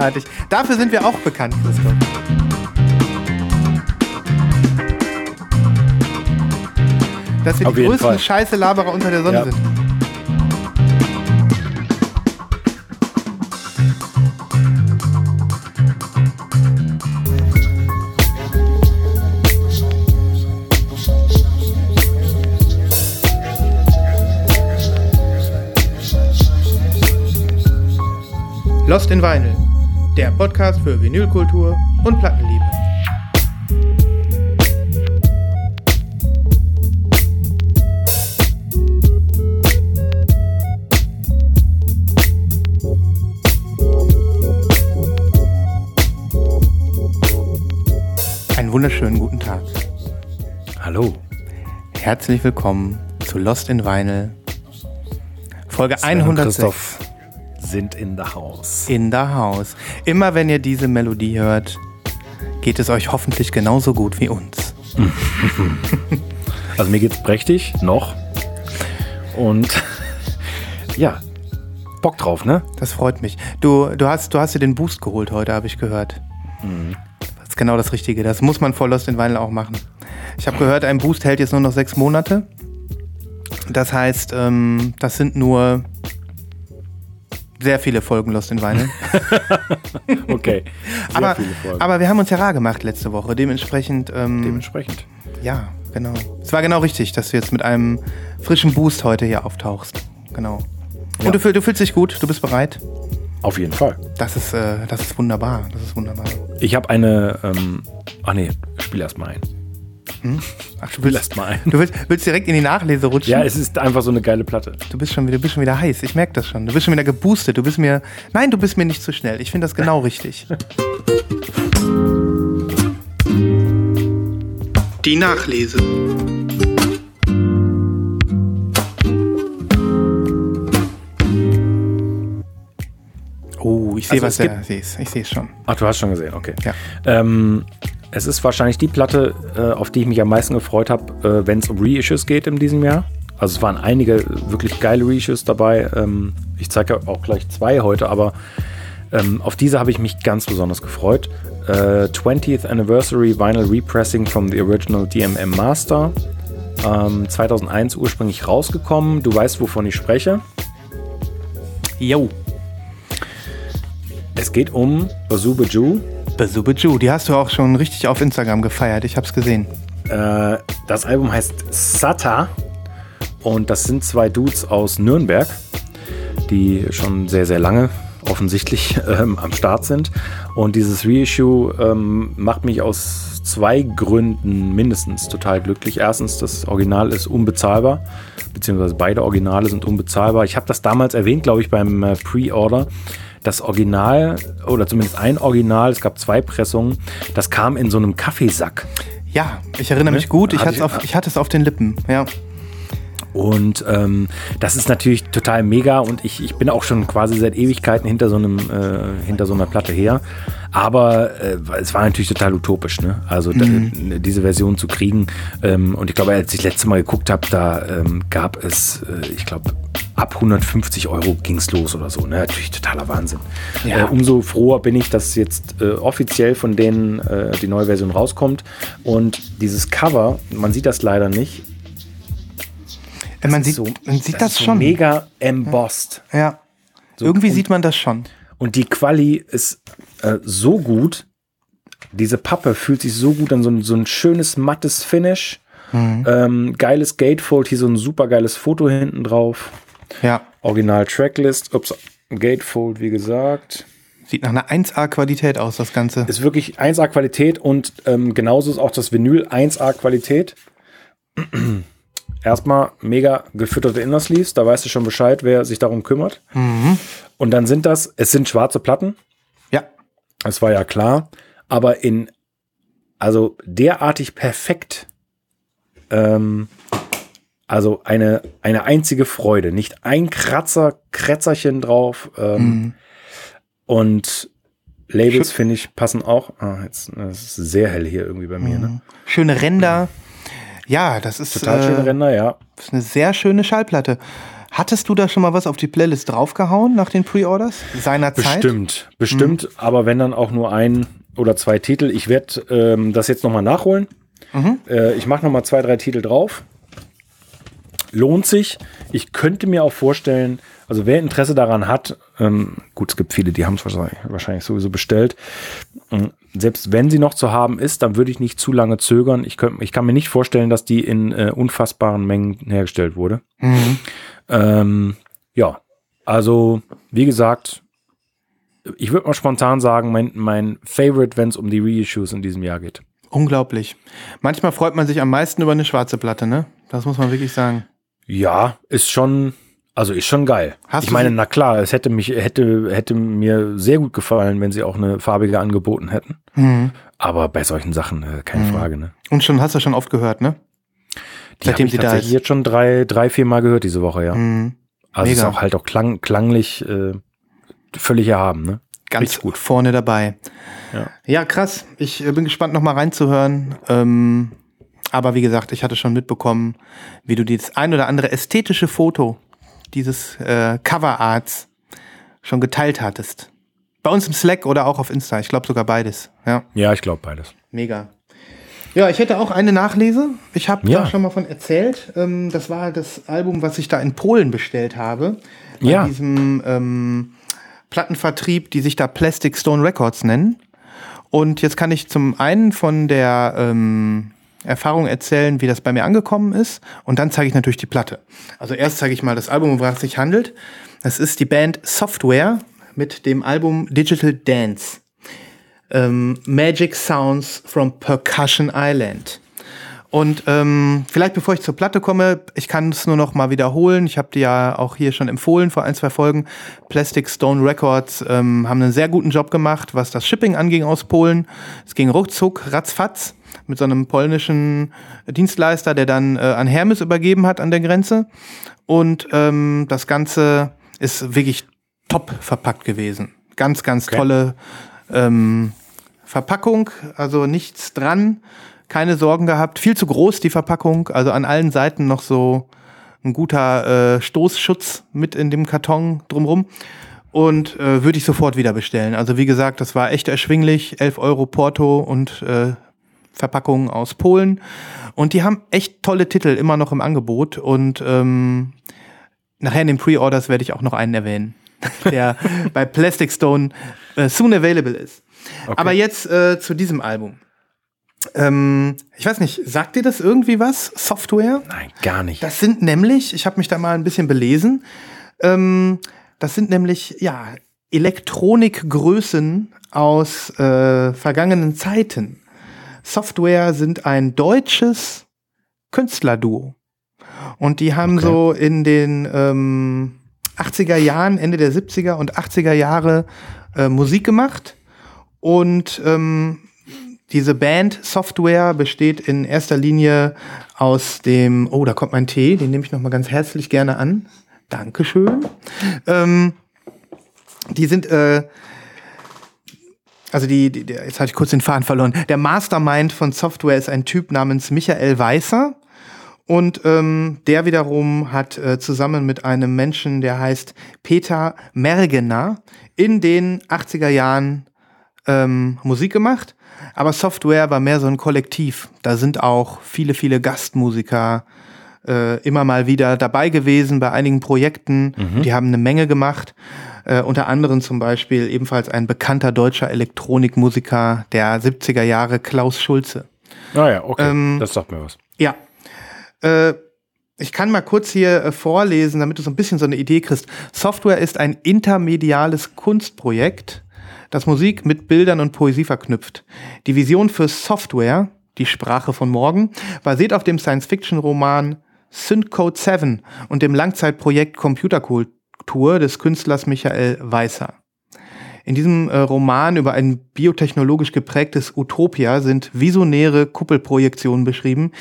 Großartig. Dafür sind wir auch bekannt, Christoph. Dass wir Auf die größten Fall. Scheiße-Laberer unter der Sonne Ja. sind. Lost in Vinyl, der Podcast für Vinylkultur und Plattenliebe. Einen wunderschönen guten Tag. Hallo. Herzlich willkommen zu Lost in Vinyl, Folge Sven und 106 Christoph sind in the house. in der Haus. Immer wenn ihr diese Melodie hört, geht es euch hoffentlich genauso gut wie uns. Also mir geht's prächtig, noch. Und ja, Bock drauf, ne? Das freut mich. Du, du, hast, du hast dir den Boost geholt heute, habe ich gehört. Das ist genau das Richtige. Das muss man vor Lost in Vinyl auch machen. Ich habe gehört, ein Boost hält jetzt nur noch sechs Monate. Das heißt, ähm, das sind nur sehr viele Folgen Lost in Vinyl. Okay. Sehr aber, viele Folgen. aber wir haben uns ja rar gemacht letzte Woche. Dementsprechend, ähm, Dementsprechend. ja, genau. Es war genau richtig, dass du jetzt mit einem frischen Boost heute hier auftauchst. Genau. Und Ja. du, du fühlst dich gut, du bist bereit. Auf jeden Fall. Das ist, äh, das ist wunderbar. Das ist wunderbar. Ich habe eine, ähm, ach nee, spiel erst mal ein. Ach, du willst, erst mal ein. du willst, willst direkt in die Nachlese rutschen? Ja, es ist einfach so eine geile Platte. du bist schon wieder, du bist schon wieder heiß. Ich merke das schon. Du bist schon wieder geboostet. Du bist mir, nein, du bist mir nicht zu schnell. Ich finde das genau richtig. Die Nachlese. Oh, ich sehe, Also was gibt- siehst. Ich sehe es schon. Ach, du hast schon gesehen, okay. Ja. Ähm, es ist wahrscheinlich die Platte, äh, auf die ich mich am meisten gefreut habe, äh, wenn es um Reissues geht in diesem Jahr. Also es waren einige wirklich geile Reissues dabei. Ähm, ich zeige auch gleich zwei heute, aber ähm, auf diese habe ich mich ganz besonders gefreut. Äh, 20th Anniversary Vinyl Repressing from the Original DMM Master. Ähm, 2001 ursprünglich rausgekommen. Du weißt, wovon ich spreche. Jo. Es geht um Bazoo Bajou. Bazubaju, die hast du auch schon richtig auf Instagram gefeiert. Ich hab's gesehen. Äh, das Album heißt Sata und das sind zwei Dudes aus Nürnberg, die schon sehr, sehr lange offensichtlich ähm, am Start sind. Und dieses Reissue ähm, macht mich aus zwei Gründen mindestens total glücklich. Erstens, das Original ist unbezahlbar, beziehungsweise beide Originale sind unbezahlbar. Ich habe das damals erwähnt, glaube ich, beim äh, Pre-Order. Das Original, oder zumindest ein Original, es gab zwei Pressungen, das kam in so einem Kaffeesack. Ja, ich erinnere mich gut. Ich Hatte auf, ich hatte es auf den Lippen. Ja. Und ähm, das ist natürlich total mega und ich, ich bin auch schon quasi seit Ewigkeiten hinter so einem äh, hinter so einer Platte her. Aber äh, es war natürlich total utopisch, ne? Also da, diese Version zu kriegen. Ähm, und ich glaube, als ich letztes Mal geguckt habe, da ähm, gab es, äh, ich glaube, ab 150 Euro ging's los oder so. Ne? Natürlich totaler Wahnsinn. Ja. Äh, umso froher bin ich, dass jetzt äh, offiziell von denen äh, die neue Version rauskommt. Und dieses Cover, man sieht das leider nicht, Äh, man sieht, so- man sieht das, so schon. mega embossed. Ja. Irgendwie und- sieht man das schon. Und die Quali ist äh, so gut. Diese Pappe fühlt sich so gut an, so ein, so ein schönes mattes Finish. Mhm. Ähm, geiles Gatefold, hier so ein super geiles Foto hinten drauf. Ja. Original Tracklist, ups, Gatefold, wie gesagt. Sieht nach einer 1A-Qualität aus, das Ganze. Ist wirklich 1A Qualität und ähm, genauso ist auch das Vinyl 1A Qualität. Erstmal mega gefütterte Inner Sleeves, da weißt du schon Bescheid, wer sich darum kümmert. Und dann sind das, es sind schwarze Platten, Ja. das war ja klar, aber in, also derartig perfekt, ähm, also eine, eine einzige Freude, nicht ein Kratzer, Krätzerchen drauf, ähm, Mhm. und Labels, finde ich, passen auch. Ah, jetzt, das ist sehr hell hier irgendwie bei mir, ne? Schöne Ränder. Ja, das ist, Total schöne äh, Ränder, ja. das ist eine sehr schöne Schallplatte. Hattest du da schon mal was auf die Playlist draufgehauen nach den Pre-Orders seiner Zeit? Bestimmt, bestimmt, mhm. aber wenn dann auch nur ein oder zwei Titel. Ich werde ähm, das jetzt nochmal nachholen. Mhm. Äh, ich mache nochmal zwei, drei Titel drauf. Lohnt sich. Ich könnte mir auch vorstellen, also wer Interesse daran hat, ähm, gut, es gibt viele, die haben es wahrscheinlich, wahrscheinlich, sowieso bestellt. Ähm, selbst wenn sie noch zu haben ist, dann würde ich nicht zu lange zögern. Ich, könnt, ich kann mir nicht vorstellen, dass die in äh, unfassbaren Mengen hergestellt wurde. Mhm. Ähm, ja, also wie gesagt, ich würde mal spontan sagen, mein, mein Favorite, wenn es um die Reissues in diesem Jahr geht. Unglaublich. Manchmal freut man sich am meisten über eine schwarze Platte, ne? Das muss man wirklich sagen. Ja, ist schon, also ist schon geil. Hast ich meine, na klar, es hätte mich, hätte, hätte mir sehr gut gefallen, wenn sie auch eine farbige angeboten hätten. Mhm. Aber bei solchen Sachen äh, keine mhm. Frage, ne? Und schon hast du schon oft gehört, ne? Die Seitdem ich sie da ist. jetzt schon drei, drei, vier Mal gehört diese Woche, ja. Mhm. Also Mega. ist auch halt auch klang, klanglich äh, völlig erhaben, ne? Ganz gut. vorne dabei. Ja, ja krass. Ich äh, bin gespannt, noch mal reinzuhören. Ähm, aber wie gesagt, ich hatte schon mitbekommen, wie du das ein oder andere ästhetische Foto dieses äh, Cover-Arts schon geteilt hattest. Bei uns im Slack oder auch auf Insta. Ich glaube sogar beides. Ja, ja ich glaube beides. Mega. Ja, ich hätte auch eine Nachlese. Ich habe ja. da schon mal von erzählt. Ähm, das war das Album, was ich da in Polen bestellt habe. Bei ja. diesem ähm, Plattenvertrieb, die sich da Plastic Stone Records nennen. Und jetzt kann ich zum einen von der ähm, Erfahrung erzählen, wie das bei mir angekommen ist. Und dann zeige ich natürlich die Platte. Also erst zeige ich mal das Album, um was es sich handelt. Das ist die Band Software mit dem Album Digital Dance. Ähm, Magic Sounds from Percussion Island. Und ähm, vielleicht bevor ich zur Platte komme, ich kann es nur noch mal wiederholen. Ich habe die ja auch hier schon empfohlen vor ein, zwei Folgen. Plastic Stone Records ähm, haben einen sehr guten Job gemacht, was das Shipping anging aus Polen. Es ging ruckzuck, ratzfatz mit so einem polnischen Dienstleister, der dann äh, an Hermes übergeben hat an der Grenze. Und ähm, das Ganze ist wirklich top verpackt gewesen. Ganz, ganz okay. tolle ähm, Verpackung, also nichts dran keine Sorgen gehabt. Viel zu groß die Verpackung, also an allen Seiten noch so ein guter äh, Stoßschutz mit in dem Karton drumrum. Und äh, würde ich sofort wieder bestellen. Also wie gesagt, das war echt erschwinglich. 11 Euro Porto und äh, Verpackungen aus Polen. Und die haben echt tolle Titel immer noch im Angebot. Und ähm, nachher in den Pre-Orders werde ich auch noch einen erwähnen, der bei Plastic Stone äh, soon available ist. Okay. Aber jetzt äh, zu diesem Album. Ähm, ich weiß nicht, sagt dir das irgendwie was? Software? Nein, gar nicht. Das sind nämlich, ich habe mich da mal ein bisschen belesen, ähm, das sind nämlich, ja, Elektronikgrößen aus äh, vergangenen Zeiten. Software sind ein deutsches Künstlerduo. Und die haben okay. so in den ähm, 80er Jahren, Ende der 70er und 80er Jahre äh, Musik gemacht. Und ähm, diese Band Software besteht in erster Linie aus dem, oh, da kommt mein Tee, den nehme ich nochmal ganz herzlich gerne an. Dankeschön. Ähm, die sind, äh, also die, die, jetzt hatte ich kurz den Faden verloren. Der Mastermind von Software ist ein Typ namens Michael Weißer. Und ähm, der wiederum hat äh, zusammen mit einem Menschen, der heißt Peter Mergener, in den 80er Jahren ähm, Musik gemacht. Aber Software war mehr so ein Kollektiv. Da sind auch viele, viele Gastmusiker äh, immer mal wieder dabei gewesen bei einigen Projekten. Mhm. Die haben eine Menge gemacht. Äh, unter anderem zum Beispiel ebenfalls ein bekannter deutscher Elektronikmusiker der 70er Jahre, Klaus Schulze. Ah ja, okay. Ähm, das sagt mir was. Ja. Äh, ich kann mal kurz hier äh, vorlesen, damit du so ein bisschen so eine Idee kriegst. Software ist ein intermediales Kunstprojekt, das Musik mit Bildern und Poesie verknüpft. Die Vision für Software, die Sprache von morgen, basiert auf dem Science-Fiction-Roman Synthcode 7 und dem Langzeitprojekt Computerkultur des Künstlers Michael Weißer. In diesem äh, Roman über ein biotechnologisch geprägtes Utopia sind visionäre Kuppelprojektionen beschrieben,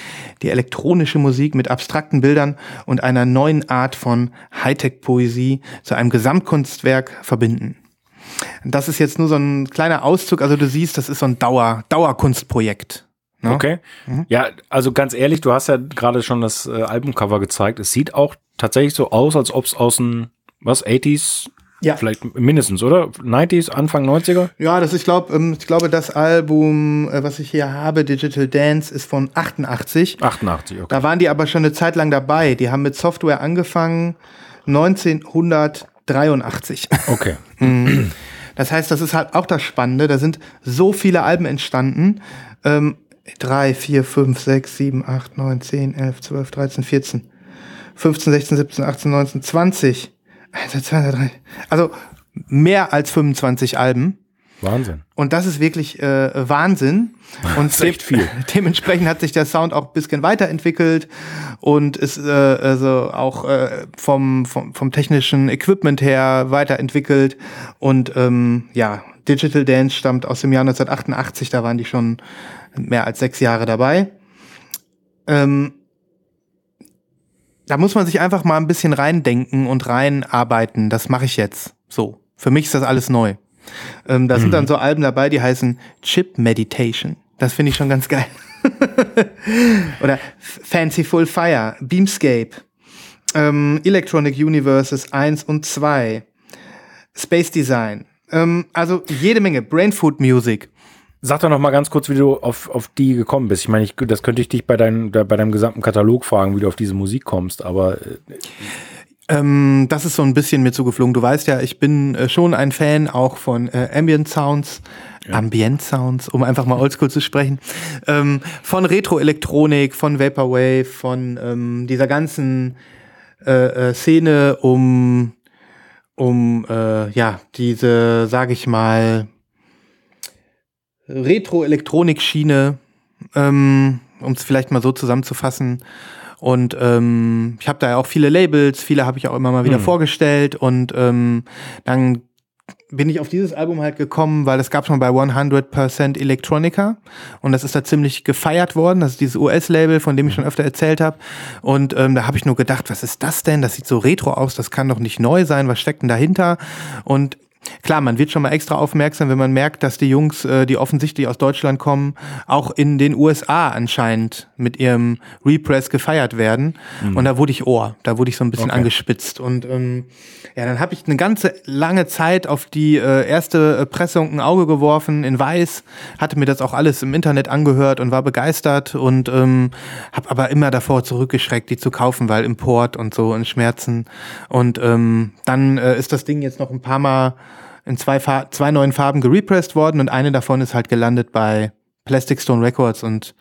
die elektronische Musik mit abstrakten Bildern und einer neuen Art von Hightech-Poesie zu einem Gesamtkunstwerk verbinden. Das ist jetzt nur so ein kleiner Auszug. Also du siehst, das ist so ein Dauer, Dauerkunstprojekt. Ne? Okay. Ja, also ganz ehrlich, du hast ja gerade schon das äh, Albumcover gezeigt. Es sieht auch tatsächlich so aus, als ob es aus den, was, 80s? Ja. Vielleicht mindestens, oder? 90s, Anfang 90er? Ja, das ich glaube, ähm, ich glaube, das Album, äh, was ich hier habe, Digital Dance, ist von 88. 88, okay. Da waren die aber schon eine Zeit lang dabei. Die haben mit Software angefangen 1983. Okay. Das heißt, das ist halt auch das Spannende. Da sind so viele Alben entstanden. Ähm, 3, 4, 5, 6, 7, 8, 9, 10, 11, 12, 13, 14, 15, 16, 17, 18, 19, 20. 1, 2, 3. Also mehr als 25 Alben. Wahnsinn. Und das ist wirklich äh, Wahnsinn. Und ist echt viel. dementsprechend hat sich der Sound auch ein bisschen weiterentwickelt und ist äh, also auch äh, vom, vom, vom technischen Equipment her weiterentwickelt. Und ähm, ja, Digital Dance stammt aus dem Jahr 1988, da waren die schon mehr als sechs Jahre dabei. Ähm, da muss man sich einfach mal ein bisschen reindenken und reinarbeiten. Das mache ich jetzt. So. Für mich ist das alles neu. Ähm, da sind dann so Alben dabei, die heißen Chip Meditation. Das finde ich schon ganz geil. Oder Fanciful Fire, Beamscape, ähm, Electronic Universes 1 und 2, Space Design. Ähm, also jede Menge. Brainfood Music. Sag doch noch mal ganz kurz, wie du auf, auf die gekommen bist. Ich meine, ich, das könnte ich dich bei, dein, bei deinem gesamten Katalog fragen, wie du auf diese Musik kommst, aber äh, Ähm, das ist so ein bisschen mir zugeflogen. Du weißt ja, ich bin äh, schon ein Fan auch von äh, Ambient Sounds, Ambient Sounds, um einfach mal oldschool zu sprechen, ähm, von Retro-Elektronik, von Vaporwave, von ähm, dieser ganzen äh, äh, Szene um um äh, ja diese, sage ich mal, Retro-Elektronik-Schiene, ähm, um es vielleicht mal so zusammenzufassen. Und ähm, ich habe da ja auch viele Labels, viele habe ich auch immer mal wieder Mhm. vorgestellt. Und ähm, dann bin ich auf dieses Album halt gekommen, weil es gab schon bei 100% Electronica und das ist da ziemlich gefeiert worden. Das ist dieses US-Label, von dem ich schon öfter erzählt habe. Und ähm, da habe ich nur gedacht, was ist das denn? Das sieht so retro aus, das kann doch nicht neu sein. Was steckt denn dahinter? Und Klar, man wird schon mal extra aufmerksam, wenn man merkt, dass die Jungs, äh, die offensichtlich aus Deutschland kommen, auch in den USA anscheinend mit ihrem Repress gefeiert werden. Und da wurde ich Ohr, da wurde ich so ein bisschen Okay. angespitzt. Und ähm, ja, dann habe ich eine ganze lange Zeit auf die äh, erste Pressung ein Auge geworfen in Weiß, hatte mir das auch alles im Internet angehört und war begeistert und ähm, habe aber immer davor zurückgeschreckt, die zu kaufen, weil Import und so und Schmerzen. Und ähm, dann äh, ist das Ding jetzt noch ein paar Mal in zwei, Fa zwei neuen Farben gerepressed worden und eine davon ist halt gelandet bei Plastic Stone Records und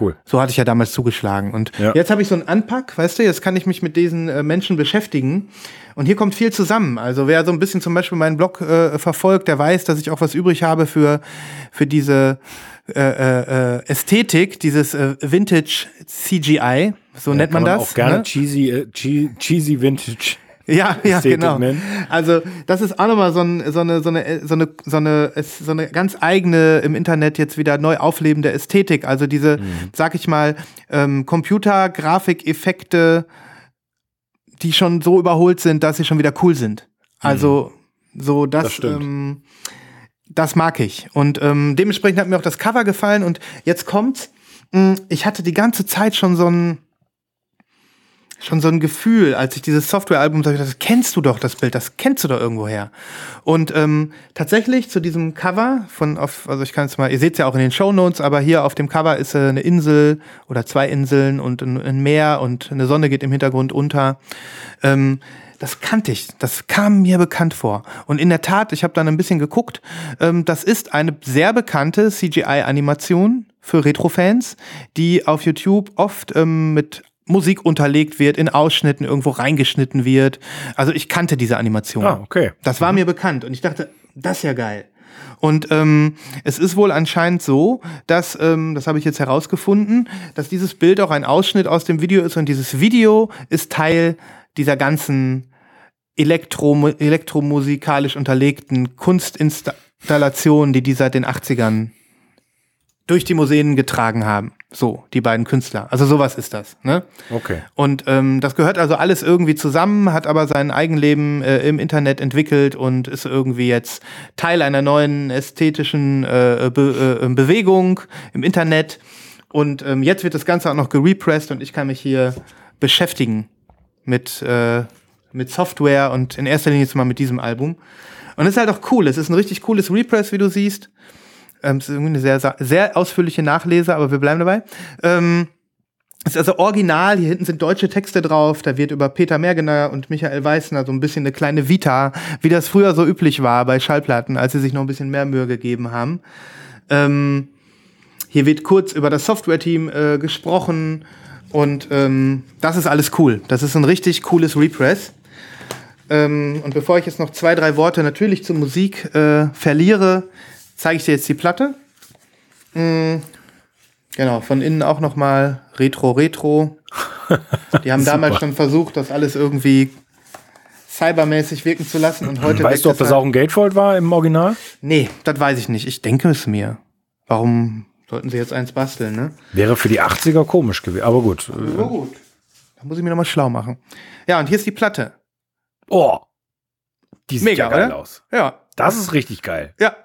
cool. so hatte ich ja damals zugeschlagen. Und Ja. jetzt habe ich so einen Anpack, weißt du, jetzt kann ich mich mit diesen äh, Menschen beschäftigen. Und hier kommt viel zusammen. Also wer so ein bisschen zum Beispiel meinen Blog äh, verfolgt, der weiß, dass ich auch was übrig habe für, für diese äh, äh, äh, Ästhetik, dieses äh, Vintage CGI, so nennt man, das. auch gerne ne? cheesy, chee- cheesy Vintage. Ja, ja, genau. nennen. Also das ist auch nochmal so, ein, so, eine, so, eine, so, eine, so, eine, so eine ganz eigene im Internet jetzt wieder neu auflebende Ästhetik. Also diese, Mhm. sag ich mal, ähm, Computer-Grafikeffekte, die schon so überholt sind, dass sie schon wieder cool sind. Also so das, Das stimmt. ähm, das mag ich. Und ähm, dementsprechend hat mir auch das Cover gefallen. Und jetzt kommt's. mh, Ich hatte die ganze Zeit schon so ein schon so ein Gefühl, als ich dieses Software-Album sah, das kennst du doch, das Bild, das kennst du doch irgendwoher. Und ähm, tatsächlich zu diesem Cover von, auf, also ich kann es mal, ihr seht es ja auch in den Show Notes, aber hier auf dem Cover ist äh, eine Insel oder zwei Inseln und ein, ein Meer und eine Sonne geht im Hintergrund unter. Ähm, das kannte ich, das kam mir bekannt vor. Und in der Tat, ich habe dann ein bisschen geguckt, ähm, das ist eine sehr bekannte CGI-Animation für Retro-Fans, die auf YouTube oft ähm, mit Musik unterlegt wird, in Ausschnitten irgendwo reingeschnitten wird. Also ich kannte diese Animation. Ah, okay. Das war mir bekannt und ich dachte, das ist ja geil. Und ähm, es ist wohl anscheinend so, dass, ähm, das habe ich jetzt herausgefunden, dass dieses Bild auch ein Ausschnitt aus dem Video ist und dieses Video ist Teil dieser ganzen Elektro elektromusikalisch unterlegten Kunstinstallationen, die die seit den 80ern durch die Museen getragen haben. So, die beiden Künstler. Also sowas ist das. Ne? Okay. Und ähm, das gehört also alles irgendwie zusammen, hat aber sein Eigenleben äh, im Internet entwickelt und ist irgendwie jetzt Teil einer neuen ästhetischen äh, Be äh, Bewegung im Internet. Und ähm, jetzt wird das Ganze auch noch gerepressed und ich kann mich hier beschäftigen mit, äh, mit Software und in erster Linie jetzt mal mit diesem Album. Und es ist halt auch cool. Es ist ein richtig cooles Repress, wie du siehst. Ähm, es ist irgendwie eine sehr, sehr ausführliche Nachlese, aber wir bleiben dabei. Ähm, es ist also original, hier hinten sind deutsche Texte drauf, da wird über Peter Mergener und Michael Weißner so ein bisschen eine kleine Vita, wie das früher so üblich war bei Schallplatten, als sie sich noch ein bisschen mehr Mühe gegeben haben. Ähm, hier wird kurz über das Software-Team äh, gesprochen und ähm, das ist alles cool. Das ist ein richtig cooles Repress. Ähm, und bevor ich jetzt noch zwei, drei Worte natürlich zur Musik äh, verliere, zeige ich dir jetzt die Platte. Mhm. Genau, von innen auch noch mal Retro, Retro. Die haben damals schon versucht, das alles irgendwie cybermäßig wirken zu lassen und heute. Weißt du, ob das halt auch ein Gatefold war im Original? Nee, das weiß ich nicht. Ich denke es mir. Warum sollten sie jetzt eins basteln, ne? Wäre für die 80er komisch gewesen, aber gut. Aber gut. Da muss ich mir nochmal schlau machen. Ja, und hier ist die Platte. Oh. Die sieht Mega, ja geil oder? aus. Ja. Das ist richtig geil. Ja.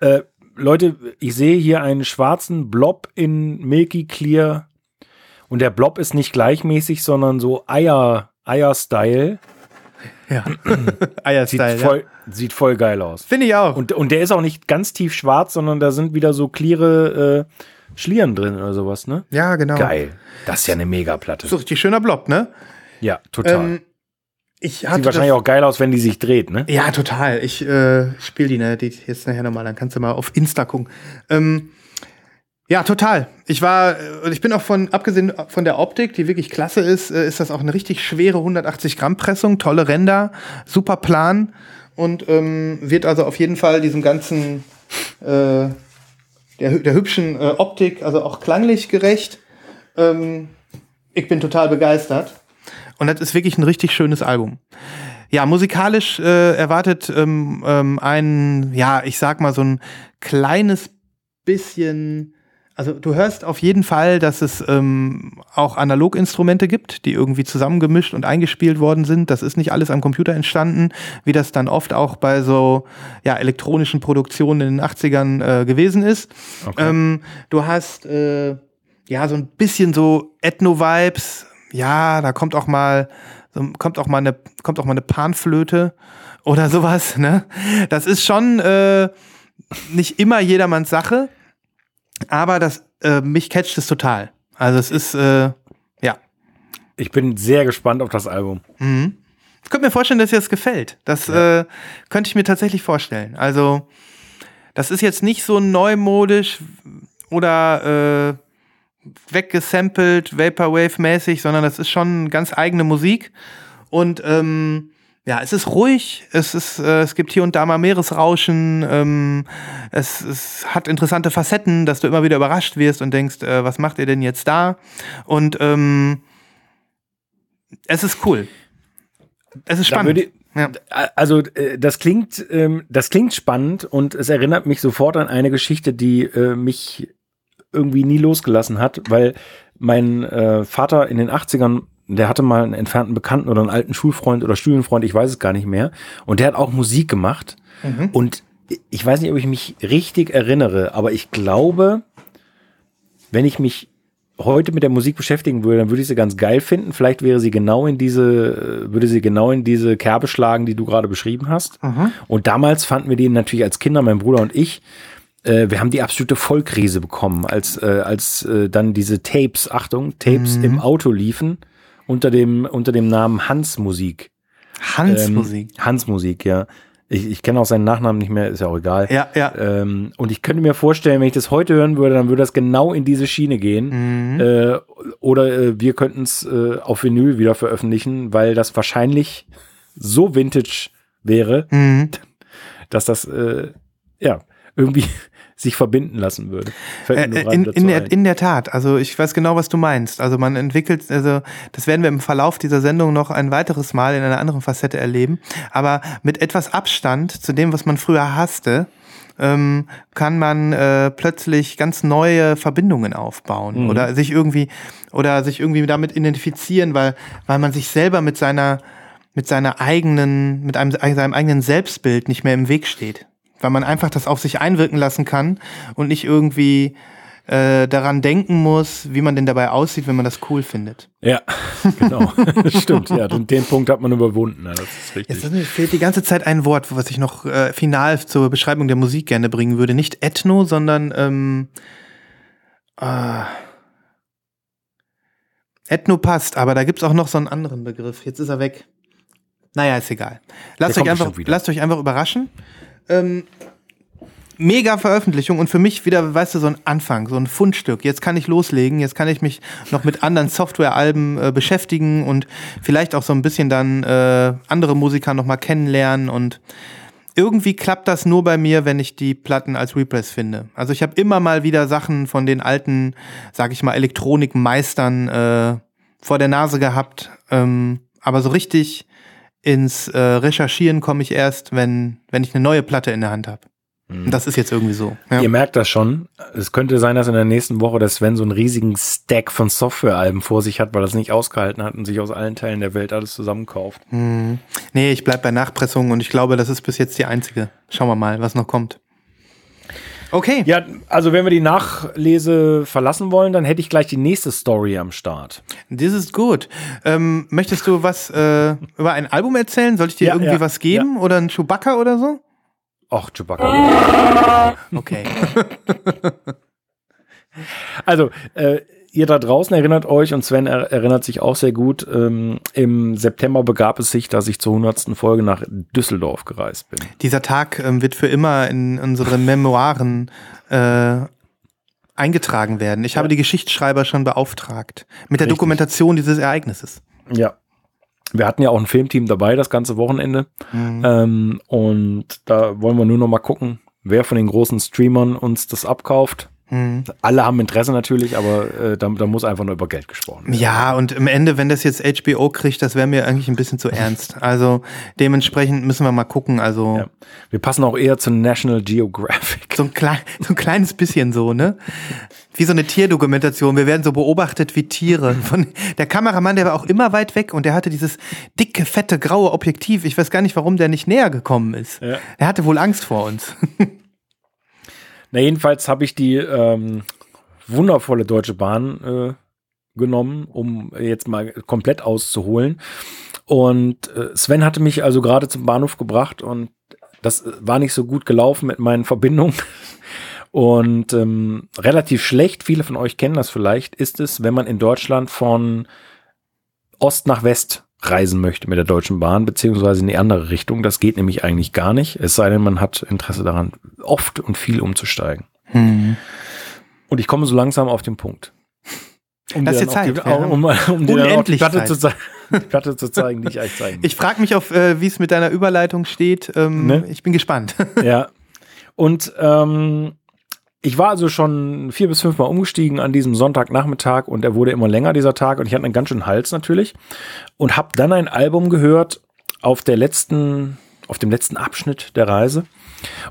Äh, Leute, ich sehe hier einen schwarzen Blob in Milky Clear. Und der Blob ist nicht gleichmäßig, sondern so Eier, Eier-Style. Ja. Sieht, Eierstyle. Ja. voll, sieht voll geil aus. Finde ich auch. Und, und der ist auch nicht ganz tief schwarz, sondern da sind wieder so cleare äh, Schlieren drin oder sowas, ne? ja, genau. Geil. Das ist ja eine Megaplatte. So richtig schöner Blob, ne? Ja, total. Ähm, ich hatte Sieht wahrscheinlich auch geil aus, wenn die sich dreht, ne? Ja, total. Ich äh, spiele die, ne, die jetzt nachher nochmal, dann kannst du mal auf Insta gucken. Ähm, ja, total. Ich war, ich bin auch von, abgesehen von der Optik, die wirklich klasse ist, äh, ist das auch eine richtig schwere 180 Gramm Pressung, tolle Ränder, super Plan und ähm, wird also auf jeden Fall diesem ganzen, äh, der, der hübschen äh, Optik, also auch klanglich gerecht. Ähm, ich bin total begeistert. Und das ist wirklich ein richtig schönes Album. Ja, musikalisch äh, erwartet ähm, ähm, ein, ja, ich sag mal so ein kleines bisschen, also du hörst auf jeden Fall, dass es ähm, auch Analoginstrumente gibt, die irgendwie zusammengemischt und eingespielt worden sind. Das ist nicht alles am Computer entstanden, wie das dann oft auch bei so ja, elektronischen Produktionen in den 80ern äh, gewesen ist. Okay. Ähm, du hast äh, ja so ein bisschen so Ethno-Vibes. Ja, da kommt auch mal kommt auch mal eine kommt auch mal eine Panflöte oder sowas. Ne, das ist schon äh, nicht immer jedermanns Sache, aber das äh, mich catcht es total. Also es ist äh, ja. Ich bin sehr gespannt auf das Album. Mhm. Ich könnte mir vorstellen, dass dir das gefällt. Das äh, könnte ich mir tatsächlich vorstellen. Also, das ist jetzt nicht so neumodisch oder äh, weggesampelt, Vaporwave-mäßig, sondern das ist schon ganz eigene Musik. Und ähm, ja, es ist ruhig, es, ist, äh, es gibt hier und da mal Meeresrauschen, ähm, es, es hat interessante Facetten, dass du immer wieder überrascht wirst und denkst, äh, was macht ihr denn jetzt da? Und ähm, es ist cool. Es ist spannend. ja. Also äh, das klingt, ähm, das klingt spannend und es erinnert mich sofort an eine Geschichte, die äh, mich irgendwie nie losgelassen hat, weil mein äh, Vater in den 80ern, der hatte mal einen entfernten Bekannten oder einen alten Schulfreund oder Studienfreund, ich weiß es gar nicht mehr, und der hat auch Musik gemacht Mhm. und ich weiß nicht, ob ich mich richtig erinnere, aber ich glaube, wenn ich mich heute mit der Musik beschäftigen würde, dann würde ich sie ganz geil finden. Vielleicht wäre sie genau in diese, würde sie genau in diese Kerbe schlagen, die du gerade beschrieben hast. Mhm. Und damals fanden wir den natürlich als Kinder, mein Bruder und ich, äh, wir haben die absolute Vollkrise bekommen, als, äh, als äh, dann diese Tapes, Achtung, Tapes Mhm. im Auto liefen, unter dem, unter dem Namen Hans Musik. Hans Ähm, Musik. Hans Musik, ja. Ich, ich kenne auch seinen Nachnamen nicht mehr, ist ja auch egal. Ja, ja. Ähm, und ich könnte mir vorstellen, wenn ich das heute hören würde, dann würde das genau in diese Schiene gehen. Mhm. Äh, oder äh, wir könnten es äh, auf Vinyl wieder veröffentlichen, weil das wahrscheinlich so vintage wäre, Mhm. dass das äh, ja irgendwie sich verbinden lassen würde. Fällt mir Äh, in, in, der, ein. in der Tat. Also ich weiß genau, was du meinst. Also man entwickelt, also das werden wir im Verlauf dieser Sendung noch ein weiteres Mal in einer anderen Facette erleben. Aber mit etwas Abstand zu dem, was man früher hasste, ähm, kann man äh, plötzlich ganz neue Verbindungen aufbauen Mhm. oder sich irgendwie oder sich irgendwie damit identifizieren, weil weil man sich selber mit seiner mit seiner eigenen mit einem seinem eigenen Selbstbild nicht mehr im Weg steht, weil man einfach das auf sich einwirken lassen kann und nicht irgendwie äh, daran denken muss, wie man denn dabei aussieht, wenn man das cool findet. Ja, genau. Stimmt, ja. Den, den Punkt hat man überwunden. Ja, das ist richtig. Jetzt fehlt die ganze Zeit ein Wort, was ich noch äh, final zur Beschreibung der Musik gerne bringen würde. Nicht Ethno, sondern ähm, äh, Ethno passt, aber da gibt's auch noch so einen anderen Begriff. Jetzt ist er weg. Naja, ist egal. Lasst, euch einfach, lasst euch einfach überraschen. Ähm, mega Veröffentlichung und für mich wieder, weißt du, so ein Anfang, so ein Fundstück. Jetzt kann ich loslegen, jetzt kann ich mich noch mit anderen Softwarealben äh, beschäftigen und vielleicht auch so ein bisschen dann äh, andere Musiker noch mal kennenlernen und irgendwie klappt das nur bei mir, wenn ich die Platten als Repress finde. Also ich habe immer mal wieder Sachen von den alten, sag ich mal, Elektronikmeistern äh, vor der Nase gehabt, ähm, aber so richtig ins äh, Recherchieren komme ich erst, wenn, wenn ich eine neue Platte in der Hand habe. Und das ist jetzt irgendwie so. Ja. Ihr merkt das schon. Es könnte sein, dass in der nächsten Woche der Sven so einen riesigen Stack von Softwarealben vor sich hat, weil er es nicht ausgehalten hat und sich aus allen Teilen der Welt alles zusammenkauft. Hm. Nee, ich bleib bei Nachpressungen und ich glaube, das ist bis jetzt die einzige. Schauen wir mal, was noch kommt. Okay. Ja, also wenn wir die Nachlese verlassen wollen, dann hätte ich gleich die nächste Story am Start. Das ist gut. Ähm, möchtest du was äh, über ein Album erzählen? Soll ich dir Ja, irgendwie ja, was geben? Oder ein Chewbacca oder so? Och, Chewbacca. Okay. Also, äh, ihr da draußen erinnert euch und Sven er erinnert sich auch sehr gut. Ähm, Im September begab es sich, dass ich zur 100. Folge nach Düsseldorf gereist bin. Dieser Tag ähm, wird für immer in unsere Memoiren äh, eingetragen werden. Ich habe die Geschichtsschreiber schon beauftragt mit der Richtig. Dokumentation dieses Ereignisses. Ja. Wir hatten ja auch ein Filmteam dabei das ganze Wochenende. Ähm, und da wollen wir nur noch mal gucken, wer von den großen Streamern uns das abkauft. Hm. Alle haben Interesse natürlich, aber äh, da, da muss einfach nur über Geld gesprochen werden. Ja, und im Ende, wenn das jetzt HBO kriegt, das wäre mir eigentlich ein bisschen zu ernst. Also dementsprechend müssen wir mal gucken. Also Ja. Wir passen auch eher zu National Geographic. so, ein klein, so ein kleines bisschen so, ne? Wie so eine Tierdokumentation. Wir werden so beobachtet wie Tiere. Von, der Kameramann, der war auch immer weit weg und der hatte dieses dicke, fette, graue Objektiv. Ich weiß gar nicht, warum der nicht näher gekommen ist. Ja. Er hatte wohl Angst vor uns. Na, jedenfalls habe ich die ähm, wundervolle Deutsche Bahn äh, genommen, um jetzt mal komplett auszuholen. Und äh, Sven hatte mich also gerade zum Bahnhof gebracht und das äh, war nicht so gut gelaufen mit meinen Verbindungen. Und ähm, relativ schlecht, viele von euch kennen das vielleicht, ist es, wenn man in Deutschland von Ost nach West reisen möchte mit der Deutschen Bahn, beziehungsweise in die andere Richtung. Das geht nämlich eigentlich gar nicht, es sei denn, man hat Interesse daran, oft und viel umzusteigen. Und ich komme so langsam auf den Punkt. Um dann auch Zeit, Die, haben um, um dir dann auch die Platte, Zeit. zu, zei- die Platte zu zeigen, die ich eigentlich zeigen Ich frage mich, auf, äh, wie es mit deiner Überleitung steht. Ähm, Ne? Ich bin gespannt. Ja. Und ähm, ich war also schon vier bis fünf Mal umgestiegen an diesem Sonntagnachmittag und er wurde immer länger, dieser Tag. Und ich hatte einen ganz schönen Hals natürlich. Und habe dann ein Album gehört auf der letzten, auf dem letzten Abschnitt der Reise.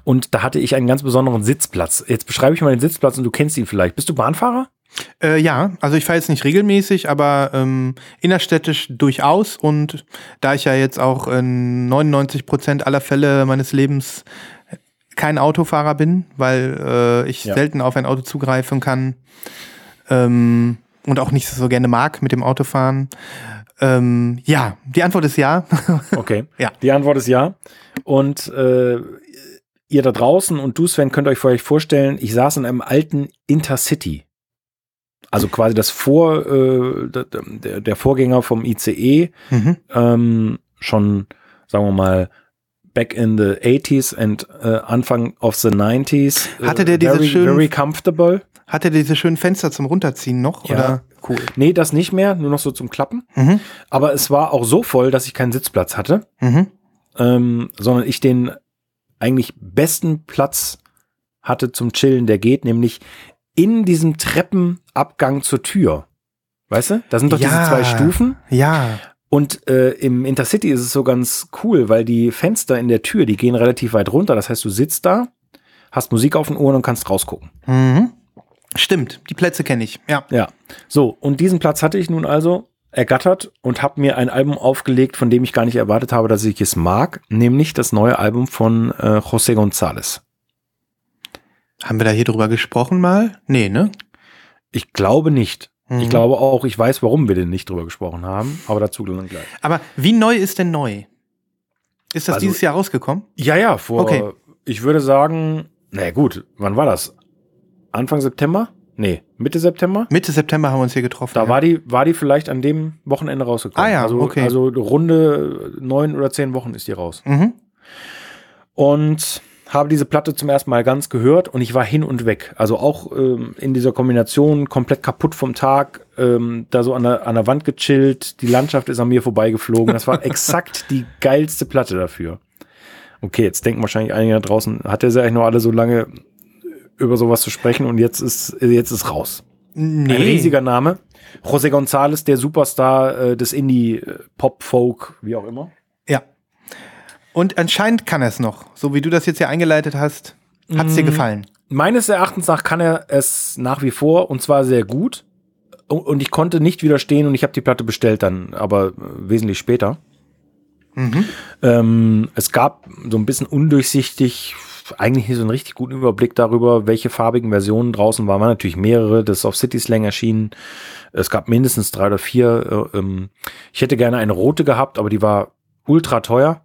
Und da hatte ich einen ganz besonderen Sitzplatz. Jetzt beschreibe ich mal den Sitzplatz und du kennst ihn vielleicht. Bist du Bahnfahrer? Äh, ja, also ich fahre jetzt nicht regelmäßig, aber ähm, innerstädtisch durchaus. Und da ich ja jetzt auch in 99 Prozent aller Fälle meines Lebens kein Autofahrer bin, weil äh, ich Ja. selten auf ein Auto zugreifen kann ähm, und auch nicht so gerne mag mit dem Autofahren. Ähm, ja, die Antwort ist ja. Okay. Ja. Die Antwort ist ja. Und äh, ihr da draußen und du, Sven, könnt euch euch vorstellen, ich saß in einem alten Intercity. Also quasi das Vor, äh, der, der- der Vorgänger vom ICE, mhm. ähm, schon, sagen wir mal, back in the 80s and äh, Anfang of the 90s. äh, Hatte der diese very, schönen- Very comfortable. Hat er diese schönen Fenster zum Runterziehen noch? Ja. Oder? Cool. Nee, das nicht mehr, nur noch so zum Klappen. Mhm. Aber es war auch so voll, dass ich keinen Sitzplatz hatte. Mhm. ähm, sondern ich den eigentlich besten Platz hatte zum Chillen, der geht, nämlich in diesem Treppenabgang zur Tür. Weißt du? Da sind doch Ja. diese zwei Stufen. Ja. Und äh, im Intercity ist es so ganz cool, weil die Fenster in der Tür, die gehen relativ weit runter. Das heißt, du sitzt da, hast Musik auf den Ohren und kannst rausgucken. Mhm. Stimmt, die Plätze kenne ich. Ja. Ja. So, und diesen Platz hatte ich nun also ergattert und habe mir ein Album aufgelegt, von dem ich gar nicht erwartet habe, dass ich es mag, nämlich das neue Album von äh, José González. Haben wir da hier drüber gesprochen mal? Nee, ne? Ich glaube nicht. Mhm. Ich glaube auch, ich weiß, warum wir denn nicht drüber gesprochen haben, aber dazu dann gleich. Aber wie neu ist denn neu? Ist das Also- dieses Jahr rausgekommen? Ja, ja, vor, Okay. ich würde sagen, na gut, wann war das? Anfang September? Nee, Mitte September? Mitte September haben wir uns hier getroffen. Da ja. war die, war die vielleicht an dem Wochenende rausgekommen. Ah ja, also, okay. Also runde neun oder zehn Wochen ist die raus. Mhm. Und habe diese Platte zum ersten Mal ganz gehört und ich war hin und weg. Also auch ähm, in dieser Kombination komplett kaputt vom Tag, ähm, da so an der, an der Wand gechillt, die Landschaft ist an mir vorbeigeflogen. Das war exakt die geilste Platte dafür. Okay, jetzt denken wahrscheinlich einige da draußen, hat er sie eigentlich noch alle so lange über sowas zu sprechen und jetzt ist, jetzt ist raus. Nee. Ein riesiger Name. José González, der Superstar äh, des Indie, äh, Pop, Folk, wie auch immer. Und anscheinend kann er es noch. So wie du das jetzt hier eingeleitet hast, hat es dir Mm. gefallen. Meines Erachtens nach kann er es nach wie vor und zwar sehr gut. Und- ich konnte nicht widerstehen und ich habe die Platte bestellt dann, aber äh, wesentlich später. Mhm. Ähm, es gab so ein bisschen undurchsichtig, eigentlich nicht so einen richtig guten Überblick darüber, welche farbigen Versionen draußen waren. Waren natürlich mehrere, das ist auf City Slang erschienen. Es gab mindestens drei oder vier. Äh, ähm, ich hätte gerne eine rote gehabt, aber die war ultra teuer.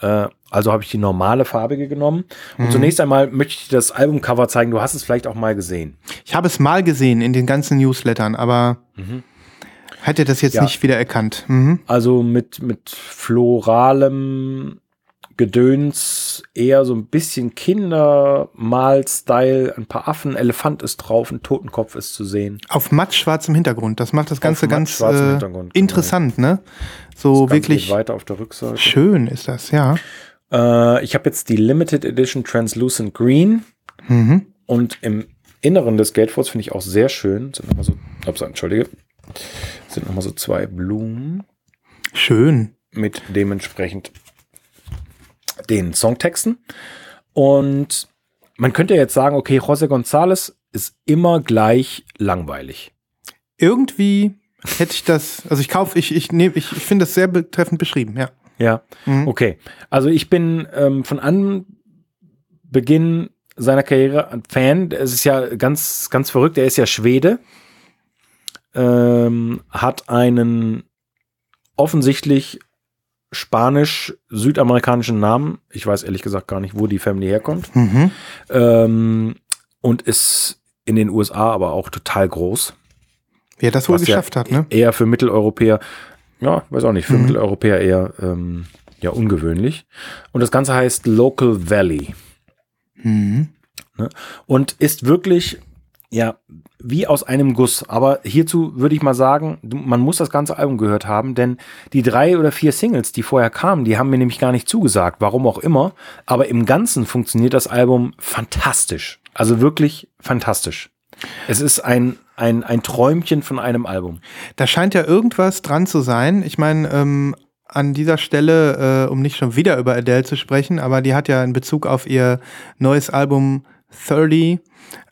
Äh, also habe ich die normale farbige genommen. Und Mhm. zunächst einmal möchte ich dir das Albumcover zeigen. Du hast es vielleicht auch mal gesehen. Ich habe es mal gesehen in den ganzen Newslettern, aber hätte das jetzt Ja. nicht wieder erkannt. Mhm. Also mit, mit floralem Gedöns, eher so ein bisschen Kindermal-Style, ein paar Affen, Elefant ist drauf, ein Totenkopf ist zu sehen. Auf mattschwarzem Hintergrund. Das macht das Ganze ganz äh, genau. interessant, ne? Das So Ganze wirklich weiter auf der Rückseite. schön ist das, ja. Äh, ich habe jetzt die Limited Edition Translucent Green Mhm. und im Inneren des Gatefolds finde ich auch sehr schön. Sind nochmal so, ups, entschuldige, sind nochmal so zwei Blumen. Schön. mit dementsprechend den Songtexten. Und man könnte jetzt sagen, okay, José González ist immer gleich langweilig. Irgendwie hätte ich das, also ich kaufe, ich, ich nehme, ich, ich finde das sehr betreffend beschrieben, ja. Ja, Mhm. okay. Also ich bin ähm, von Anbeginn seiner Karriere ein Fan. Es ist ja ganz, ganz verrückt. Er ist ja Schwede, ähm, hat einen offensichtlich spanisch-südamerikanischen Namen. Ich weiß ehrlich gesagt gar nicht, wo die Family herkommt. Mhm. Ähm, und ist in den USA aber auch total groß. Wie er das wohl Was ja geschafft hat, ne? Eher für Mitteleuropäer, ja, weiß auch nicht, für Mhm. Mitteleuropäer eher ähm, ja, ungewöhnlich. Und das Ganze heißt Local Valley Mhm. und ist wirklich, ja, wie aus einem Guss. Aber hierzu würde ich mal sagen, man muss das ganze Album gehört haben, denn die drei oder vier Singles, die vorher kamen, die haben mir nämlich gar nicht zugesagt, warum auch immer. Aber im Ganzen funktioniert das Album fantastisch. Also wirklich fantastisch. Es ist ein, ein, ein Träumchen von einem Album. Da scheint ja irgendwas dran zu sein. Ich meine, ähm, an dieser Stelle, äh, um nicht schon wieder über Adele zu sprechen, aber die hat ja in Bezug auf ihr neues Album 30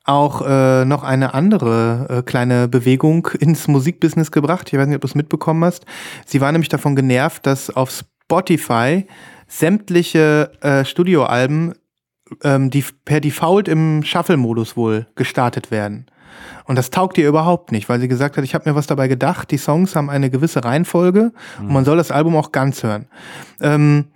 auch äh, noch eine andere äh, kleine Bewegung ins Musikbusiness gebracht. Ich weiß nicht, ob du es mitbekommen hast. Sie war nämlich davon genervt, dass auf Spotify sämtliche äh, Studioalben ähm, die per Default im Shuffle-Modus wohl gestartet werden. Und das taugt ihr überhaupt nicht, weil sie gesagt hat, ich habe mir was dabei gedacht, die Songs haben eine gewisse Reihenfolge und man soll das Album auch ganz hören. Ähm,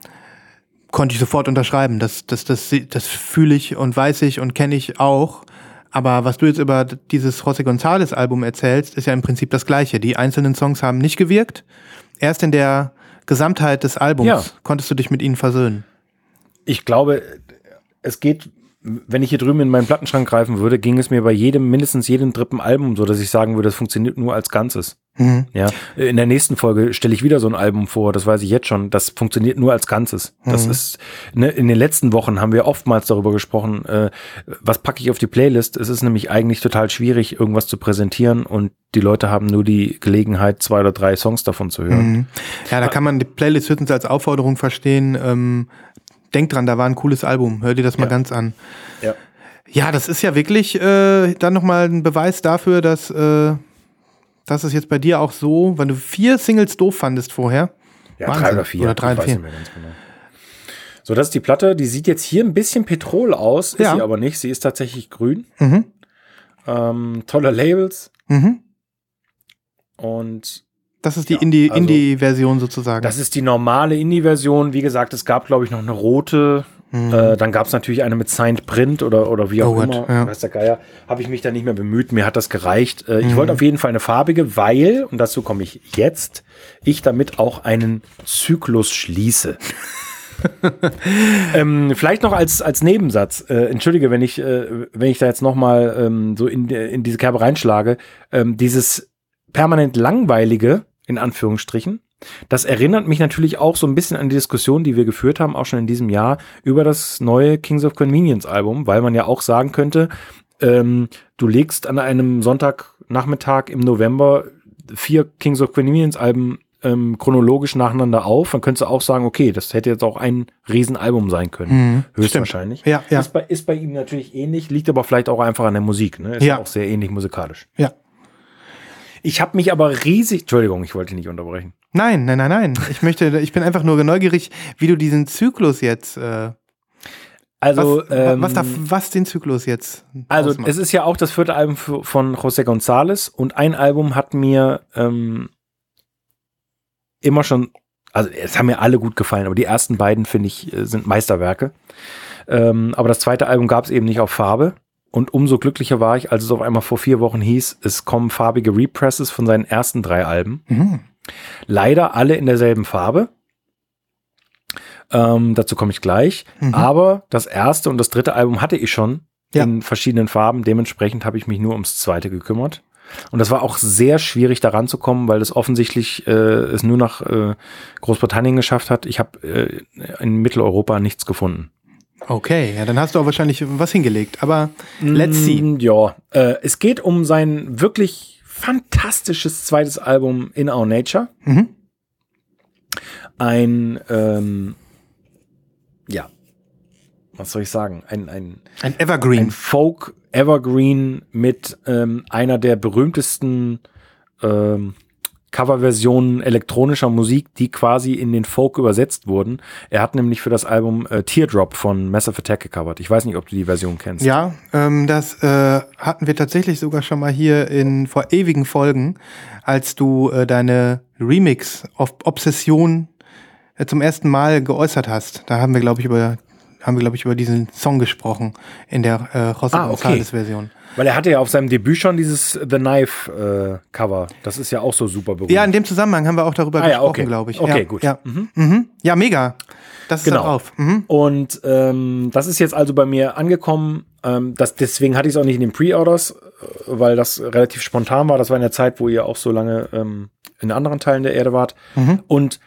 konnte ich sofort unterschreiben. Das, das, das, das fühle ich und weiß ich und kenne ich auch. Aber was du jetzt über dieses José González Album erzählst, ist ja im Prinzip das Gleiche. Die einzelnen Songs haben nicht gewirkt. Erst in der Gesamtheit des Albums Ja. konntest du dich mit ihnen versöhnen. Ich glaube, es geht, wenn ich hier drüben in meinen Plattenschrank greifen würde, ging es mir bei jedem, mindestens jedem dritten Album so, dass ich sagen würde, das funktioniert nur als Ganzes. Mhm. Ja, in der nächsten Folge stelle ich wieder so ein Album vor, das weiß ich jetzt schon. Das funktioniert nur als Ganzes. Das Mhm. ist, ne, in den letzten Wochen haben wir oftmals darüber gesprochen, äh, was packe ich auf die Playlist. Es ist nämlich eigentlich total schwierig, irgendwas zu präsentieren und die Leute haben nur die Gelegenheit, zwei oder drei Songs davon zu hören. Mhm. Ja, da kann man die Playlist höchstens als Aufforderung verstehen. Ähm, denk dran, da war ein cooles Album. Hör dir das mal Ja. ganz an. Ja. Ja, das ist ja wirklich äh, dann nochmal ein Beweis dafür, dass, äh, dass es jetzt bei dir auch so, wenn du vier Singles doof fandest vorher. Ja, Wahnsinn. drei oder vier. Oder drei oder vier. genau. So, das ist die Platte. Die sieht jetzt hier ein bisschen Petrol aus, ist Ja. sie aber nicht. Sie ist tatsächlich grün. Mhm. ähm, tolle Labels Mhm. und Das ist die Ja, Indie- also- Indie-Version sozusagen. das ist die normale Indie-Version. Wie gesagt, es gab, glaube ich, noch eine rote. Mhm. Äh, dann gab es natürlich eine mit Signed Print oder, oder wie auch Oh immer. ja. Weiß der Geier. Habe ich mich da nicht mehr bemüht. Mir hat das gereicht. Äh, Ich Mhm. wollte auf jeden Fall eine farbige, weil, und dazu komme ich jetzt, ich damit auch einen Zyklus schließe. ähm, vielleicht noch als, als Nebensatz. Äh, entschuldige, wenn ich, äh, wenn ich da jetzt noch mal ähm, so in, in diese Kerbe reinschlage. Ähm, dieses permanent langweilige, in Anführungsstrichen, das erinnert mich natürlich auch so ein bisschen an die Diskussion, die wir geführt haben, auch schon in diesem Jahr, über das neue Kings of Convenience Album, weil man ja auch sagen könnte, ähm, du legst an einem Sonntagnachmittag im November vier Kings of Convenience Alben ähm, chronologisch nacheinander auf, dann könntest du auch sagen, okay, das hätte jetzt auch ein Riesenalbum sein können. Mhm. Höchstwahrscheinlich. Ja, ja. Ist, bei, ist bei ihm natürlich ähnlich, liegt aber vielleicht auch einfach an der Musik. Ne? Ist Ja. auch sehr ähnlich musikalisch. Ja. Ich habe mich aber riesig, Entschuldigung, ich wollte nicht unterbrechen. Nein, nein, nein, nein. Ich möchte, ich bin einfach nur neugierig, wie du diesen Zyklus jetzt, äh, Also, was, ähm, was, da, was den Zyklus jetzt also ausmacht. es ist ja auch das vierte Album von José González und ein Album hat mir ähm, immer schon, also es haben mir alle gut gefallen, aber die ersten beiden finde ich äh, sind Meisterwerke. Ähm, aber das zweite Album gab es eben nicht auf Farbe. Und umso glücklicher war ich, als es auf einmal vor vier Wochen hieß, es kommen farbige Represses von seinen ersten drei Alben. Mhm. Leider alle in derselben Farbe. Ähm, dazu komme ich gleich. Mhm. Aber das erste und das dritte Album hatte ich schon Ja. in verschiedenen Farben. Dementsprechend habe ich mich nur ums zweite gekümmert. Und das war auch sehr schwierig daran zu kommen, weil es offensichtlich äh, es nur nach äh, Großbritannien geschafft hat. Ich habe äh, in Mitteleuropa nichts gefunden. Okay, ja, dann hast du auch wahrscheinlich was hingelegt. Aber let's see. Mm, Ja, äh, es geht um sein wirklich fantastisches zweites Album In Our Nature. Mhm. Ein, ähm, ja, was soll ich sagen? Ein, ein, Ein ein Evergreen. Folk Evergreen mit ähm, einer der berühmtesten ähm, Coverversionen elektronischer Musik, die quasi in den Folk übersetzt wurden. Er hat nämlich für das Album äh, Teardrop von Massive Attack gecovert. Ich weiß nicht, ob du die Version kennst. Ja, ähm, das äh, hatten wir tatsächlich sogar schon mal hier in vor ewigen Folgen, als du äh, deine Remix-Obsession äh, zum ersten Mal geäußert hast. Da haben wir, glaube ich, über haben wir, glaube ich, über diesen Song gesprochen in der äh, José Ah, okay. González-Version. Weil er hatte ja auf seinem Debüt schon dieses The Knife äh, Cover. Das ist ja auch so super berühmt. Ja, in dem Zusammenhang haben wir auch darüber Ah, ja, gesprochen, okay. glaube ich. Okay, ja, gut. Ja. Mhm. ja, mega. Das ist Genau. drauf. Mhm. Und ähm, das ist jetzt also bei mir angekommen. Ähm, das, deswegen hatte ich es auch nicht in den Pre-Orders, äh, weil das relativ spontan war. Das war in der Zeit, wo ihr auch so lange ähm, in anderen Teilen der Erde wart. Mhm. Und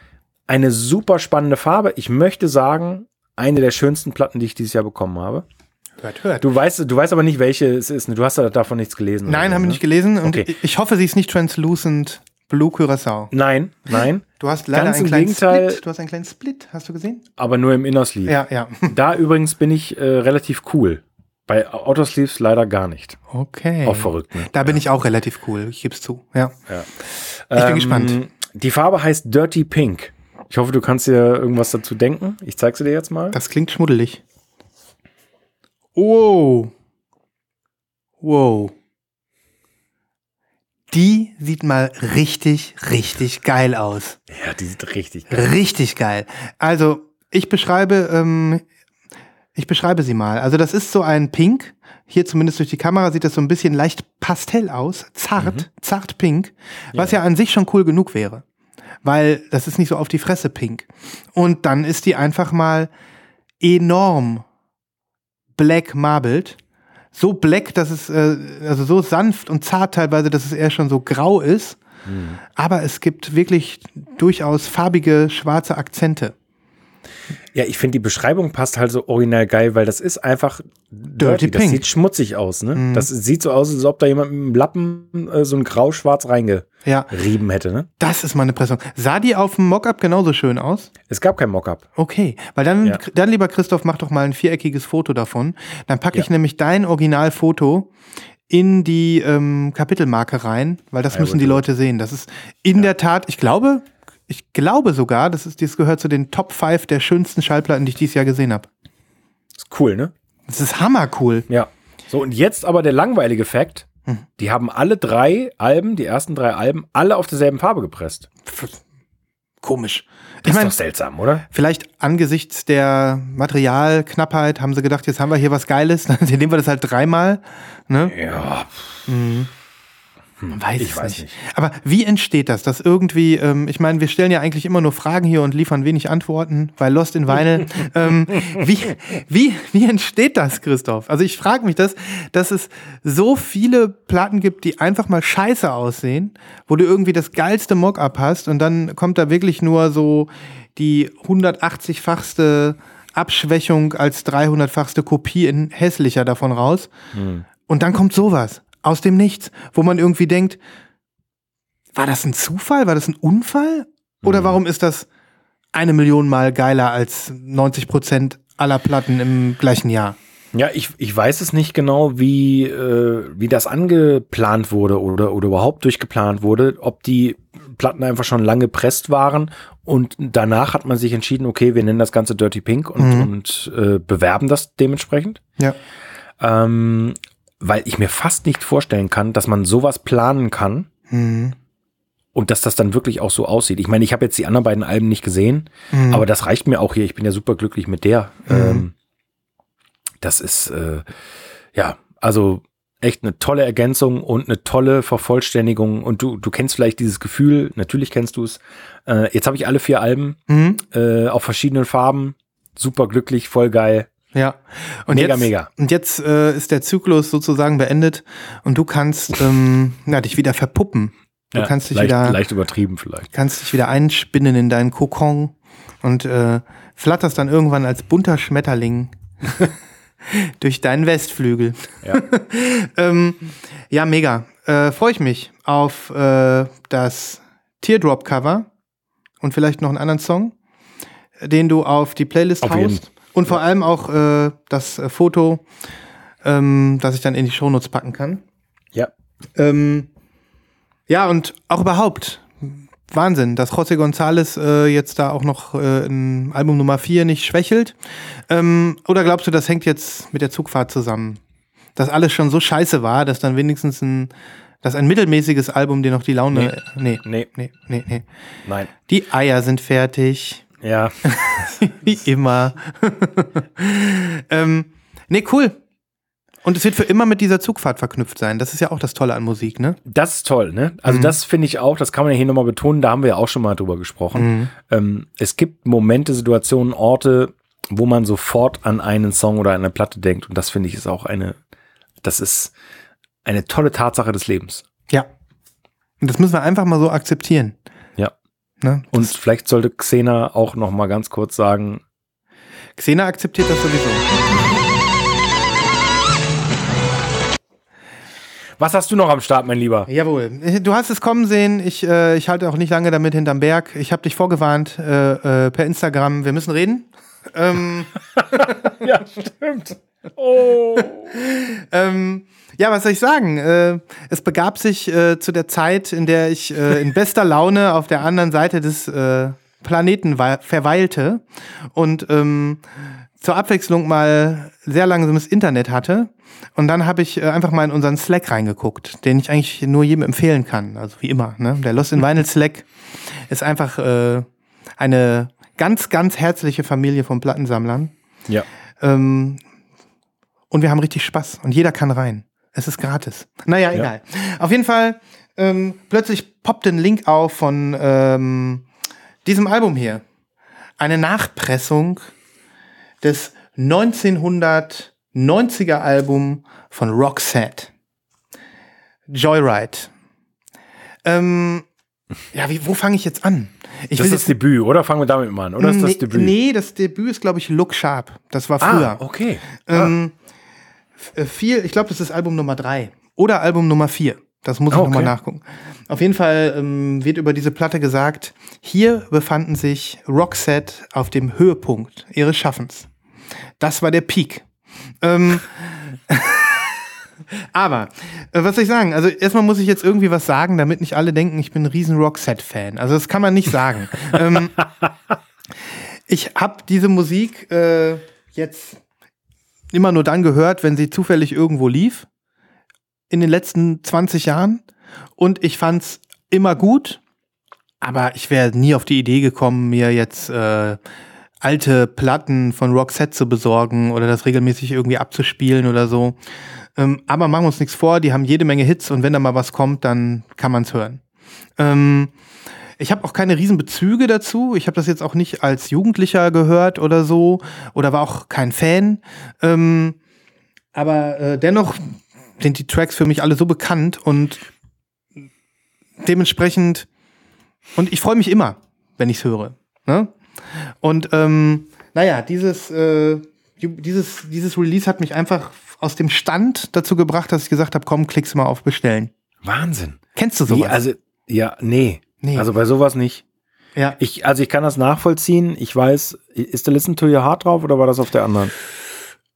eine super spannende Farbe. Ich möchte sagen, eine der schönsten Platten, die ich dieses Jahr bekommen habe. Hört, hört. Du weißt, du weißt aber nicht, welche es ist. ne? Du hast ja davon nichts gelesen. Nein, oder haben wir so, nicht gelesen. Und Okay. ich- ich hoffe, sie ist nicht translucent Blue Curacao. Nein, nein. Du hast leider Ganz einen kleinen Gegenteil. Split. Du hast einen kleinen Split, hast du gesehen? Aber nur im Inner Sleeve. Ja, ja. Da übrigens bin ich äh, relativ cool. Bei Outer Sleeves leider gar nicht. Okay. Auch verrückt. Ne? Da bin ich auch relativ cool, ich gebe es zu. Ja. Ich bin Ähm, gespannt. Die Farbe heißt Dirty Pink. Ich hoffe, du kannst dir irgendwas dazu denken. Ich zeig sie dir jetzt mal. Das klingt schmuddelig. Wow. Wow. Die sieht mal richtig, richtig geil aus. Ja, die sieht richtig geil. Richtig geil. Also, ich beschreibe, ähm, ich beschreibe sie mal. Also, das ist so ein Pink. Hier zumindest durch die Kamera sieht das so ein bisschen leicht pastell aus. Zart, zart pink. Was ja. an sich schon cool genug wäre. Weil das ist nicht so auf die Fresse pink. Und dann ist die einfach mal enorm black marbled. So black, dass es, äh, also so sanft und zart teilweise, dass es eher schon so grau ist. Aber es gibt wirklich durchaus farbige, schwarze Akzente. Ja, ich finde, die Beschreibung passt halt so original geil, weil das ist einfach Dirty Das Pink. sieht schmutzig aus, ne? Das sieht so aus, als ob da jemand mit einem Lappen äh, so ein grau-schwarz reingerieben Ja, hätte, ne? das ist meine Impression. Sah die auf dem Mockup genauso schön aus? Es gab kein Mockup. Okay, weil dann, Ja. dann lieber Christoph, mach doch mal ein viereckiges Foto davon. Dann packe ich Ja. nämlich dein Originalfoto in die ähm, Kapitelmarke rein, weil das I müssen die Leute sehen. Das ist in der Tat, ich glaube, ich glaube sogar, das, ist, das gehört zu den Top 5 der schönsten Schallplatten, die ich dieses Jahr gesehen habe. Ist cool, ne? Das ist hammercool. Ja. So, und jetzt aber der langweilige Fakt. Hm. Die haben alle drei Alben, die ersten drei Alben, alle auf derselben Farbe gepresst. Komisch. Das Ich mein- ist doch seltsam, oder? Vielleicht angesichts der Materialknappheit haben sie gedacht, jetzt haben wir hier was Geiles, dann nehmen wir das halt dreimal. Ne? Ja, Man weiß ich es weiß nicht. nicht. Aber wie entsteht das? Dass irgendwie, ähm, ich meine, wir stellen ja eigentlich immer nur Fragen hier und liefern wenig Antworten bei Lost in Vinyl. ähm, wie, wie, wie entsteht das, Christoph? Also ich frage mich das, dass es so viele Platten gibt, die einfach mal scheiße aussehen, wo du irgendwie das geilste Mock-up hast und dann kommt da wirklich nur so die 180-fachste Abschwächung als 300-fachste Kopie in hässlicher davon raus. Und dann kommt sowas aus dem Nichts, wo man irgendwie denkt, war das ein Zufall? War das ein Unfall? Oder warum ist das eine Million Mal geiler als 90 Prozent aller Platten im gleichen Jahr? Ja, ich, ich weiß es nicht genau, wie, äh, wie das angeplant wurde oder, oder überhaupt durchgeplant wurde, ob die Platten einfach schon lange presst waren und danach hat man sich entschieden, okay, wir nennen das Ganze Dirty Pink und, Mhm. und äh, bewerben das dementsprechend. Ja. Ähm, weil ich mir fast nicht vorstellen kann, dass man sowas planen kann Mhm. und dass das dann wirklich auch so aussieht. Ich meine, ich habe jetzt die anderen beiden Alben nicht gesehen, Mhm. aber das reicht mir auch hier. Ich bin ja super glücklich mit der. Ähm, das ist, äh, ja, also echt eine tolle Ergänzung und eine tolle Vervollständigung. Und du, du kennst vielleicht dieses Gefühl, natürlich kennst du es. Äh, jetzt habe ich alle vier Alben Mhm. äh, auf verschiedenen Farben. Super glücklich, voll geil. Ja. Und Mega, jetzt, mega. Und jetzt äh, ist der Zyklus sozusagen beendet und du kannst ähm, ja, dich wieder verpuppen. Du Ja, kannst dich leicht, wieder leicht übertrieben vielleicht. kannst dich wieder einspinnen in deinen Kokon und äh, flatterst dann irgendwann als bunter Schmetterling durch deinen Westflügel. Ja. ähm, ja, mega. Äh, Freue ich mich auf äh, das Teardrop-Cover und vielleicht noch einen anderen Song, den du auf die Playlist Auf jeden. Und vor allem auch äh, das äh, Foto, ähm, das ich dann in die Shownotes packen kann. Ja. Ähm, ja, und auch überhaupt. Wahnsinn, dass José González äh, jetzt da auch noch äh, in Album Nummer 4 nicht schwächelt. Ähm, oder glaubst du, das hängt jetzt mit der Zugfahrt zusammen? Dass alles schon so scheiße war, dass dann wenigstens ein, dass ein mittelmäßiges Album dir noch die Laune. Nee, Nee, nee, nee, nee. nein. Die Eier sind fertig. Ja. Wie immer. ähm, nee, cool. Und es wird für immer mit dieser Zugfahrt verknüpft sein. Das ist ja auch das Tolle an Musik, ne? Das ist toll, ne? Also Mhm. das finde ich auch, das kann man ja hier nochmal betonen, da haben wir ja auch schon mal drüber gesprochen. Mhm. Ähm, es gibt Momente, Situationen, Orte, wo man sofort an einen Song oder eine Platte denkt. Und das finde ich ist auch eine, das ist eine tolle Tatsache des Lebens. Ja. Und das müssen wir einfach mal so akzeptieren. Ne? Und vielleicht sollte Xena auch noch mal ganz kurz sagen, Xena akzeptiert das sowieso. was hast du noch am Start, mein Lieber? Jawohl. Du hast es kommen sehen. Ich, äh, ich halte auch nicht lange damit hinterm Berg. Ich habe dich vorgewarnt äh, äh, per Instagram. Wir müssen reden. Ähm, Ja, stimmt. Oh. ähm, ja, was soll ich sagen? Äh, es begab sich äh, zu der Zeit, in der ich äh, in bester Laune auf der anderen Seite des äh, Planeten wei- verweilte und ähm, zur Abwechslung mal sehr langsames Internet hatte. Und dann habe ich äh, einfach mal in unseren Slack reingeguckt, den ich eigentlich nur jedem empfehlen kann. Also wie immer. Ne? Der Lost in Vinyl Slack ist einfach äh, eine ganz, ganz herzliche Familie von Plattensammlern. Ja. Ähm, und wir haben richtig Spaß. Und jeder kann rein. Es ist gratis. Naja, egal. Auf jeden Fall, ähm, plötzlich poppt ein Link auf von ähm, diesem Album hier. Eine Nachpressung des 1990er Album von Roxette. Joyride. Ähm, ja, wie, wo fange ich jetzt an? Ich Das ist das Debüt, oder? Fangen wir damit mal an, oder ist das nee, Debüt? Nee, das Debüt ist, glaube ich, Look Sharp. Das war früher. Ah, okay. Ähm, äh, viel, ich glaube, das ist Album Nummer drei oder Album Nummer vier. Das muss ich Ah, noch nochmal okay. nachgucken. Auf jeden Fall ähm, wird über diese Platte gesagt, hier befanden sich Roxette auf dem Höhepunkt ihres Schaffens. Das war der Peak. Ähm, aber, äh, was soll ich sagen? Also erstmal muss ich jetzt irgendwie was sagen, damit nicht alle denken, ich bin ein riesen Roxette-Fan. Also das kann man nicht sagen. ähm, ich habe diese Musik äh, jetzt immer nur dann gehört, wenn sie zufällig irgendwo lief. In den letzten 20 Jahren. Und ich fand's immer gut. Aber ich wäre nie auf die Idee gekommen, mir jetzt äh, alte Platten von Roxette zu besorgen oder das regelmäßig irgendwie abzuspielen oder so. Ähm, aber machen wir uns nichts vor, die haben jede Menge Hits und wenn da mal was kommt, dann kann man es hören. Ähm, ich habe auch keine Riesenbezüge dazu. Ich habe das jetzt auch nicht als Jugendlicher gehört oder so oder war auch kein Fan. Ähm, aber äh, dennoch sind die Tracks für mich alle so bekannt und dementsprechend und ich freue mich immer, wenn ich es höre. Ne? Und ähm, naja, dieses, äh, dieses, dieses Release hat mich einfach aus dem Stand dazu gebracht, dass ich gesagt habe, komm, klickst mal auf Bestellen. Wahnsinn. Kennst du sowas? Wie, also, ja, nee. Nee. Also bei sowas nicht. ja. Ich, also ich kann das nachvollziehen. Ich weiß, ist der Listen to Your Heart drauf oder war das auf der anderen?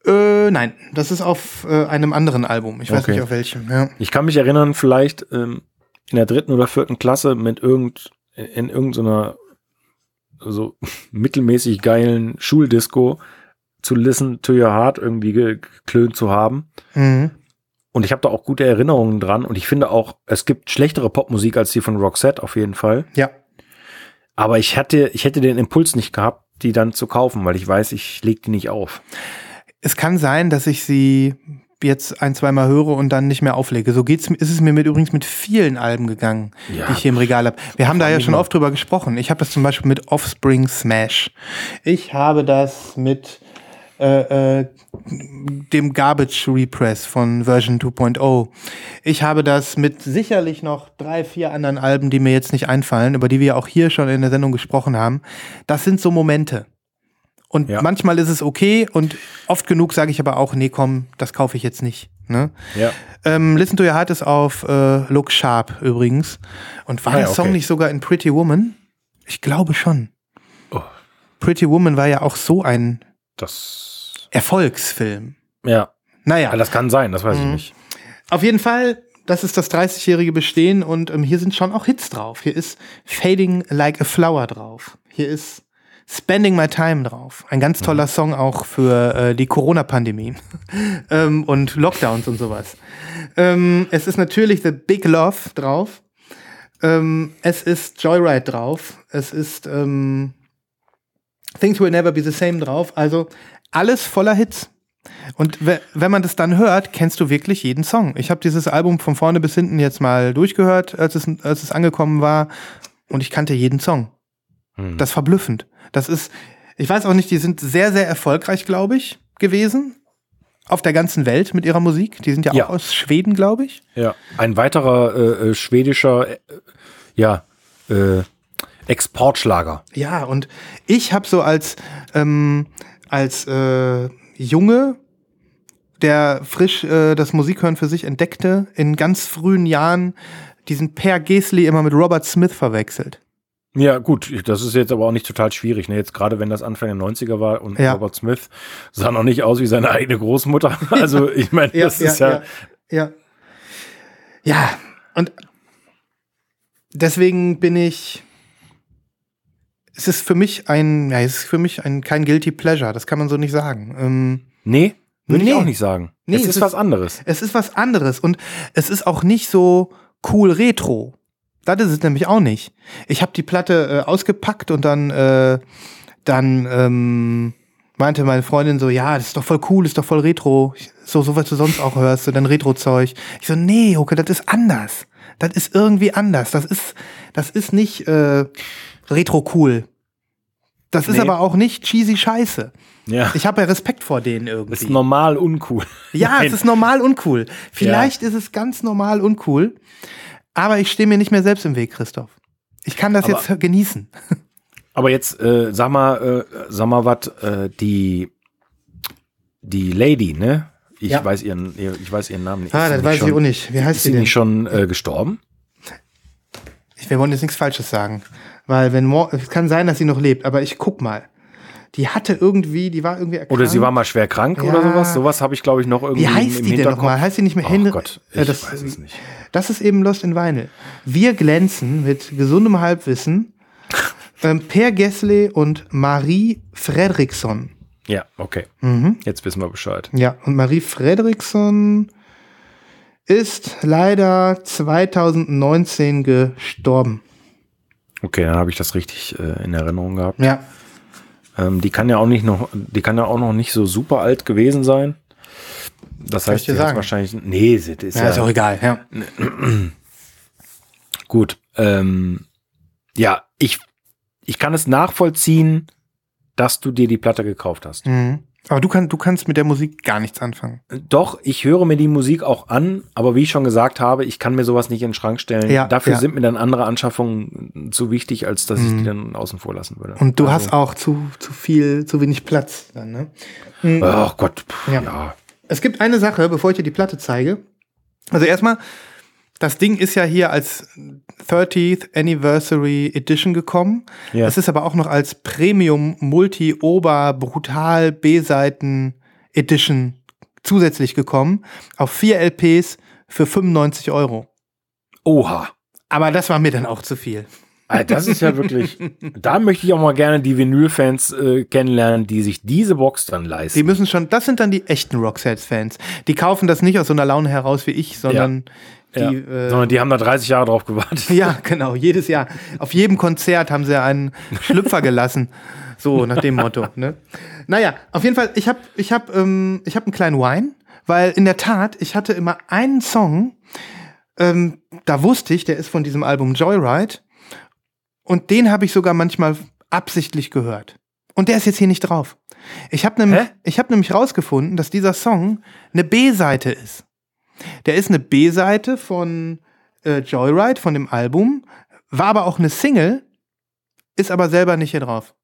Äh, nein, das ist auf äh, einem anderen Album. Ich weiß Okay. nicht auf welchem. Ja. Ich kann mich erinnern, vielleicht ähm, in der dritten oder vierten Klasse mit irgend, in irgendeiner so mittelmäßig geilen Schuldisco zu Listen to Your Heart irgendwie geklönt zu haben. Mhm. Und ich habe da auch gute Erinnerungen dran. Und ich finde auch, es gibt schlechtere Popmusik als die von Roxette auf jeden Fall. ja. Aber ich hatte, ich hätte den Impuls nicht gehabt, die dann zu kaufen, weil ich weiß, ich leg die nicht auf. Es kann sein, dass ich sie jetzt ein, zweimal höre und dann nicht mehr auflege. So geht's, ist es mir mit, übrigens mit vielen Alben gegangen, Ja. die ich hier im Regal habe. Wir haben da ja schon oft drüber gesprochen. Ich habe das zum Beispiel mit Offspring Smash. Ich habe das mit äh, äh, dem Garbage Repress von Version 2.0. Ich habe das mit sicherlich noch drei, vier anderen Alben, die mir jetzt nicht einfallen, über die wir auch hier schon in der Sendung gesprochen haben. Das sind so Momente. Und Ja. manchmal ist es okay und oft genug sage ich aber auch, nee, komm, das kaufe ich jetzt nicht. Ne? Ja. Ähm, Listen to Your Heart ist auf äh, Look Sharp übrigens. Und war Ah ja, der Song okay. nicht sogar in Pretty Woman? Ich glaube schon. Oh. Pretty Woman war ja auch so ein Das. Erfolgsfilm. Ja. Naja, ja, das kann sein, das weiß Mhm. ich nicht. auf jeden Fall, das ist das 30-jährige Bestehen und ähm, hier sind schon auch Hits drauf. Hier ist Fading Like a Flower drauf. Hier ist Spending My Time drauf. Ein ganz toller Song auch für äh, die Corona-Pandemie ähm, und Lockdowns und sowas. Ähm, es ist natürlich The Big Love drauf. Ähm, es ist Joyride drauf. Es ist ähm, Things Will Never Be the Same drauf. Also alles voller Hits. Und we- wenn man das dann hört, kennst du wirklich jeden Song. Ich habe dieses Album von vorne bis hinten jetzt mal durchgehört, als es, als es angekommen war. Und ich kannte jeden Song. Hm. Das ist verblüffend. Das ist, ich weiß auch nicht, die sind sehr, sehr erfolgreich, glaube ich, gewesen. Auf der ganzen Welt mit ihrer Musik. Die sind ja, Ja. auch aus Schweden, glaube ich. Ja, ein weiterer äh, äh, schwedischer, äh, ja, äh, Exportschlager. Ja, und ich habe so als, ähm, als äh, Junge, der frisch äh, das Musikhören für sich entdeckte, in ganz frühen Jahren diesen Per Gesley immer mit Robert Smith verwechselt. Ja, gut, das ist jetzt aber auch nicht total schwierig. Ne? Jetzt gerade, wenn das Anfang der 90er war und Ja. Robert Smith sah noch nicht aus wie seine eigene Großmutter. Also, ich meine, das ist ja, ja, ja. Ja, und deswegen bin ich. Es ist für mich ein, ja, es ist für mich ein kein guilty pleasure. Das kann man so nicht sagen. Ähm, nee, würde Nee. ich auch nicht sagen. Nee, es es ist ist- was anderes. Es ist was anderes und es ist auch nicht so cool retro. Das ist es nämlich auch nicht. Ich habe die Platte äh, ausgepackt und dann, äh, dann ähm, meinte meine Freundin so, ja, das ist doch voll cool, ist doch voll retro. So, so was du sonst auch hörst, so dein Retro-Zeug. Ich so, nee, okay, das ist anders. Das ist irgendwie anders. Das ist, das ist nicht äh, retro cool. Das ist Nee. aber auch nicht cheesy Scheiße. Ja. Ich habe ja Respekt vor denen irgendwie. ist normal uncool. Ja, Nein. es ist normal uncool. Vielleicht ist es ganz normal uncool, aber ich stehe mir nicht mehr selbst im Weg, Christoph. Ich kann das Aber- jetzt genießen. Aber jetzt, äh, sag mal, äh, sag mal was, äh, die, die Lady, ne? Ich Ja. weiß ihren, ihr- ich weiß ihren Namen nicht. Ah, Ist das sie weiß ich auch nicht. Wie heißt Ist sie sie denn? nicht schon äh, gestorben? Wir wollen jetzt nichts Falsches sagen. Weil wenn mor- es kann sein, dass sie noch lebt, aber ich guck mal. Die hatte irgendwie, die war irgendwie erkrankt. Oder sie war mal schwer krank oder Ja. sowas? Sowas habe ich, glaube ich, noch irgendwie Wie heißt im die denn nochmal? Heißt sie nicht mehr Oh Henry? Gott, Äh, ich das, weiß es nicht. Das ist eben Lost in Vinyl. Wir glänzen mit gesundem Halbwissen. ähm, per Gessle und Marie Fredriksson. Ja, okay. Mhm. Jetzt wissen wir Bescheid. Ja, und Marie Fredriksson ist leider 2019 gestorben. Okay, dann habe ich das richtig äh, in Erinnerung gehabt. Ja. Ähm, die kann ja auch nicht noch, die kann ja auch noch nicht so super alt gewesen sein. Das heißt, ich dir sagen? wahrscheinlich. Nee, sie ist Ja, ja, ist auch egal. Ja. gut. Ähm, ja, ich, ich kann es nachvollziehen, dass du dir die Platte gekauft hast. Mhm. Aber du, kann, du kannst mit der Musik gar nichts anfangen. Doch, ich höre mir die Musik auch an, aber wie ich schon gesagt habe, ich kann mir sowas nicht in den Schrank stellen. Ja, Dafür ja. sind mir dann andere Anschaffungen zu wichtig, als dass ich Mhm. die dann außen vor lassen würde. Und du Also- hast auch zu, zu viel, zu wenig Platz dann, ne? Mhm. Ach Gott, pff, Ja. ja. Es gibt eine Sache, bevor ich dir die Platte zeige. Also erstmal, das Ding ist ja hier als 30th Anniversary Edition gekommen. Ja. Es ist aber auch noch als Premium Multi Ober Brutal B-Seiten Edition zusätzlich gekommen. Auf vier LPs für 95 Euro. Oha. Aber das war mir dann auch zu viel. Alter, das ist ja wirklich. da möchte ich auch mal gerne die Vinyl-Fans äh, kennenlernen, die sich diese Box dann Die leisten. müssen schon, das sind dann die echten Rocksells-Fans. Die kaufen das nicht aus so einer Laune heraus wie ich, sondern Ja. Die. Äh, Sondern die haben da 30 Jahre drauf gewartet. Ja, genau, jedes Jahr. Auf jedem Konzert haben sie einen Schlüpfer gelassen. So, nach dem Motto. Ne? Naja, auf jeden Fall, ich habe ich hab, ähm, ich hab einen kleinen Wine, weil in der Tat, ich hatte immer einen Song, ähm, da wusste ich, der ist von diesem Album Joyride. Und den habe ich sogar manchmal absichtlich gehört. Und der ist jetzt hier nicht drauf. Ich habe nämlich, ich hab nämlich rausgefunden, dass dieser Song eine B-Seite ist. Der ist eine B-Seite von äh, Joyride, von dem Album, war aber auch eine Single, ist aber selber nicht hier drauf.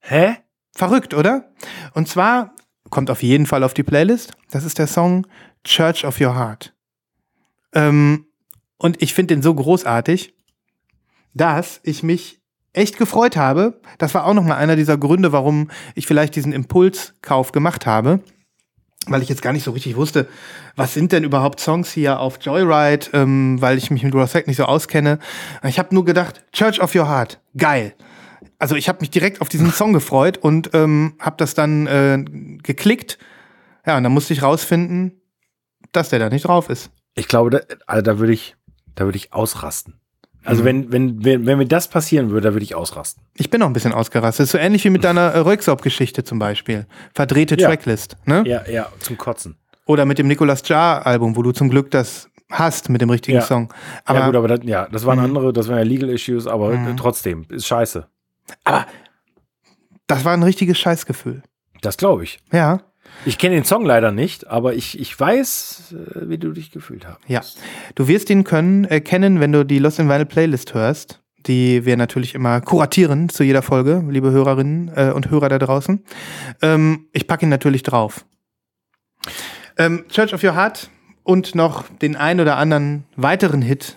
Hä? Verrückt, oder? Und zwar kommt auf jeden Fall auf die Playlist. Das ist der Song Church of Your Heart. Ähm, und ich finde den so großartig, dass ich mich echt gefreut habe. Das war auch noch mal einer dieser Gründe, warum ich vielleicht diesen Impulskauf gemacht habe. Weil ich jetzt gar nicht so richtig wusste, was sind denn überhaupt Songs hier auf Joyride, ähm, weil ich mich mit Rosette nicht so auskenne. Ich habe nur gedacht, Church of Your Heart, geil also ich habe mich direkt auf diesen Song gefreut und ähm, habe das dann äh, geklickt. Ja, und dann musste ich rausfinden, dass der da nicht drauf ist. Ich glaube, da, also da würde ich, da würde ich ausrasten. Also Mhm. wenn, wenn, wenn, wenn mir das passieren würde, da würde ich ausrasten. Ich bin noch ein bisschen ausgerastet. So ähnlich wie mit deiner äh, Röksop-Geschichte zum Beispiel. Verdrehte Ja. Tracklist. Ne? Ja, ja, zum Kotzen. Oder mit dem Nicolas Jar-Album, wo du zum Glück das hast mit dem richtigen Ja. Song. Aber, ja, gut, aber das, ja, das waren Mhm. andere, das waren ja Legal Issues, aber Mhm. trotzdem, ist scheiße. aber das war ein richtiges Scheißgefühl. Das glaube ich. Ja. Ich kenne den Song leider nicht, aber ich, ich weiß, äh, wie du dich gefühlt hast. Ja, du wirst ihn können äh, kennen, wenn du die Lost in Vinyl Playlist hörst, die wir natürlich immer kuratieren zu jeder Folge, liebe Hörerinnen äh, und Hörer da draußen. Ähm, ich packe ihn natürlich drauf. Ähm, Church of Your Heart und noch den ein oder anderen weiteren Hit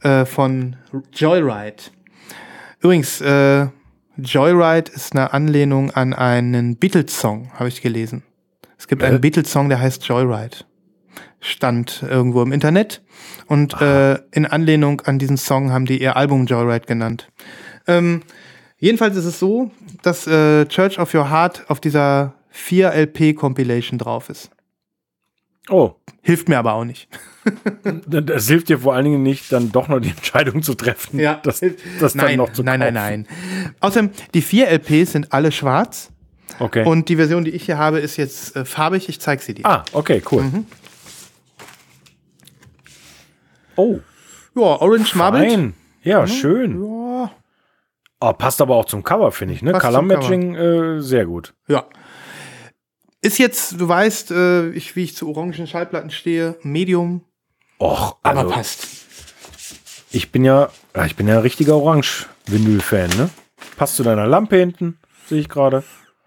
äh, von Joyride. Übrigens, äh, Joyride ist eine Anlehnung an einen Beatles-Song, habe ich gelesen. Es gibt einen Äh? Beatles-Song, der heißt Joyride. Stand irgendwo im Internet. Und äh, in Anlehnung an diesen Song haben die ihr Album Joyride genannt. Ähm, jedenfalls ist es so, dass äh, Church of Your Heart auf dieser 4-LP-Compilation drauf ist. Oh, Hilft mir aber auch nicht. das hilft dir vor allen Dingen nicht, dann doch noch die Entscheidung zu treffen, das, das dann nein, noch zu nein, nein, kaufen. nein. Außerdem, die 4 LPs sind alle schwarz. Okay. Und die Version, die ich hier habe, ist jetzt äh, farbig. Ich zeige sie dir. ah, okay, cool. Mhm. Oh, Ja, Orange Marbled. fein. Ja, schön. Ja, Oh, passt aber auch zum Cover, finde ich. Ne? Passt Color. Matching, äh, sehr gut. ja. Ist jetzt, du weißt, äh, ich, wie ich zu orangen Schallplatten stehe, Medium, Och, aber also, passt. ich bin ja, ich bin ja ein richtiger Orange-Vinyl-Fan, ne? Passt zu deiner Lampe hinten, sehe ich gerade.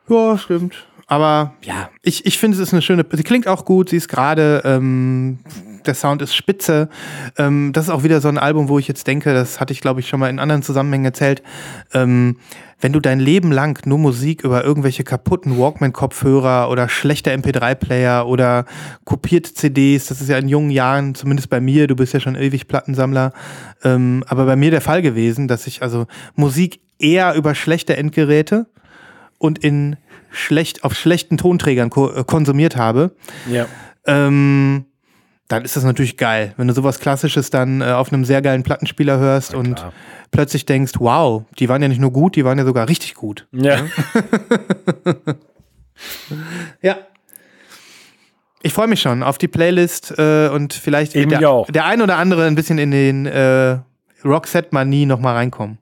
Ja, stimmt. Aber ja, ich, ich finde, es ist eine schöne. Sie klingt auch gut, sie ist gerade, ähm, der Sound ist spitze. Ähm, das ist auch wieder so ein Album, wo ich jetzt denke, das hatte ich, glaube ich, schon mal in anderen Zusammenhängen erzählt. Ähm, wenn du dein Leben lang nur Musik über irgendwelche kaputten Walkman-Kopfhörer oder schlechte MP3-Player oder kopierte CDs, das ist ja in jungen Jahren, zumindest bei mir, du bist ja schon ewig Plattensammler, ähm, aber bei mir der Fall gewesen, dass ich also Musik eher über schlechte Endgeräte und in schlecht auf schlechten Tonträgern ko äh, konsumiert habe, Ja. ähm, dann ist das natürlich geil, wenn du sowas Klassisches dann äh, auf einem sehr geilen Plattenspieler hörst und klar. plötzlich denkst, wow, die waren ja nicht nur gut, die waren ja sogar richtig gut. Ja. Ja. Ich freue mich schon auf die Playlist äh, und vielleicht Ich mich der, der ein oder andere ein bisschen in den äh, Rockset-Manie noch mal reinkommen.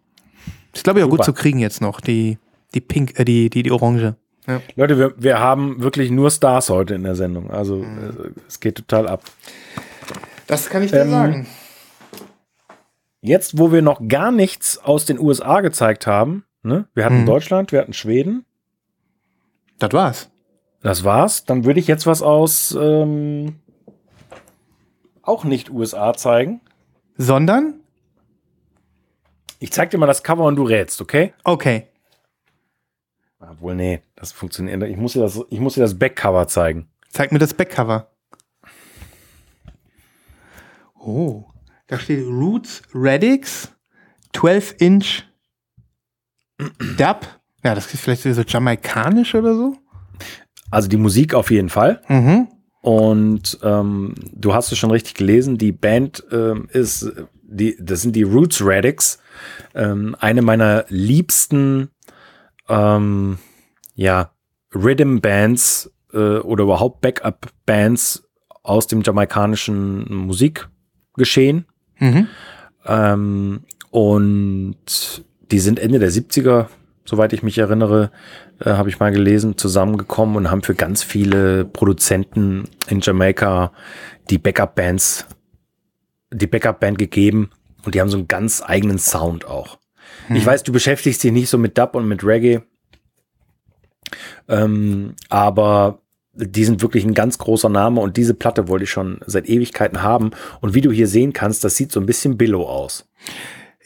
Ist glaube ich auch gut Super. zu kriegen jetzt noch, die, die Pink, äh, die, die, die Orange. Ja. Leute, wir, wir haben wirklich nur Stars heute in der Sendung. Also äh, es geht total ab. Das kann ich dir Ähm, sagen. Jetzt, wo wir noch gar nichts aus den USA gezeigt haben, ne? wir hatten Mhm. Deutschland, wir hatten Schweden, Das war's. das war's. Dann würde ich jetzt was aus ähm, auch nicht USA zeigen. Sondern? Ich zeig dir mal das Cover und du rätst, okay? Okay. Obwohl, nee, das funktioniert. nicht. Ich muss dir das, ich muss dir das Backcover zeigen. Zeig mir das Backcover. Oh, da steht Roots Radix 12 Inch Dub. Ja, das ist vielleicht so jamaikanisch oder so. Also die Musik auf jeden Fall. Mhm. Und ähm, du hast es schon richtig gelesen, die Band ähm, ist, die, das sind die Roots Radix, ähm, eine meiner liebsten ähm, ja, Rhythm-Bands äh, oder überhaupt Backup-Bands aus dem jamaikanischen Musikgeschehen. Mhm. Ähm, und die sind Ende der 70er, soweit ich mich erinnere, äh, habe ich mal gelesen, zusammengekommen und haben für ganz viele Produzenten in Jamaika die Backup-Bands, die Backup-Band gegeben und die haben so einen ganz eigenen Sound auch. Ich weiß, du beschäftigst dich nicht so mit Dub und mit Reggae, ähm, aber die sind wirklich ein ganz großer Name und diese Platte wollte ich schon seit Ewigkeiten haben. Und wie du hier sehen kannst, das sieht so ein bisschen Billow aus.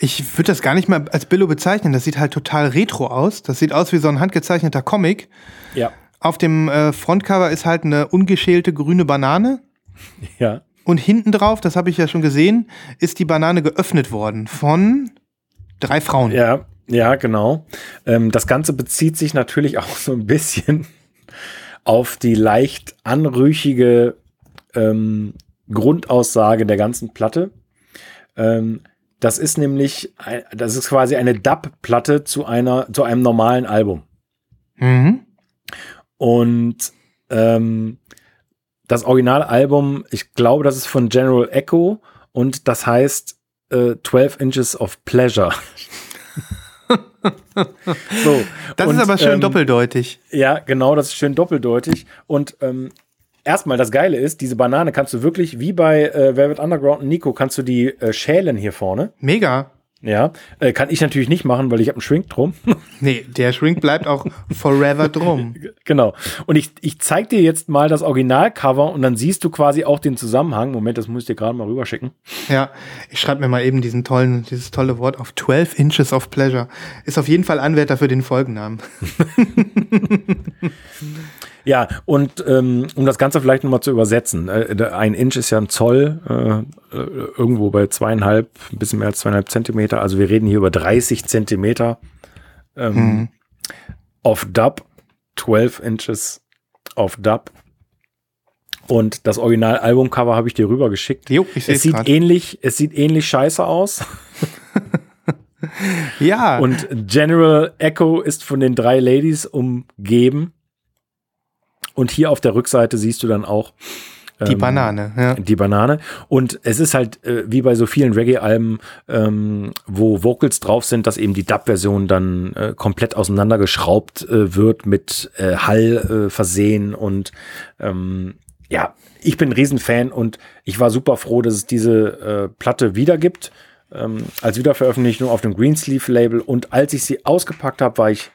Ich würde das gar nicht mal als Billo bezeichnen. Das sieht halt total retro aus. Das sieht aus wie so ein handgezeichneter Comic. Ja. Auf dem äh, Frontcover ist halt eine ungeschälte grüne Banane. Ja. Und hinten drauf, das habe ich ja schon gesehen, ist die Banane geöffnet worden von drei Frauen. Ja, ja, genau. Ähm, das Ganze bezieht sich natürlich auch so ein bisschen auf die leicht anrüchige ähm, Grundaussage der ganzen Platte. Ähm, das ist nämlich, das ist quasi eine Dub-Platte zu einer, zu einem normalen Album. Mhm. Und ähm, das Originalalbum, ich glaube, das ist von General Echo und das heißt äh, 12 Inches of Pleasure. so, Das und, ist aber schön ähm, doppeldeutig. Ja, genau, das ist schön doppeldeutig. Und ähm, erstmal das Geile ist, diese Banane kannst du wirklich, wie bei äh, Velvet Underground und Nico, kannst du die äh, schälen hier vorne. Mega. Ja, äh, kann ich natürlich nicht machen, weil ich habe einen Shrink drum. Nee, der Shrink bleibt auch forever drum. Genau. Und ich, ich zeig dir jetzt mal das Originalcover und dann siehst du quasi auch den Zusammenhang. Moment, das muss ich dir gerade mal rüberschicken. Ja, ich schreibe mir mal eben diesen tollen, dieses tolle Wort auf 12 Inches of Pleasure. Ist auf jeden Fall Anwärter für den Folgennamen. Ja, und ähm, um das Ganze vielleicht nochmal zu übersetzen, äh, ein Inch ist ja ein Zoll, äh, äh, irgendwo bei zweieinhalb, ein bisschen mehr als zweieinhalb Zentimeter. Also wir reden hier über 30 Zentimeter ähm, auf Dub, 12 Inches auf Dub. Und das Original-Albumcover habe ich dir rübergeschickt. Jo, ich sehe Es sieht gerade. ähnlich, es sieht ähnlich scheiße aus. Ja, Und General Echo ist von den drei Ladies umgeben. Und hier auf der Rückseite siehst du dann auch die ähm, Banane. Ja. Die Banane. Und es ist halt äh, wie bei so vielen Reggae-Alben, ähm, wo Vocals drauf sind, dass eben die Dub-Version dann äh, komplett auseinandergeschraubt äh, wird, mit äh, Hall äh, versehen. Und ähm, ja, ich bin ein Riesenfan und ich war super froh, dass es diese äh, Platte wieder gibt. Ähm, als Wiederveröffentlichung auf dem Greensleeve-Label. Und als ich sie ausgepackt habe, war ich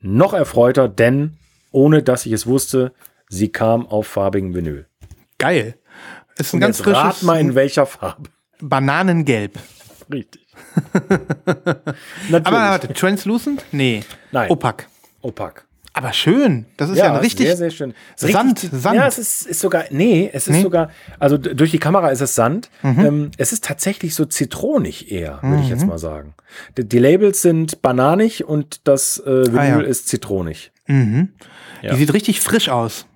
noch erfreuter, denn ohne dass ich es wusste, sie kam auf farbigen Vinyl. Geil. Ist ein Und ganz jetzt rat frisches mal in welcher Farbe. Bananengelb. Richtig. Aber warte, translucent? Nee. Nein. Opak. Opak. Aber schön. Das ist ja, ein richtig. sehr, sehr schön. Sand, richtig- Sand. Ja, es ist, ist sogar, nee, es ist Nee? Mhm. sogar, also durch die Kamera ist es Sand. Ähm, es ist tatsächlich so zitronig eher, würde ich jetzt mal sagen. Die, die Labels sind bananig und das äh, Vinyl Ah, ja. ist zitronig. Mhm. Ja. Die sieht richtig frisch aus,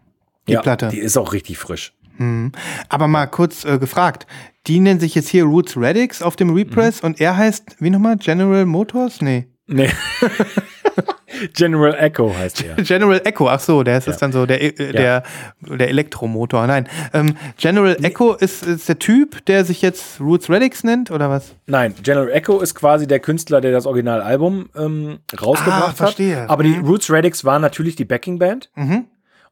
die ja, Platte. Die ist auch richtig frisch. Mhm. Aber mal kurz äh, gefragt. Die nennen sich jetzt hier Roots Radix auf dem Repress und er heißt, wie nochmal? General Motors? Nee. Nee. General Echo heißt er. General Echo, ach so, der ist, Ja. dann so der, äh, der, der Elektromotor. Nein. Ähm, General Echo ist, ist der Typ, der sich jetzt Roots Radix nennt, oder was? Nein, General Echo ist quasi der Künstler, der das Originalalbum ähm, rausgebracht Ah, verstehe. hat. Aber die Mhm. Roots Radix war natürlich die Backingband. Mhm.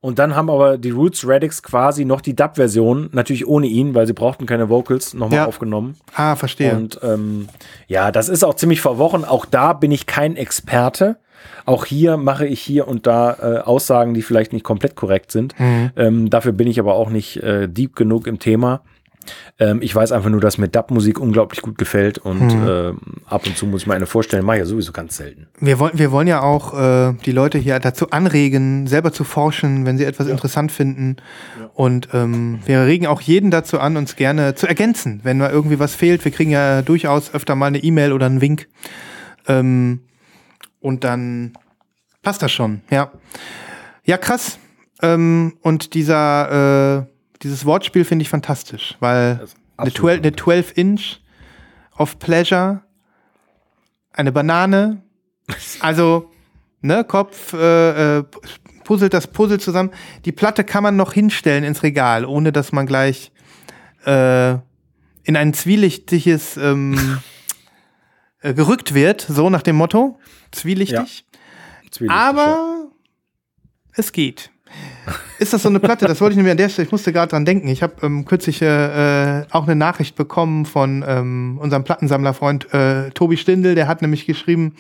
Und dann haben aber die Roots Radix quasi noch die Dub-Version, natürlich ohne ihn, weil sie brauchten keine Vocals, nochmal Ja. aufgenommen. Ah, verstehe. Und ähm, ja, das ist auch ziemlich verworren. Auch da bin ich kein Experte. Auch hier mache ich hier und da äh, Aussagen, die vielleicht nicht komplett korrekt sind. Mhm. Ähm, dafür bin ich aber auch nicht äh, deep genug im Thema. Ähm, ich weiß einfach nur, dass mir Dub-Musik unglaublich gut gefällt und Mhm. ähm, ab und zu muss ich mir eine vorstellen, mache ich ja sowieso ganz selten. Wir wollen, wir wollen ja auch äh, die Leute hier dazu anregen, selber zu forschen, wenn sie etwas interessant finden. Und ähm, wir regen auch jeden dazu an, uns gerne zu ergänzen, wenn mal irgendwie was fehlt. Wir kriegen ja durchaus öfter mal eine E-Mail oder einen Wink. Ähm, und dann passt das schon, ja. Ja, krass. Ähm, und dieser, äh, dieses Wortspiel finde ich fantastisch, weil eine absolut 12, eine 12 Inch of Pleasure, eine Banane, also, ne, Kopf, äh, äh, puzzelt das Puzzle zusammen. Die Platte kann man noch hinstellen ins Regal, ohne dass man gleich äh, in ein zwielichtiges ähm, äh, gerückt wird, so nach dem Motto. Zwielichtig. Zwielichtig, ja. Aber es geht. Ist das so eine Platte? Das wollte ich nämlich an der Stelle, ich musste gerade dran denken. Ich habe ähm, kürzlich äh, äh, auch eine Nachricht bekommen von ähm, unserem Plattensammlerfreund äh, Tobi Stindl. Der hat nämlich geschrieben,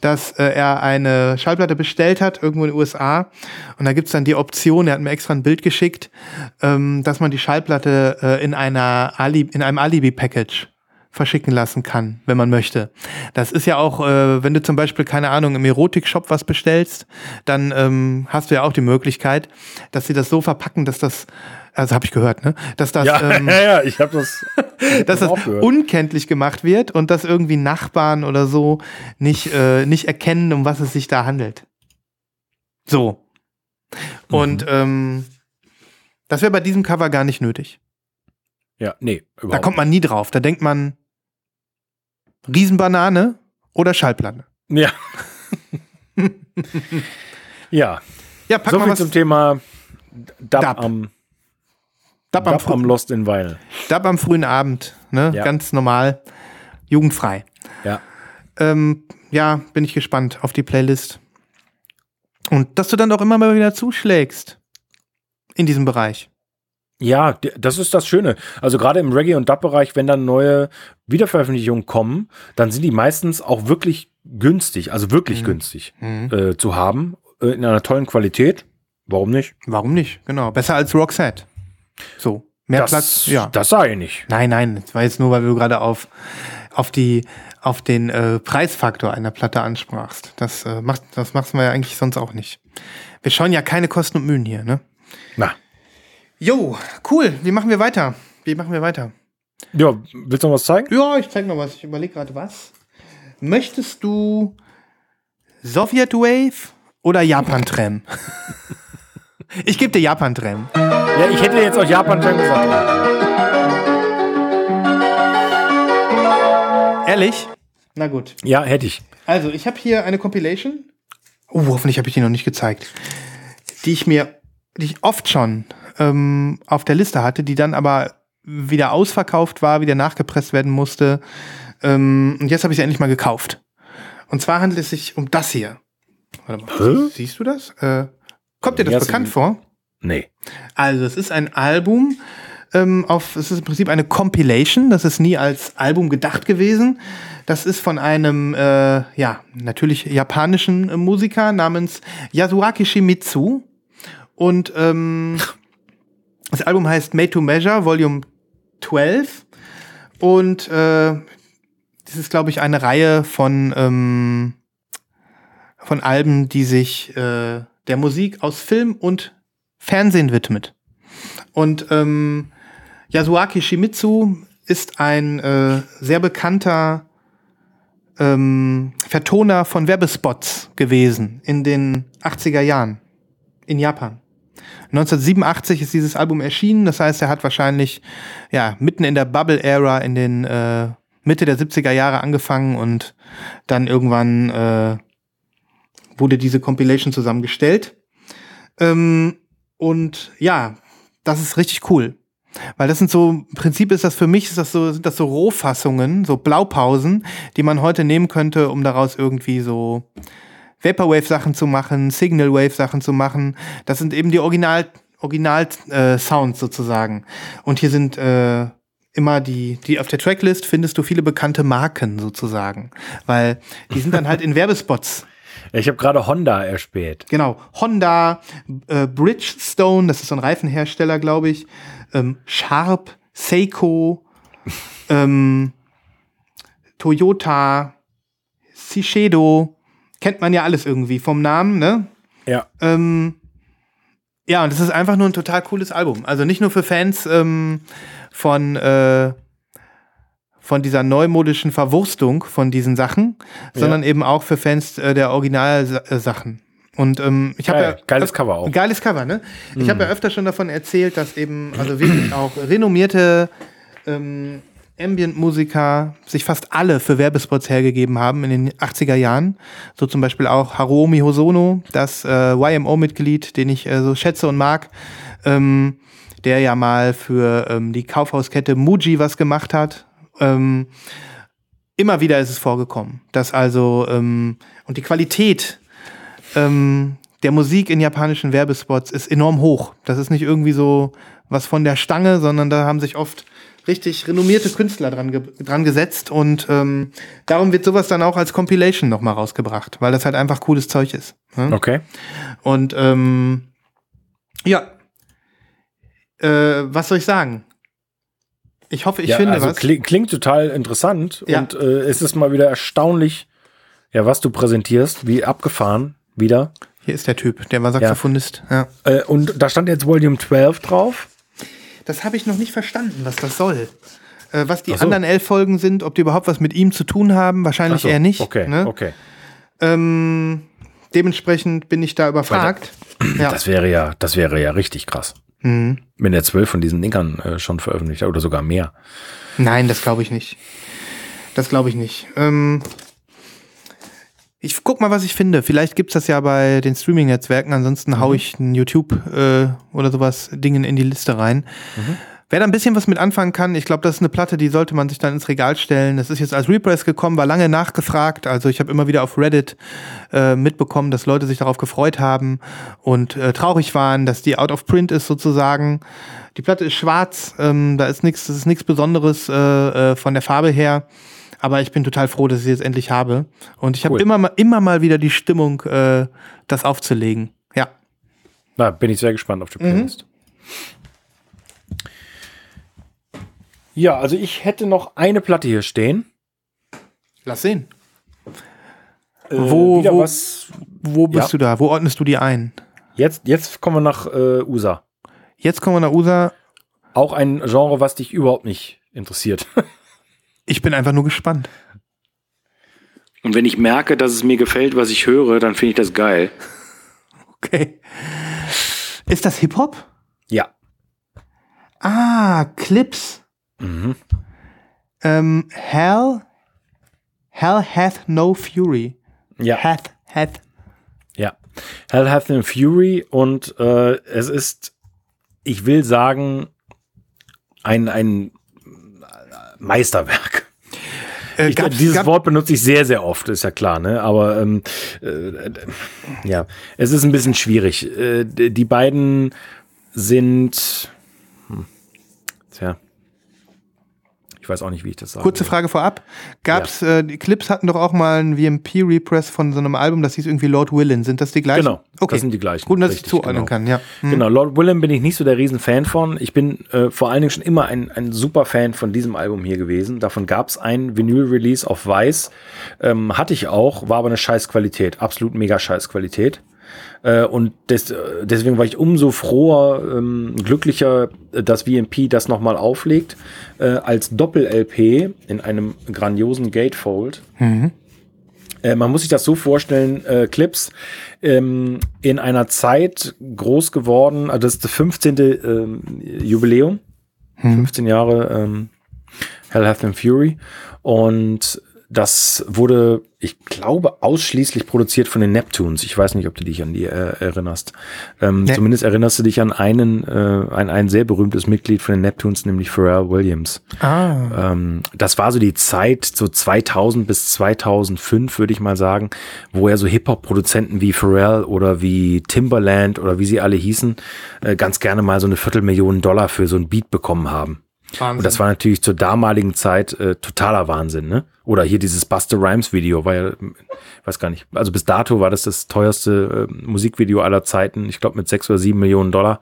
dass äh, er eine Schallplatte bestellt hat, irgendwo in den USA. Und da gibt's dann die Option, er hat mir extra ein Bild geschickt, ähm, dass man die Schallplatte äh, in, einer Ali in einem Alibi-Package verschicken lassen kann, wenn man möchte. Das ist ja auch, äh, wenn du zum Beispiel, keine Ahnung, im Erotik-Shop was bestellst, dann ähm, hast du ja auch die Möglichkeit, dass sie das so verpacken, dass das, also habe ich gehört, ne? Dass das, Ja, ähm, ja, ja, ich habe das, dass das unkenntlich gemacht wird und dass irgendwie Nachbarn oder so nicht, äh, nicht erkennen, um was es sich da handelt. So. Und ähm, das wäre bei diesem Cover gar nicht nötig. Ja, nee, Da überhaupt kommt man nie drauf. Da denkt man Riesenbanane oder Schallplatte. Ja. ja, Ja, pack so mal viel was. zum Thema Dub, Dub. am, Dab am, Dub am Lost in Vinyl. Dab am frühen Abend. Ne? Ja. Ganz normal. Jugendfrei. Ja. Ähm, ja, bin ich gespannt auf die Playlist. Und dass du dann auch immer mal wieder zuschlägst in diesem Bereich. Ja, das ist das Schöne. Also gerade im Reggae- und Dub-Bereich, wenn dann neue Wiederveröffentlichungen kommen, dann sind die meistens auch wirklich günstig, also wirklich Mhm. günstig äh, zu haben, äh, in einer tollen Qualität. Warum nicht? Warum nicht? Genau. Besser als Roxette. So. Mehr das, Platz. Ja. das sage ich nicht. Nein, nein. Das war jetzt nur, weil du gerade auf, auf die, auf den äh, Preisfaktor einer Platte ansprachst. Das, äh, macht, das machen wir ja eigentlich sonst auch nicht. Wir schauen ja keine Kosten und Mühen hier, ne? Jo, cool. Wie machen wir weiter? Wie machen wir weiter? ja, willst du noch was zeigen? Ja, ich zeig noch was. Ich überlege gerade was. Möchtest du Soviet Wave oder Japan Tram? ich gebe dir Japan Tram. Ja, ich hätte jetzt auch Japan schon gesagt. Ehrlich? Na gut. Ja, hätte ich. Also, ich habe hier eine Compilation. Oh, hoffentlich habe ich die noch nicht gezeigt. Die ich mir, die ich oft schon ähm, auf der Liste hatte, die dann aber wieder ausverkauft war, wieder nachgepresst werden musste. Ähm, und jetzt habe ich sie endlich mal gekauft. Und zwar handelt es sich um das hier. Warte mal, Hä? sie- siehst du das? Äh, kommt dir das Ja, bekannt vor? Nee. Also, es ist ein Album ähm, auf, es ist im Prinzip eine Compilation, das ist nie als Album gedacht gewesen. Das ist von einem, äh, ja, natürlich japanischen äh, Musiker namens Yasuaki Shimizu. Und ähm, das Album heißt Made to Measure, Volume 12. Und äh, das ist, glaube ich, eine Reihe von, ähm, von Alben, die sich äh, der Musik aus Film und Fernsehen widmet. Und ähm, Yasuaki Shimizu ist ein äh, sehr bekannter ähm, Vertoner von Werbespots gewesen in den 80er Jahren in Japan. 1987 ist dieses Album erschienen, das heißt, er hat wahrscheinlich ja mitten in der Bubble Era in den äh, Mitte der 70er Jahre angefangen und dann irgendwann äh, wurde diese Compilation zusammengestellt. Ähm, und ja, das ist richtig cool. Weil das sind so, im Prinzip ist das für mich, ist das so, sind das so Rohfassungen, so Blaupausen, die man heute nehmen könnte, um daraus irgendwie so Vaporwave-Sachen zu machen, Signal-Wave-Sachen zu machen. Das sind eben die Original, Original-Sounds äh, sozusagen. Und hier sind äh, immer die, die auf der Tracklist findest du viele bekannte Marken sozusagen. Weil die sind dann halt in Werbespots ich habe gerade Honda erspäht. Genau, Honda, äh, Bridgestone, das ist so ein Reifenhersteller, glaube ich. Ähm, Sharp, Seiko, ähm, Toyota, Shiseido, kennt man ja alles irgendwie vom Namen, ne? Ja. Ähm, ja, und das ist einfach nur ein total cooles Album. Also nicht nur für Fans ähm, von äh, von dieser neumodischen Verwurstung von diesen Sachen, ja. sondern eben auch für Fans äh, der Originalsachen. Und ähm, ich habe ja geiles Cover auch. Geiles Cover, ne? Ich mhm. habe ja öfter schon davon erzählt, dass eben also wirklich auch renommierte ähm, Ambient-Musiker sich fast alle für Werbespots hergegeben haben in den 80er Jahren. So zum Beispiel auch Haruomi Hosono, das äh, YMO-Mitglied, den ich äh, so schätze und mag, ähm, der ja mal für ähm, die Kaufhauskette Muji was gemacht hat ähm, immer wieder ist es vorgekommen, dass also ähm, und die Qualität ähm, der Musik in japanischen Werbespots ist enorm hoch. Das ist nicht irgendwie so was von der Stange, sondern da haben sich oft richtig renommierte Künstler dran, ge dran gesetzt und ähm, darum wird sowas dann auch als Compilation nochmal rausgebracht, weil das halt einfach cooles Zeug ist. Ne? Okay. Und ähm, ja, äh, was soll ich sagen? Ich hoffe, ich ja, finde also was. Klingt, klingt total interessant ja. und äh, es ist mal wieder erstaunlich, ja, was du präsentierst, wie abgefahren wieder. Hier ist der Typ, der war Saxophonist. Ja. ja. Äh, und da stand jetzt Volume 12 drauf. Das habe ich noch nicht verstanden, was das soll. Äh, was die so. anderen elf Folgen sind, ob die überhaupt was mit ihm zu tun haben, wahrscheinlich so. eher nicht. Okay, ne? okay. Ähm, dementsprechend bin ich da überfragt. ja. Das wäre ja, das wäre ja richtig krass. Mhm. Wenn er zwölf von diesen Dingern äh, schon veröffentlicht hat oder sogar mehr. Nein, das glaube ich nicht. Das glaube ich nicht. Ähm, ich guck mal, was ich finde. Vielleicht gibt's das ja bei den Streaming-Netzwerken. Ansonsten mhm. hau ich ein YouTube äh, oder sowas Dingen in die Liste rein. Mhm. Wer da ein bisschen was mit anfangen kann, ich glaube, das ist eine Platte, die sollte man sich dann ins Regal stellen. Das ist jetzt als Repress gekommen, war lange nachgefragt. Also ich habe immer wieder auf Reddit äh, mitbekommen, dass Leute sich darauf gefreut haben und äh, traurig waren, dass die out of print ist sozusagen. Die Platte ist schwarz, ähm, da ist nichts, das ist nichts Besonderes äh, äh, von der Farbe her. Aber ich bin total froh, dass ich sie jetzt endlich habe. Und ich habe cool. immer, mal, immer mal wieder die Stimmung, äh, das aufzulegen. Ja. Na, bin ich sehr gespannt auf die mhm. Playlist. Mhm. Ja, also ich hätte noch eine Platte hier stehen. Lass sehen. Äh, wo, wo, wo bist ja. du da? Wo ordnest du die ein? Jetzt, jetzt kommen wir nach äh, USA. Jetzt kommen wir nach USA. Auch ein Genre, was dich überhaupt nicht interessiert. ich bin einfach nur gespannt. Und wenn ich merke, dass es mir gefällt, was ich höre, dann finde ich das geil. Okay. Ist das Hip-Hop? Ja. Ah, Clips. Mhm. Ähm, Hell, Hell hath no fury. Ja. Hath, hath. Ja. Hell hath no fury und äh, es ist, ich will sagen, ein, ein Meisterwerk. Äh, ich, gab's, dieses gab Wort benutze ich sehr, sehr oft, ist ja klar, ne? Aber ähm, äh, ja, es ist ein bisschen schwierig. Äh, die beiden sind, hm, tja, weiß auch nicht, wie ich das sage. Kurze Frage vorab. Gab's, ja. äh, die Clips hatten doch auch mal ein VMP-Repress von so einem Album, das hieß irgendwie Lord Willin. Sind das die gleichen? Genau. Okay. Das sind die gleichen. Gut, dass Richtig, ich zuordnen genau. kann, ja. Hm. Genau, Lord Willin bin ich nicht so der Riesenfan von. Ich bin äh, vor allen Dingen schon immer ein, ein super Fan von diesem Album hier gewesen. Davon gab es ein Vinyl-Release auf Weiß. Ähm, hatte ich auch, war aber eine Scheißqualität. Absolut mega Scheißqualität. Äh, und des, deswegen war ich umso froher, ähm, glücklicher, dass VMP das nochmal auflegt, äh, als Doppel-LP in einem grandiosen Gatefold. Mhm. Äh, man muss sich das so vorstellen, äh, Clips ähm, in einer Zeit groß geworden, also das ist das 15. Ähm, Jubiläum, hm. 15 Jahre ähm, Hell Hath and Fury und das wurde, ich glaube, ausschließlich produziert von den Neptunes. Ich weiß nicht, ob du dich an die äh, erinnerst. Ähm, nee. Zumindest erinnerst du dich an einen, äh, ein, ein sehr berühmtes Mitglied von den Neptunes, nämlich Pharrell Williams. Ah. Ähm, das war so die Zeit, so 2000 bis 2005, würde ich mal sagen, wo er so Hip-Hop-Produzenten wie Pharrell oder wie Timberland oder wie sie alle hießen, äh, ganz gerne mal so eine Viertelmillion Dollar für so ein Beat bekommen haben. Wahnsinn. Und das war natürlich zur damaligen Zeit äh, totaler Wahnsinn, ne? Oder hier dieses Buster Rhymes Video war ja, weiß gar nicht, also bis dato war das das teuerste äh, Musikvideo aller Zeiten, ich glaube mit sechs oder sieben Millionen Dollar.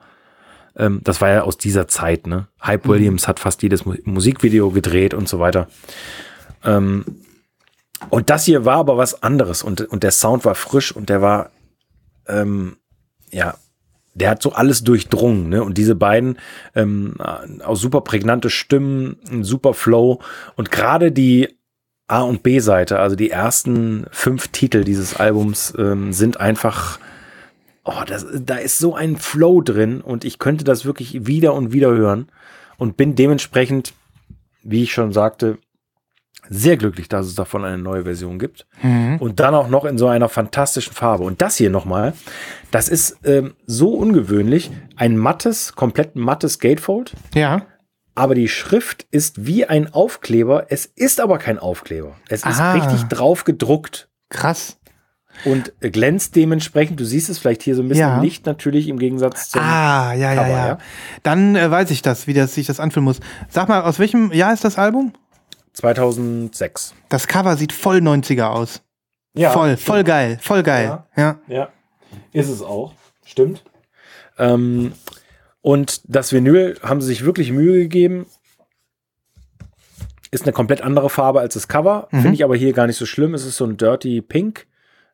Ähm, das war ja aus dieser Zeit, ne? Hype mhm. Williams hat fast jedes Mu Musikvideo gedreht und so weiter. Ähm, und das hier war aber was anderes und, und der Sound war frisch und der war, ähm, ja, der hat so alles durchdrungen, ne? Und diese beiden ähm, auch super prägnante Stimmen, ein super Flow und gerade die A und B-Seite, also die ersten fünf Titel dieses Albums ähm, sind einfach, oh, das, da ist so ein Flow drin und ich könnte das wirklich wieder und wieder hören und bin dementsprechend, wie ich schon sagte, sehr glücklich, dass es davon eine neue Version gibt. Mhm. Und dann auch noch in so einer fantastischen Farbe. Und das hier nochmal, das ist ähm, so ungewöhnlich. Ein mattes, komplett mattes Gatefold. Ja. Aber die Schrift ist wie ein Aufkleber. Es ist aber kein Aufkleber. Es ist Aha. richtig drauf gedruckt. Krass. Und glänzt dementsprechend. Du siehst es vielleicht hier so ein bisschen ja. Licht natürlich im Gegensatz zum Ah, ja, Cover, ja, ja, ja. Dann äh, weiß ich das, wie das sich das anfühlen muss. Sag mal, aus welchem Jahr ist das Album? 2006. Das Cover sieht voll 90er aus. Ja. Voll, stimmt. voll geil, voll geil. Ja. ja. ja. Ist es auch. Stimmt. Ähm, und das Vinyl haben sie sich wirklich Mühe gegeben. Ist eine komplett andere Farbe als das Cover. Mhm. Finde ich aber hier gar nicht so schlimm. Es ist so ein Dirty Pink.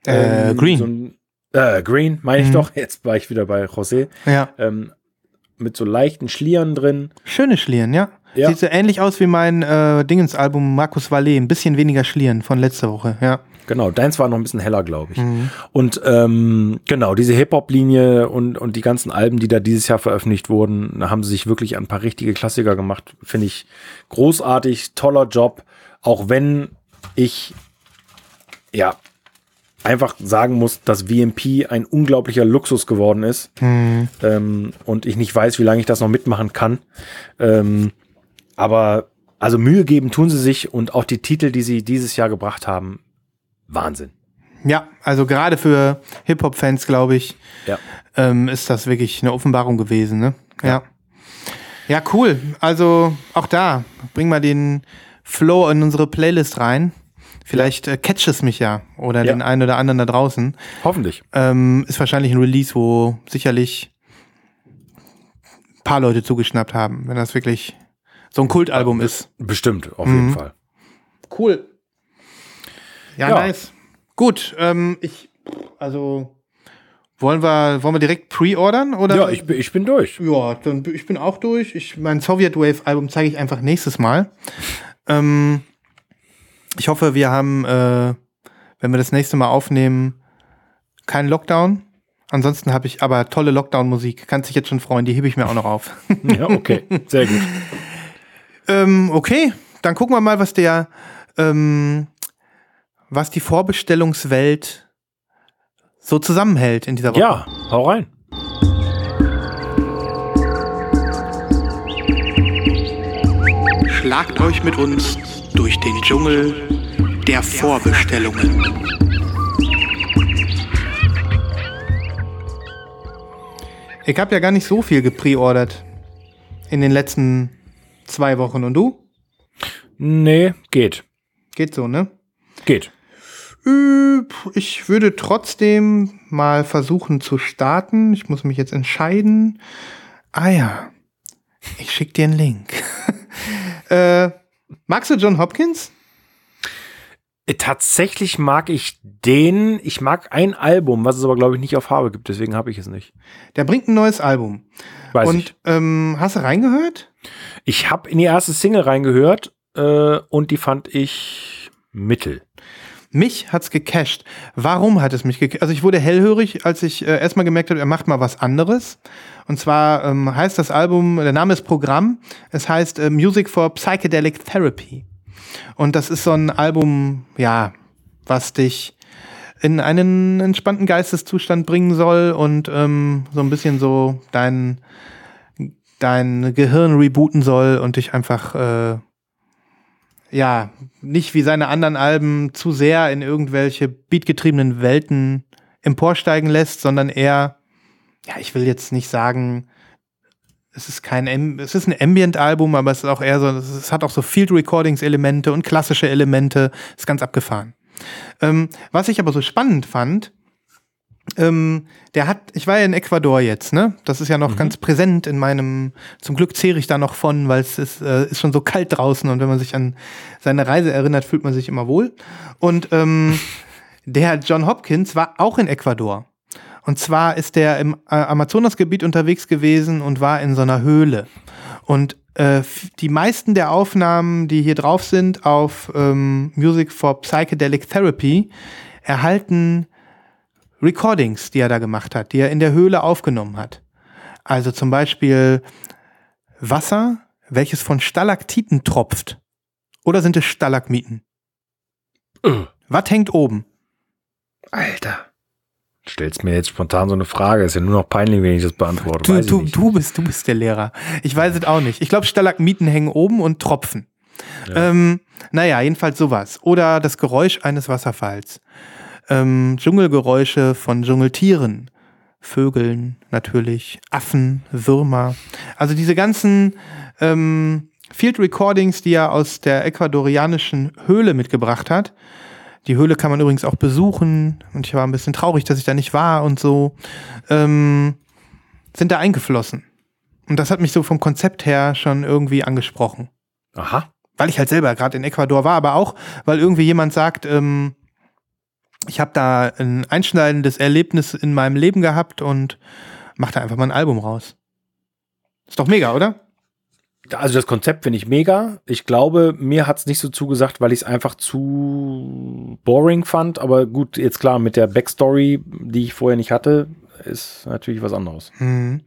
Äh, ähm, green. So ein, äh, green, meine ich mhm. doch. Jetzt war ich wieder bei José. Ja. Ähm, mit so leichten Schlieren drin. Schöne Schlieren, ja. Ja. Sieht so ähnlich aus wie mein äh, Dingensalbum Markus Vallee. Ein bisschen weniger Schlieren von letzter Woche, ja. Genau, deins war noch ein bisschen heller, glaube ich. Mhm. Und ähm, genau, diese Hip-Hop-Linie und, und die ganzen Alben, die da dieses Jahr veröffentlicht wurden, da haben sie sich wirklich ein paar richtige Klassiker gemacht. Finde ich großartig, toller Job. Auch wenn ich, ja, einfach sagen muss, dass VMP ein unglaublicher Luxus geworden ist. Mhm. Ähm, und ich nicht weiß, wie lange ich das noch mitmachen kann. Ähm, aber also Mühe geben tun sie sich und auch die Titel, die sie dieses Jahr gebracht haben, Wahnsinn. Ja, also gerade für Hip-Hop-Fans, glaube ich, ja. ähm, ist das wirklich eine Offenbarung gewesen. Ne? Ja. ja. Ja, cool. Also auch da, bring mal den Flow in unsere Playlist rein. Vielleicht äh, catcht es mich ja oder ja. den einen oder anderen da draußen. Hoffentlich. Ähm, ist wahrscheinlich ein Release, wo sicherlich ein paar Leute zugeschnappt haben, wenn das wirklich so ein Kultalbum ist. Bestimmt, auf jeden mhm. Fall. Cool. Ja, ja. nice. Gut, ähm, ich, also wollen wir, wollen wir direkt pre-ordern? Oder? Ja, ich bin, ich bin durch. Ja, dann ich bin auch durch. Ich, mein Soviet Wave Album zeige ich einfach nächstes Mal. ähm, ich hoffe, wir haben, äh, wenn wir das nächste Mal aufnehmen, keinen Lockdown. Ansonsten habe ich aber tolle Lockdown-Musik. Kannst dich jetzt schon freuen, die hebe ich mir auch noch auf. ja, okay. Sehr gut. Ähm, okay, dann gucken wir mal, was der, ähm, was die Vorbestellungswelt so zusammenhält in dieser Woche. Ja, hau rein. Schlagt euch mit uns durch den Dschungel der Vorbestellungen. Ich habe ja gar nicht so viel gepreordert in den letzten zwei Wochen. Und du? Nee, geht. Geht so, ne? Geht. Äh, ich würde trotzdem mal versuchen zu starten. Ich muss mich jetzt entscheiden. Ah ja, ich schick dir einen Link. äh, magst du John Hopkins? Tatsächlich mag ich den. Ich mag ein Album, was es aber, glaube ich, nicht auf Farbe gibt. Deswegen habe ich es nicht. Der bringt ein neues Album. Weiß Und ich. Ähm, hast du reingehört? Ich habe in die erste Single reingehört äh, und die fand ich mittel. Mich hat's gecasht. Warum hat es mich gecasht? Also ich wurde hellhörig, als ich äh, erstmal gemerkt habe, er macht mal was anderes. Und zwar ähm, heißt das Album, der Name ist Programm. Es heißt äh, Music for Psychedelic Therapy. Und das ist so ein Album, ja, was dich in einen entspannten Geisteszustand bringen soll und ähm, so ein bisschen so dein, dein Gehirn rebooten soll und dich einfach äh, ja, nicht wie seine anderen Alben zu sehr in irgendwelche beatgetriebenen Welten emporsteigen lässt, sondern eher, ja, ich will jetzt nicht sagen, es ist kein, es ist ein Ambient-Album, aber es ist auch eher so, es hat auch so Field Recordings-Elemente und klassische Elemente, ist ganz abgefahren. Ähm, was ich aber so spannend fand, ähm, der hat, ich war ja in Ecuador jetzt, ne? Das ist ja noch mhm. ganz präsent in meinem, zum Glück zehre ich da noch von, weil es ist, äh, ist schon so kalt draußen und wenn man sich an seine Reise erinnert, fühlt man sich immer wohl. Und ähm, der John Hopkins war auch in Ecuador. Und zwar ist der im äh, Amazonasgebiet unterwegs gewesen und war in so einer Höhle. Und äh, die meisten der Aufnahmen, die hier drauf sind auf ähm, Music for Psychedelic Therapy, erhalten Recordings, die er da gemacht hat, die er in der Höhle aufgenommen hat. Also zum Beispiel Wasser, welches von Stalaktiten tropft. Oder sind es Stalagmiten? Uh. Was hängt oben? Alter. Stellst mir jetzt spontan so eine Frage. Ist ja nur noch peinlich, wenn ich das beantworte. Du, du, du, bist, du bist der Lehrer. Ich weiß es auch nicht. Ich glaube, Stalagmiten hängen oben und tropfen. Ja. Ähm, naja, jedenfalls sowas. Oder das Geräusch eines Wasserfalls ähm, Dschungelgeräusche von Dschungeltieren. Vögeln natürlich, Affen, Würmer. Also diese ganzen ähm, Field Recordings, die er aus der ecuadorianischen Höhle mitgebracht hat. Die Höhle kann man übrigens auch besuchen und ich war ein bisschen traurig, dass ich da nicht war und so. Ähm, sind da eingeflossen. Und das hat mich so vom Konzept her schon irgendwie angesprochen. Aha. Weil ich halt selber gerade in Ecuador war, aber auch, weil irgendwie jemand sagt, ähm, ich habe da ein einschneidendes Erlebnis in meinem Leben gehabt und mach da einfach mal ein Album raus. Ist doch mega, oder? Also das Konzept finde ich mega. Ich glaube, mir hat es nicht so zugesagt, weil ich es einfach zu boring fand. Aber gut, jetzt klar, mit der Backstory, die ich vorher nicht hatte, ist natürlich was anderes. Hm.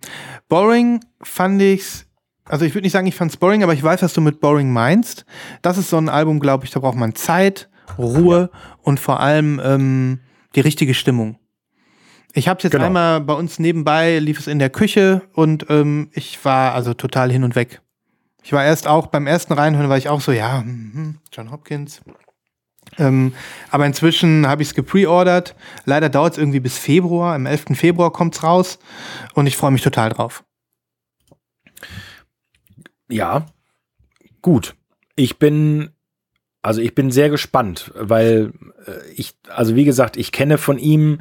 Boring fand ich's. Also ich würde nicht sagen, ich fand's boring, aber ich weiß, was du mit boring meinst. Das ist so ein Album, glaube ich, da braucht man Zeit Ruhe ja. und vor allem ähm, die richtige Stimmung. Ich habe jetzt genau. einmal bei uns nebenbei lief es in der Küche und ähm, ich war also total hin und weg. Ich war erst auch beim ersten Reinhören war ich auch so, ja, hm, John Hopkins. Ähm, aber inzwischen habe ich es gepreordert. Leider dauert es irgendwie bis Februar. Am 11. Februar kommt es raus und ich freue mich total drauf. Ja, gut. Ich bin also ich bin sehr gespannt, weil äh, ich, also wie gesagt, ich kenne von ihm,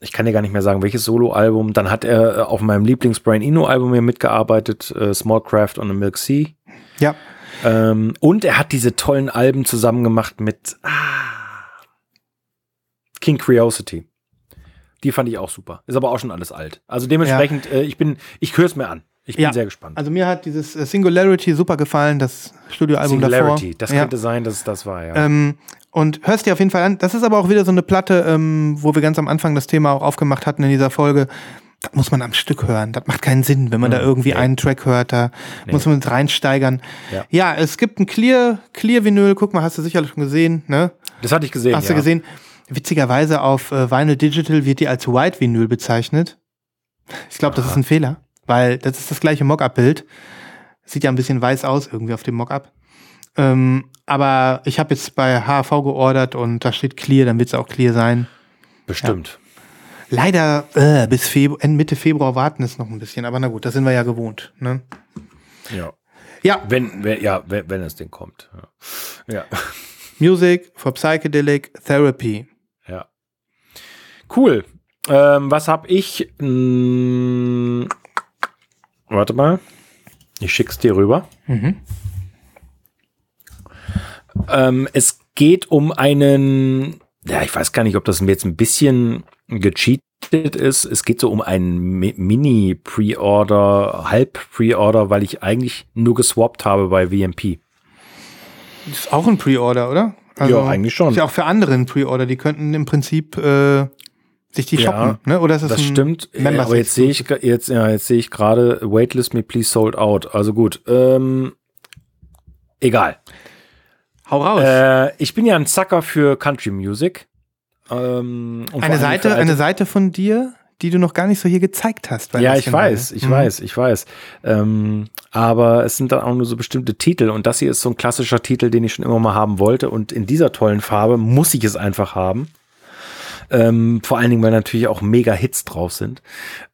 ich kann dir gar nicht mehr sagen, welches Soloalbum. Dann hat er äh, auf meinem Lieblings-Brian Eno-Album hier mitgearbeitet, äh, Small Craft on the Milk Sea. Ja. Ähm, und er hat diese tollen Alben zusammen gemacht mit ah, King Curiosity. Die fand ich auch super. Ist aber auch schon alles alt. Also dementsprechend, ja. äh, ich bin, ich höre es mir an. Ich bin ja. sehr gespannt. Also mir hat dieses äh, Singularity super gefallen, das Studioalbum davor. Singularity, das ja. könnte sein, dass es das war, ja. Ähm, und hörst dir auf jeden Fall an. Das ist aber auch wieder so eine Platte, ähm, wo wir ganz am Anfang das Thema auch aufgemacht hatten in dieser Folge. Das muss man am Stück hören. Das macht keinen Sinn, wenn man mhm, da irgendwie nee. einen Track hört. Da nee. muss man mit reinsteigern. Ja. ja, es gibt ein Clear, Clear Vinyl. Guck mal, hast du sicherlich schon gesehen, ne? Das hatte ich gesehen. Hast ja. du gesehen? Witzigerweise auf äh, Vinyl Digital wird die als White Vinyl bezeichnet. Ich glaube, das ist ein Fehler. Weil das ist das gleiche Mockup-Bild. Sieht ja ein bisschen weiß aus irgendwie auf dem Mockup. Ähm, aber ich habe jetzt bei HAV geordert und da steht clear, dann wird es auch clear sein. Bestimmt. Ja. Leider äh, bis Februar, Mitte Februar warten ist noch ein bisschen, aber na gut, das sind wir ja gewohnt. Ne? Ja. Ja. Wenn, wenn, ja, wenn, wenn es denn kommt. Ja. ja. Music for Psychedelic Therapy. Ja. Cool. Ähm, was habe ich? Hm, Warte mal. Ich schick's dir rüber. Mhm. Ähm, es geht um einen, ja, ich weiß gar nicht, ob das jetzt ein bisschen gecheatet ist. Es geht so um einen Mini-Pre-Order, Halb-Pre-Order, weil ich eigentlich nur geswappt habe bei VMP. Das ist auch ein Pre-Order, oder? Also, Ja, eigentlich schon. Ist ja auch für andere ein Pre-Order. Die könnten im Prinzip äh, sich die Ja, shoppen. Ne? Oder ist das, Das stimmt, Members aber jetzt sehe ich jetzt, ja, jetzt sehe ich gerade Waitlist me please sold out. Also gut, ähm, egal. Hau raus. Äh, ich bin ja ein Zacker für Country Music. Ähm, eine Seite, eine Seite von dir, die du noch gar nicht so hier gezeigt hast. Ja, ich weiß, ich Mhm. weiß, ich weiß. Ähm, aber es sind dann auch nur so bestimmte Titel und das hier ist so ein klassischer Titel, den ich schon immer mal haben wollte und in dieser tollen Farbe muss ich es einfach haben. Ähm, vor allen Dingen, weil natürlich auch mega Hits drauf sind.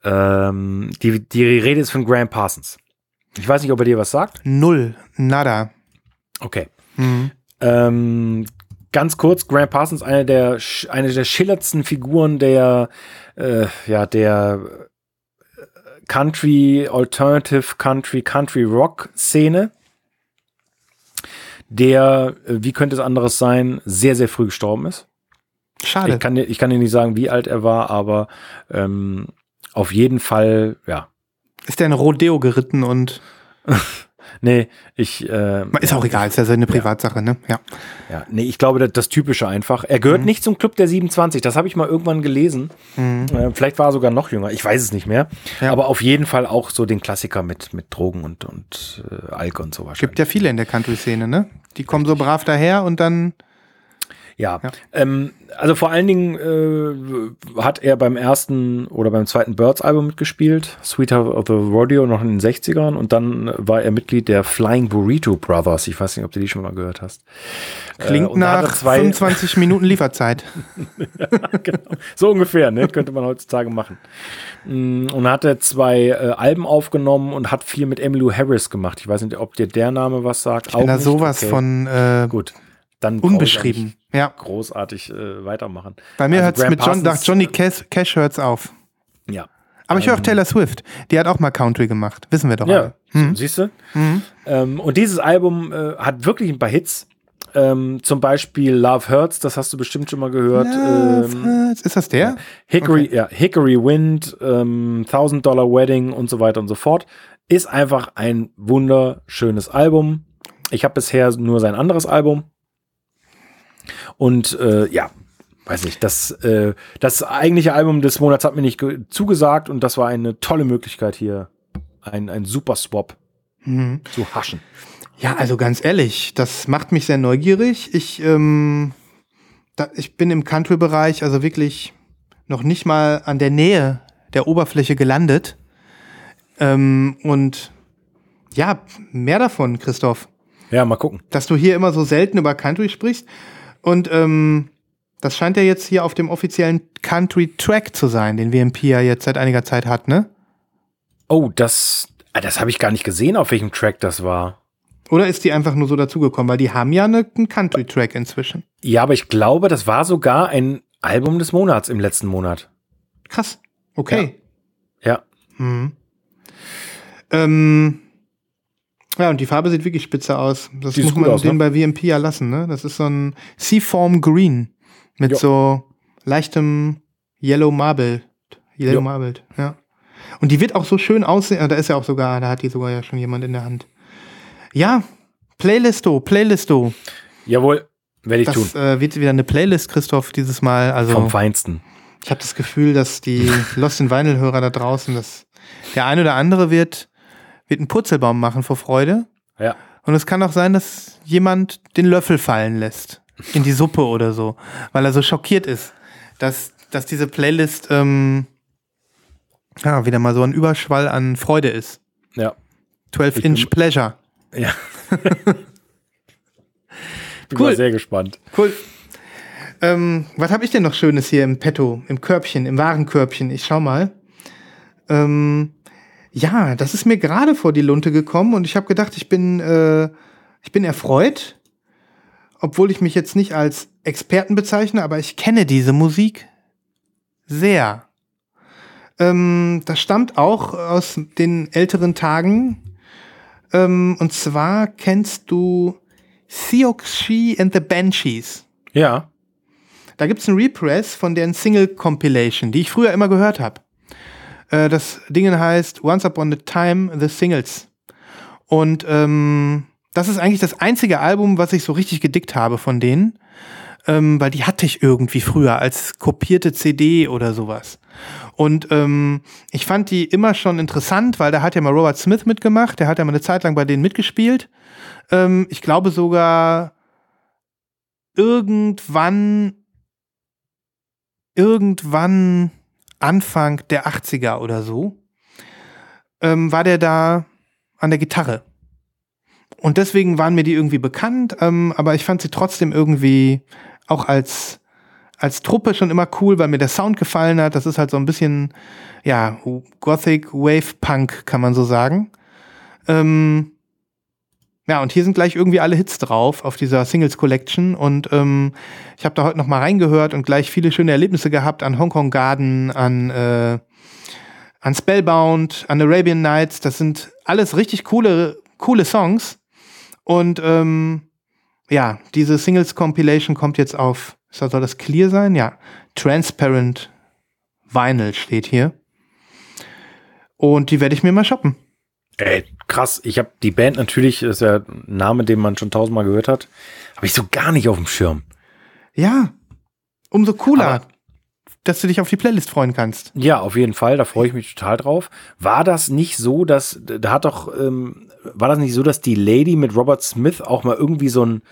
Ähm, die, die Rede ist von Graham Parsons. Ich weiß nicht, ob er dir was sagt. Null. Nada. Okay. Mhm. Ähm, ganz kurz, Graham Parsons, eine der, eine der schillerndsten Figuren der, äh, ja, der äh, Country, Alternative Country, Country Rock Szene, der, äh, wie könnte es anderes sein, sehr, sehr früh gestorben ist. Schade. Ich kann, dir- ich kann dir nicht sagen, wie alt er war, aber ähm, auf jeden Fall, ja. ist der ein Rodeo geritten und Nee, ich. Äh, ist auch egal, ist ja seine Privatsache, ne? Ja. Ja, nee, ich glaube, das, das Typische einfach. Er gehört nicht zum Club der 27. Das habe ich mal irgendwann gelesen. Äh, vielleicht war er sogar noch jünger. Ich weiß es nicht mehr. Ja. Aber auf jeden Fall auch so den Klassiker mit, mit Drogen und, und äh, Alk und so Gibt ja viele in der Country-Szene, ne? Die kommen so brav daher und dann Ja, Ähm, also vor allen Dingen äh, hat er beim ersten oder beim zweiten Birds-Album mitgespielt, Sweetheart of the Rodeo, noch in den 60ern und dann war er Mitglied der Flying Burrito Brothers. Ich weiß nicht, ob du die schon mal gehört hast. klingt er nach zwei- 25 Minuten Lieferzeit. So ungefähr, ne? Könnte man heutzutage machen. Mm, Und hat er zwei äh, Alben aufgenommen und hat viel mit Emmylou Harris gemacht. Ich weiß nicht, ob dir der Name was sagt. Ich bin da sowas von äh, Gut. Dann unbeschrieben. Ja. Großartig äh, weitermachen. Bei mir Also hört es mit John, nach Johnny Cash, Cash hört's auf. Ja. Aber ich höre auch Taylor Swift. Die hat auch mal Country gemacht. Wissen wir doch Ja, alle. Mhm. siehst du? Ähm, und dieses Album äh, hat wirklich ein paar Hits. Ähm, zum Beispiel Love Hurts, das hast du bestimmt schon mal gehört. Love Ähm, Hurts. Ist das der? Hickory, ja, Hickory Wind, ähm, Thousand Dollar Wedding und so weiter und so fort. Ist einfach ein wunderschönes Album. Ich habe bisher nur sein anderes Album. Und äh, ja, weiß nicht, das, äh, das eigentliche Album des Monats hat mir nicht ge- zugesagt und das war eine tolle Möglichkeit hier, ein, ein super Swap Mhm. zu haschen. Ja, also ganz ehrlich, das macht mich sehr neugierig. Ich, ähm, da, ich bin im Country-Bereich also wirklich noch nicht mal an der Nähe der Oberfläche gelandet. Ähm, und ja, mehr davon, Christoph, Ja, mal gucken. dass du hier immer so selten über Country sprichst. Und ähm, das scheint ja jetzt hier auf dem offiziellen Country-Track zu sein, den WMP ja jetzt seit einiger Zeit hat, ne? Oh, das, ah, das habe ich gar nicht gesehen, auf welchem Track das war. Oder ist die einfach nur so dazugekommen? Weil die haben ja ne, einen Country-Track inzwischen. Ja, aber ich glaube, das war sogar ein Album des Monats im letzten Monat. Krass. Okay. Ja. Mhm. Ähm, ja, und die Farbe sieht wirklich spitze aus. Das Sieht muss man aus, den ne? bei VMP ja lassen, ne? Das ist so ein Seaform Green mit Ja. so leichtem Yellow Marbled. Yellow Ja. Marbled, ja. Und die wird auch so schön aussehen. Ah, Da ist ja auch sogar, da hat die sogar ja schon jemand in der Hand. Ja, Playlisto, Playlisto. Jawohl, werde ich tun. Das äh, wird wieder eine Playlist, Christoph, dieses Mal. Also Vom Feinsten. ich habe das Gefühl, dass die Lost in Vinyl-Hörer da draußen, dass der eine oder andere wird, wird einen Purzelbaum machen vor Freude. Ja. Und es kann auch sein, dass jemand den Löffel fallen lässt in die Suppe oder so, weil er so schockiert ist, dass, dass diese Playlist ähm, ja, wieder mal so ein Überschwall an Freude ist. Ja. 12-Inch bin- Pleasure. Ja. Bin Cool. mal sehr gespannt. Cool. Ähm, was habe ich denn noch Schönes hier im Petto, im Körbchen, im Warenkörbchen? Ich schau mal. Ähm, ja, das ist mir gerade vor die Lunte gekommen und ich habe gedacht, ich bin, äh, ich bin erfreut, obwohl ich mich jetzt nicht als Experten bezeichne, aber ich kenne diese Musik sehr. Ähm, das stammt auch aus den älteren Tagen. Ähm, und zwar kennst du Seokshi and the Banshees. Ja. Da gibt's einen Repress von deren Single-Compilation, die ich früher immer gehört habe. Äh, das Ding heißt Once Upon a Time The Singles. Und ähm, das ist eigentlich das einzige Album, was ich so richtig gedickt habe von denen. Ähm, weil die hatte ich irgendwie früher als kopierte CD oder sowas. Und ähm, ich fand die immer schon interessant, weil da hat ja mal Robert Smith mitgemacht, der hat ja mal eine Zeit lang bei denen mitgespielt. Ähm, ich glaube sogar irgendwann, irgendwann Anfang der 80er oder so, ähm, war der da an der Gitarre. Und deswegen waren mir die irgendwie bekannt, ähm, aber ich fand sie trotzdem irgendwie auch als, als Truppe schon immer cool, weil mir der Sound gefallen hat. Das ist halt so ein bisschen, ja, Gothic Wave Punk, kann man so sagen. Ähm, ja, und hier sind gleich irgendwie alle Hits drauf auf dieser Singles Collection. Und ähm, ich habe da heute noch mal reingehört und gleich viele schöne Erlebnisse gehabt an Hong Kong Garden, an, äh, an Spellbound, an Arabian Nights. Das sind alles richtig coole, coole Songs. Und ähm, ja, diese Singles Compilation kommt jetzt auf, soll das Clear sein? Ja, Transparent Vinyl steht hier. Und die werde ich mir mal shoppen. Ey, krass. Ich habe die Band natürlich, das ist ja ein Name, den man schon tausendmal gehört hat, habe ich so gar nicht auf dem Schirm. Ja, umso cooler, Aber, dass du dich auf die Playlist freuen kannst. Ja, auf jeden Fall. Da freue ich mich total drauf. War das nicht so, dass da hat doch, ähm, war das nicht so, dass die Lady mit Robert Smith auch mal irgendwie so ein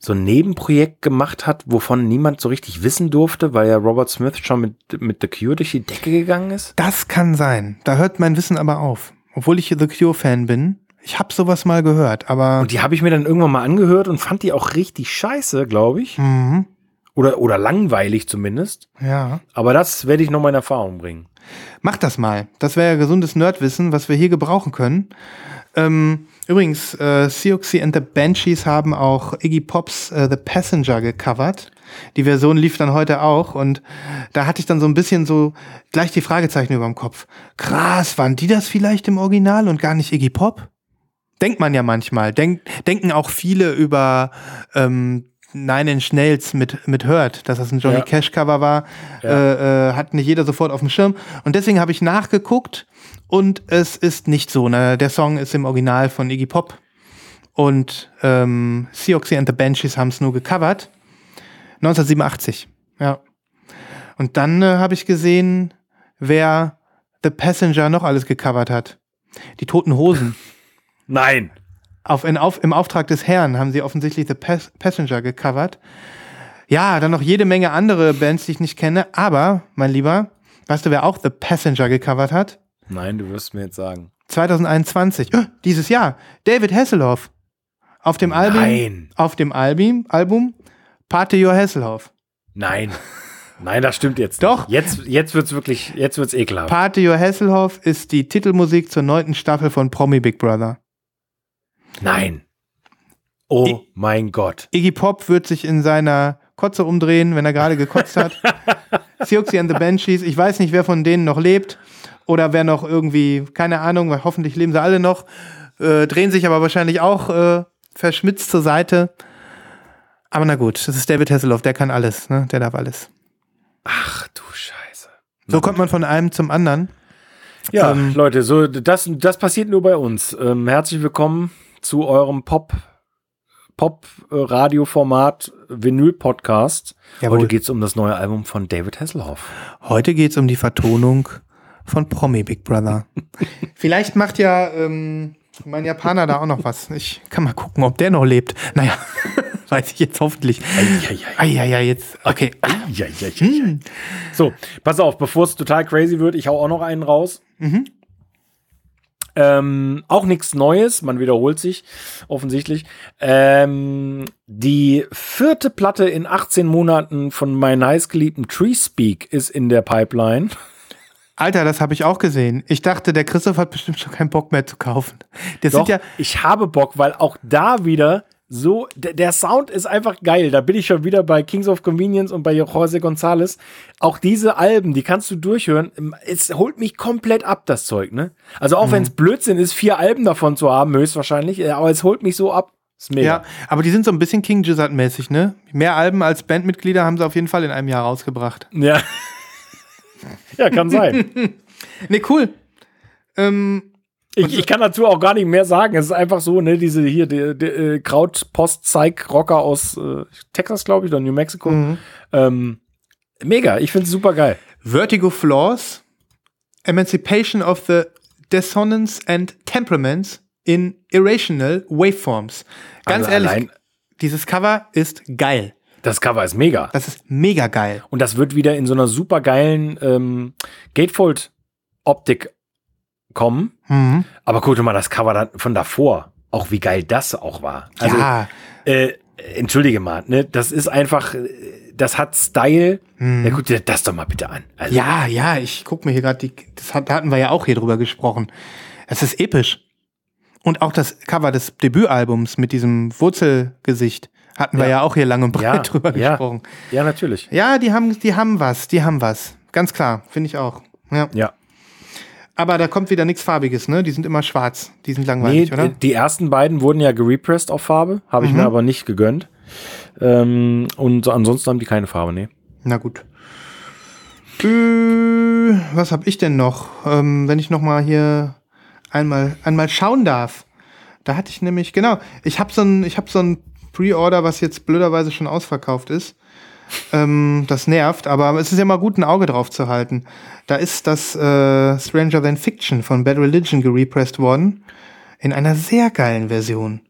so ein Nebenprojekt gemacht hat, wovon niemand so richtig wissen durfte, weil ja Robert Smith schon mit, mit The Cure durch die Decke gegangen ist? Das kann sein. Da hört mein Wissen aber auf obwohl ich The Cure-Fan bin. Ich habe sowas mal gehört, aber. Und die habe ich mir dann irgendwann mal angehört und fand die auch richtig scheiße, glaube ich. Mhm. Oder, oder langweilig zumindest. Ja. Aber das werde ich noch mal in Erfahrung bringen. Mach das mal. Das wäre ja gesundes Nerdwissen, was wir hier gebrauchen können. Ähm, übrigens, äh, Seoxy and the Banshees haben auch Iggy Pops äh, The Passenger gecovert. Die Version lief dann heute auch und da hatte ich dann so ein bisschen so gleich die Fragezeichen über dem Kopf. Krass, waren die das vielleicht im Original und gar nicht Iggy Pop? Denkt man ja manchmal. Denk, denken auch viele über ähm, Nine Inch Nails mit, mit Hurt, dass das ein Johnny ja. Cash Cover war, ja. äh, äh, hat nicht jeder sofort auf dem Schirm. Und deswegen habe ich nachgeguckt und es ist nicht so. Ne? Der Song ist im Original von Iggy Pop und ähm, Seoxy and the Banshees haben es nur gecovert. 1987, ja. Und dann äh, habe ich gesehen, wer The Passenger noch alles gecovert hat. Die Toten Hosen. Nein. Auf, in, auf, Im Auftrag des Herrn haben sie offensichtlich The Pas Passenger gecovert. Ja, dann noch jede Menge andere Bands, die ich nicht kenne. Aber, mein Lieber, weißt du, wer auch The Passenger gecovert hat? Nein, du wirst mir jetzt sagen. 2021, dieses Jahr. David Hasselhoff. Auf dem Album, Nein. auf dem Album, Album Party Your Hasselhoff. Nein. Nein, das stimmt jetzt. Doch. Nicht. Jetzt, jetzt wird's wirklich, jetzt wird's ekelhaft. Party Your Hasselhoff ist die Titelmusik zur neunten Staffel von Promi Big Brother. Nein. Oh I mein Gott. Iggy Pop wird sich in seiner Kotze umdrehen, wenn er gerade gekotzt hat. Siouxsie and the Banshees. Ich weiß nicht, wer von denen noch lebt oder wer noch irgendwie, keine Ahnung, weil hoffentlich leben sie alle noch, äh, drehen sich aber wahrscheinlich auch äh, verschmitzt zur Seite. Aber na gut, das ist David Hasselhoff, der kann alles, ne? Der darf alles. Ach du Scheiße. So kommt man von einem zum anderen. Ja, ähm, Leute, so das, das passiert nur bei uns. Ähm, herzlich willkommen zu eurem Pop Pop Radio Format Vinyl Podcast. Jawohl. Heute geht es um das neue Album von David Hasselhoff. Heute geht es um die Vertonung von Promi Big Brother. Vielleicht macht ja ähm, mein Japaner da auch noch was. Ich kann mal gucken, ob der noch lebt. Naja. Weiß ich jetzt hoffentlich. Eieiei, jetzt. Okay. Hm. So, pass auf, bevor es total crazy wird, ich hau auch noch einen raus. Mhm. Ähm, auch nichts Neues, man wiederholt sich offensichtlich. Ähm, die vierte Platte in 18 Monaten von meinem heißgeliebten Tree Speak ist in der Pipeline. Alter, das habe ich auch gesehen. Ich dachte, der Christoph hat bestimmt schon keinen Bock mehr zu kaufen. Der Doch, ja ich habe Bock, weil auch da wieder so, der, Sound ist einfach geil. Da bin ich schon wieder bei Kings of Convenience und bei Jose Gonzalez. Auch diese Alben, die kannst du durchhören. Es holt mich komplett ab, das Zeug, ne? Also auch mhm. wenn es Blödsinn ist, vier Alben davon zu haben, höchstwahrscheinlich, äh, aber es holt mich so ab. Ist mega. Ja, aber die sind so ein bisschen King Gizzard-mäßig, ne? Mehr Alben als Bandmitglieder haben sie auf jeden Fall in einem Jahr rausgebracht. Ja. ja, kann sein. ne, cool. Ähm, Ich, ich kann dazu auch gar nicht mehr sagen. Es ist einfach so, ne, diese hier, der, der äh, Krautpost-Zeig-Rocker aus äh, Texas, glaube ich, oder New Mexico. Mhm. Ähm, mega, ich finde es super geil. Vertigo Flaws, Emancipation of the Dissonance and Temperaments in Irrational Waveforms. Ganz Also ehrlich, dieses Cover ist geil. Das Cover ist mega. Das ist mega geil. Und das wird wieder in so einer super geilen ähm, Gatefold-Optik kommen. Mhm. Aber guck dir mal das Cover von davor. Auch wie geil das auch war. Also, ja, äh, entschuldige mal, ne? Das ist einfach, äh, das hat Style. Ja, guck dir das doch mal bitte an. Also, Mhm. ja, ja, ich guck mir hier gerade die, das hat, da hatten wir ja auch hier drüber gesprochen. Es ist episch. Und auch das Cover des Debütalbums mit diesem Wurzelgesicht hatten wir Ja. ja auch hier lang und breit ja, drüber ja, gesprochen. Ja, natürlich. Ja, die haben, die haben was, die haben was. Ganz klar, finde ich auch. Ja. Ja. Aber da kommt wieder nichts Farbiges, ne? Die sind immer schwarz. Die sind Nee, langweilig, oder? die ersten beiden wurden ja gerepressed auf Farbe. Habe ich Mhm. mir aber nicht gegönnt. Ähm, und ansonsten haben die keine Farbe, nee. Na gut. Äh, was habe ich denn noch? Ähm, wenn ich noch mal hier einmal, einmal schauen darf. Da hatte ich nämlich, genau, ich habe so ein, ich habe so ein Pre-Order, was jetzt blöderweise schon ausverkauft ist. Ähm, das nervt, aber es ist ja mal gut, ein Auge drauf zu halten. Da ist das äh, Stranger Than Fiction von Bad Religion gerepressed worden. In einer sehr geilen Version.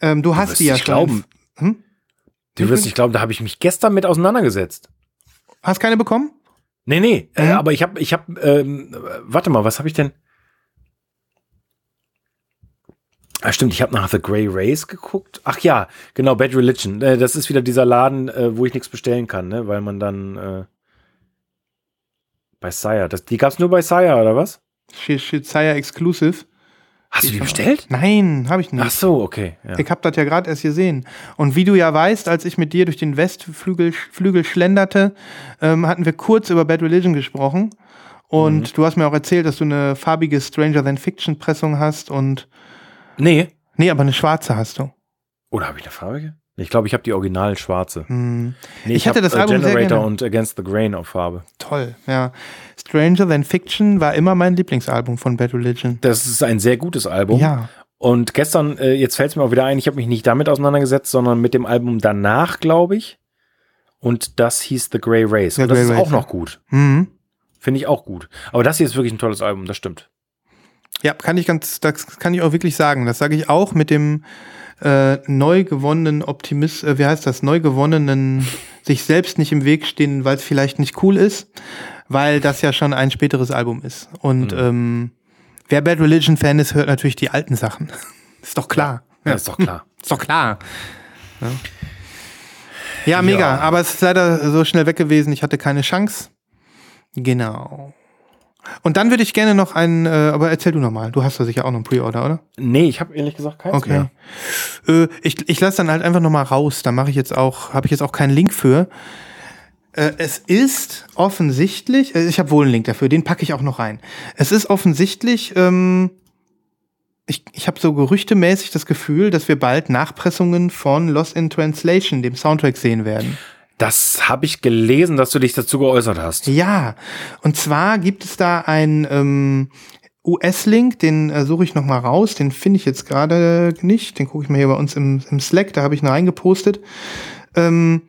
ähm, du hast wirst die ja nicht schon. glauben. Hm? Du wirst nicht glauben, da habe ich mich gestern mit auseinandergesetzt. Hast keine bekommen? Nee, nee, äh, Mhm. aber ich habe, ich habe, ähm, warte mal, was habe ich denn? Ah, stimmt, ich habe nach The Grey Race geguckt. Ach ja, genau, Bad Religion. Äh, das ist wieder dieser Laden, äh, wo ich nichts bestellen kann, ne? weil man dann äh, bei Sire, das, die gab's nur bei Sire, oder was? Shizaya Exclusive. Hast du die bestellt? Nein, habe ich nicht. Ach so, okay. Ja. Ich habe das ja gerade erst gesehen. Und wie du ja weißt, als ich mit dir durch den Westflügel Flügel schlenderte, ähm, hatten wir kurz über Bad Religion gesprochen. Und Mhm. du hast mir auch erzählt, dass du eine farbige Stranger Than Fiction Pressung hast und Nee. nee, aber eine schwarze hast du. Oder habe ich eine farbige? Ich glaube, ich habe die original schwarze. Hm, Nee, Ich hatte hab, das Album sehr Generator gerne. und Against the Grain auf Farbe. toll, ja. Stranger Than Fiction war immer mein Lieblingsalbum von Bad Religion. Das ist ein sehr gutes Album. Ja. Und gestern, äh, jetzt fällt es mir auch wieder ein, ich habe mich nicht damit auseinandergesetzt, sondern mit dem Album danach, glaube ich. Und das hieß The Grey Race. The Und das Grey ist Race, auch noch gut. Mhm. Finde ich auch gut. Aber das hier ist wirklich ein tolles Album, das stimmt. Ja, kann ich ganz, das kann ich auch wirklich sagen. Das sage ich auch mit dem äh, neu gewonnenen Optimist, äh, wie heißt das, neu gewonnenen, sich selbst nicht im Weg stehen, weil es vielleicht nicht cool ist, weil das ja schon ein späteres Album ist. Und ähm, wer Bad Religion Fan ist, hört natürlich die alten Sachen. ist doch klar. Ja, ist doch klar. Ist doch klar. Ja, ja mega. Ja. Aber es ist leider so schnell weg gewesen. Ich hatte keine Chance. Genau. Und dann würde ich gerne noch einen, äh, aber erzähl du noch mal. Du hast doch sicher auch noch einen Pre-Order, oder? Nee, ich habe ehrlich gesagt keins Okay. mehr. Äh, ich ich lasse dann halt einfach noch mal raus. Da mache ich jetzt auch, habe ich jetzt auch keinen Link für. Äh, es ist offensichtlich, äh, ich habe wohl einen Link dafür, den packe ich auch noch rein. Es ist offensichtlich, ähm, ich, ich habe so gerüchtemäßig das Gefühl, dass wir bald Nachpressungen von Lost in Translation, dem Soundtrack, sehen werden. Das habe ich gelesen, dass du dich dazu geäußert hast. Ja, und zwar gibt es da einen ähm, US-Link, den äh, suche ich noch mal raus, den finde ich jetzt gerade nicht, den gucke ich mal hier bei uns im, im Slack, da habe ich ihn reingepostet. Ähm,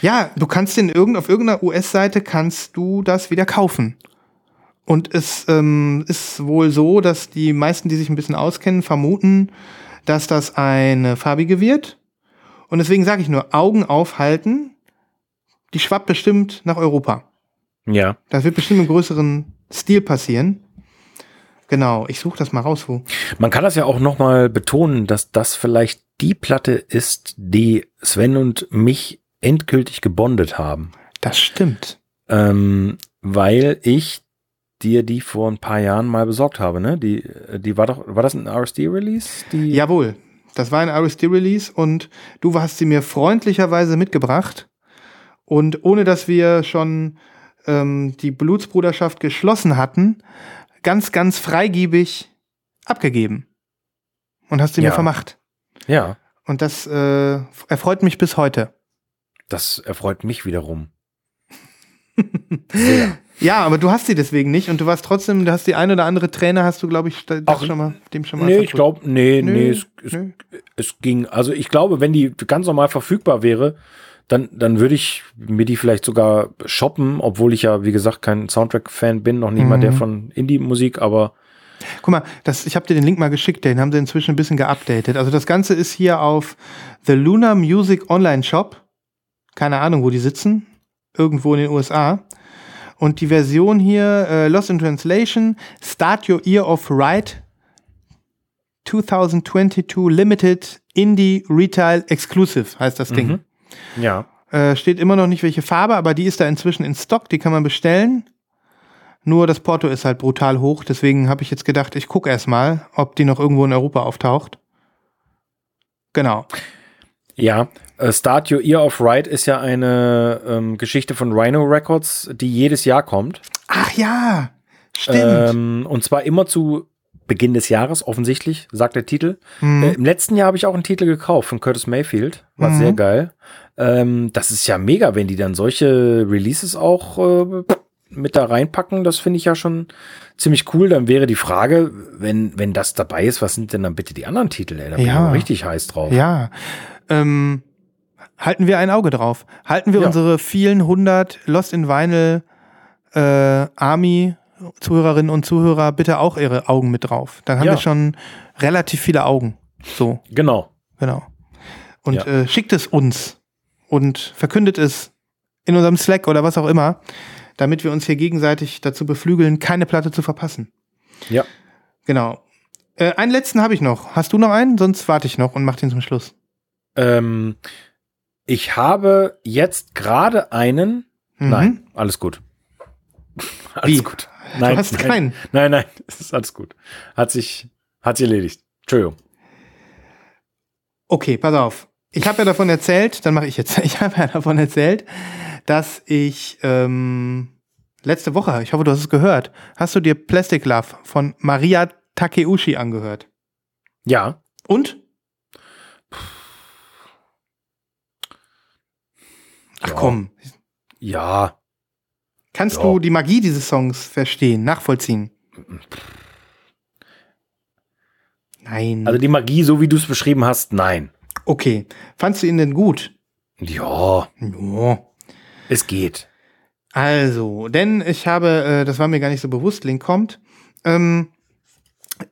ja, du kannst den irgend, auf irgendeiner US-Seite kannst du das wieder kaufen. Und es ähm, ist wohl so, dass die meisten, die sich ein bisschen auskennen, vermuten, dass das eine farbige wird. Und deswegen sage ich nur, Augen aufhalten, die schwappt bestimmt nach Europa. Ja. Das wird bestimmt im größeren Stil passieren. Genau, ich suche das mal raus, wo. Man kann das ja auch nochmal betonen, dass das vielleicht die Platte ist, die Sven und mich endgültig gebondet haben. Das stimmt. Ähm, weil ich dir die vor ein paar Jahren mal besorgt habe, ne? Die, die war doch, war das ein RSD-Release? Jawohl, das war ein RSD-Release und du hast sie mir freundlicherweise mitgebracht. Und ohne dass wir schon ähm, die Blutsbruderschaft geschlossen hatten, ganz, ganz freigiebig abgegeben. Und hast sie Ja. mir vermacht. Ja, Und das äh, erfreut mich bis heute. das erfreut mich wiederum. Ja, aber du hast sie deswegen nicht und du warst trotzdem, du hast die ein oder andere Trainer, hast du, glaube ich, das Ach, schon mal, dem schon mal. Nee, ich glaube, nee, Nö, nee, es, nö. es ging. Also ich glaube, wenn die ganz normal verfügbar wäre, dann, dann würde ich mir die vielleicht sogar shoppen, obwohl ich ja, wie gesagt, kein Soundtrack-Fan bin, noch nicht mal der Mhm. von Indie-Musik, aber Guck mal, das, ich habe dir den Link mal geschickt, den haben sie inzwischen ein bisschen geupdatet. Also das Ganze ist hier auf The Lunar Music Online Shop. Keine Ahnung, wo die sitzen. Irgendwo in den USA. Und die Version hier, äh, Lost in Translation, Start Your Ear of Right 2022 Limited Indie Retail Exclusive heißt das Ding. Ja. Äh, steht immer noch nicht welche Farbe, aber die ist da inzwischen in Stock, die kann man bestellen. Nur das Porto ist halt brutal hoch, deswegen habe ich jetzt gedacht, ich gucke erst mal, ob die noch irgendwo in Europa auftaucht. Genau. Ja, äh, Start Your Ear of Right ist ja eine ähm, Geschichte von Rhino Records, die jedes Jahr kommt. Ach ja, stimmt. Ähm, und zwar immer zu Beginn des Jahres, offensichtlich, sagt der Titel. Mhm. Äh, Im letzten Jahr habe ich auch einen Titel gekauft von Curtis Mayfield. War Mhm. sehr geil. Ähm, das ist ja mega, wenn die dann solche Releases auch äh, mit da reinpacken. Das finde ich ja schon ziemlich cool. Dann wäre die Frage, wenn, wenn das dabei ist, was sind denn dann bitte die anderen Titel? Ey? Da bin ich Ja. aber richtig heiß drauf. Ja. Ähm, halten wir ein Auge drauf. Halten wir Ja. unsere vielen hundert Lost in Vinyl äh, Army Zuhörerinnen und Zuhörer bitte auch ihre Augen mit drauf. Dann haben Ja. wir schon relativ viele Augen. So, Genau. genau. Und äh, schickt es uns und verkündet es in unserem Slack oder was auch immer, damit wir uns hier gegenseitig dazu beflügeln, keine Platte zu verpassen. Ja. Genau. Äh, einen letzten habe ich noch. Hast du noch einen? Sonst warte ich noch und mach den zum Schluss. Ähm, ich habe jetzt gerade einen. Mhm. Nein, alles gut. Alles Wie? gut. Du Nein, hast nein, keinen. Nein, nein, es ist alles gut. Hat sich, hat sich erledigt. Entschuldigung. Okay, pass auf. Ich habe ja davon erzählt, dann mache ich jetzt. Ich habe ja davon erzählt, dass ich ähm, letzte Woche, ich hoffe, du hast es gehört, hast du dir Plastic Love von Maria Takeuchi angehört? Ja. Und? Ach Ja. komm, Ja. kannst Ja. du die Magie dieses Songs verstehen, nachvollziehen? Nein. Also die Magie, so wie du es beschrieben hast, nein. Okay. Fandst du ihn denn gut? Ja, Ja. es geht. Also, denn ich habe, äh, das war mir gar nicht so bewusst, Link kommt. Ähm,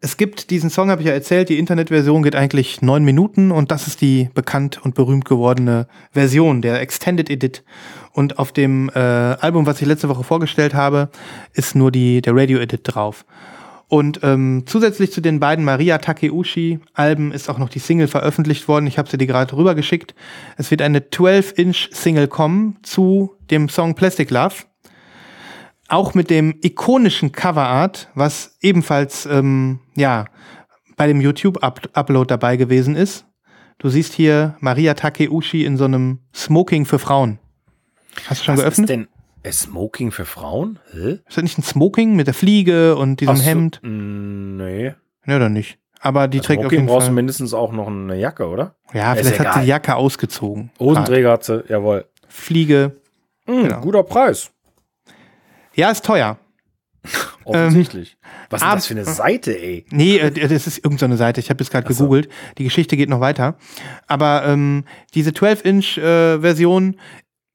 es gibt diesen Song, habe ich ja erzählt, die Internetversion geht eigentlich neun Minuten und das ist die bekannt und berühmt gewordene Version, der Extended Edit. Und auf dem äh, Album, was ich letzte Woche vorgestellt habe, ist nur die, der Radio Edit drauf. Und ähm, zusätzlich zu den beiden Maria Takeuchi-Alben ist auch noch die Single veröffentlicht worden. Ich habe sie dir gerade rübergeschickt. Es wird eine 12-Inch-Single kommen zu dem Song Plastic Love. Auch mit dem ikonischen Coverart, was ebenfalls ähm, ja, bei dem YouTube-Upload dabei gewesen ist. Du siehst hier Maria Takeuchi in so einem Smoking für Frauen. Hast du schon Was geöffnet? ist denn Smoking für Frauen? Hä? Ist das nicht ein Smoking mit der Fliege und diesem so, Hemd? mm, Nee. Ne, oder nicht? Aber die trägt auf Smoking jeden brauchst du Fall. mindestens auch noch eine Jacke, oder? Ja, Ist vielleicht hat sie die Jacke ausgezogen. Hosenträger hat sie, jawohl. Grad. Fliege. Mm, Genau. Guter Preis. Ja, ist teuer. Offensichtlich. Was ist das für eine Seite, ey? Nee, äh, das ist irgendeine so Seite. Ich habe jetzt gerade so. gegoogelt. Die Geschichte geht noch weiter. Aber ähm, diese 12-Inch-Version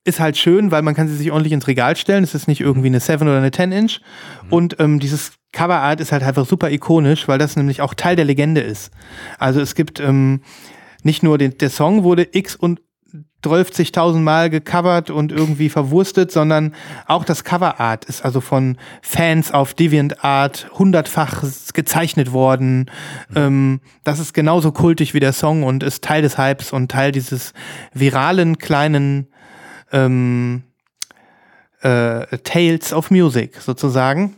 ist halt schön, weil man kann sie sich ordentlich ins Regal stellen. Es ist nicht irgendwie eine 7 oder eine 10-Inch. Und ähm, dieses Coverart ist halt einfach super ikonisch, weil das nämlich auch Teil der Legende ist. Also es gibt ähm, nicht nur den, der Song wurde x und 12.000 Mal gecovert und irgendwie verwurstet, sondern auch das Coverart ist also von Fans auf DeviantArt hundertfach gezeichnet worden. Ähm, das ist genauso kultig wie der Song und ist Teil des Hypes und Teil dieses viralen kleinen ähm, äh, Tales of Music sozusagen.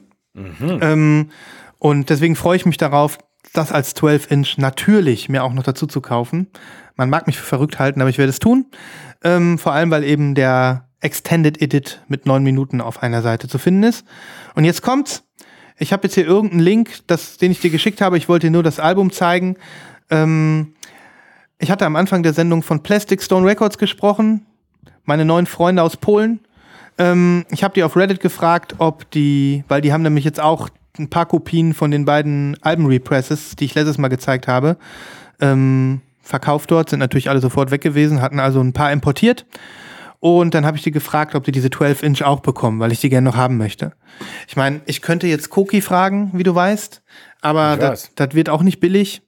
Ähm, und deswegen freue ich mich darauf, das als 12-Inch natürlich mir auch noch dazu zu kaufen. Man mag mich für verrückt halten, aber ich werde es tun. Ähm, vor allem, weil eben der Extended Edit mit neun Minuten auf einer Seite zu finden ist. Und jetzt kommt's. Ich habe jetzt hier irgendeinen Link, das, den ich dir geschickt habe. Ich wollte dir nur das Album zeigen. Ähm, ich hatte am Anfang der Sendung von Plastic Stone Records gesprochen. Meine neuen Freunde aus Polen. Ähm, ich habe die auf Reddit gefragt, ob die, weil die haben nämlich jetzt auch ein paar Kopien von den beiden Alben-Represses, die ich letztes Mal gezeigt habe, ähm, verkauft dort, sind natürlich alle sofort weg gewesen, hatten also ein paar importiert. Und dann habe ich die gefragt, ob die diese 12-Inch auch bekommen, weil ich die gerne noch haben möchte. Ich meine, ich könnte jetzt Koki fragen, wie du weißt, aber das wird auch nicht billig.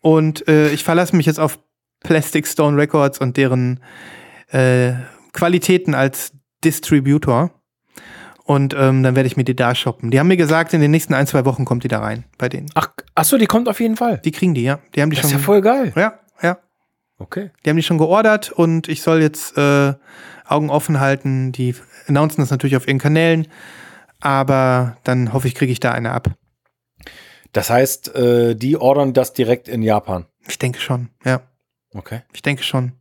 Und äh, ich verlasse mich jetzt auf Plastic Stone Records und deren äh, Qualitäten als Distributor. Und ähm, dann werde ich mir die da shoppen. Die haben mir gesagt, in den nächsten ein, zwei Wochen kommt die da rein bei denen. Ach, ach so, die kommt auf jeden Fall. Die kriegen die, ja. Die haben die Das ist schon. ja voll geil. ja, ja. Okay. Die haben die schon geordert und ich soll jetzt äh, Augen offen halten. Die announcen das natürlich auf ihren Kanälen, aber dann hoffe ich, kriege ich da eine ab. Das heißt, äh, die ordern das direkt in Japan. Ich denke schon, ja. Okay. Ich denke schon.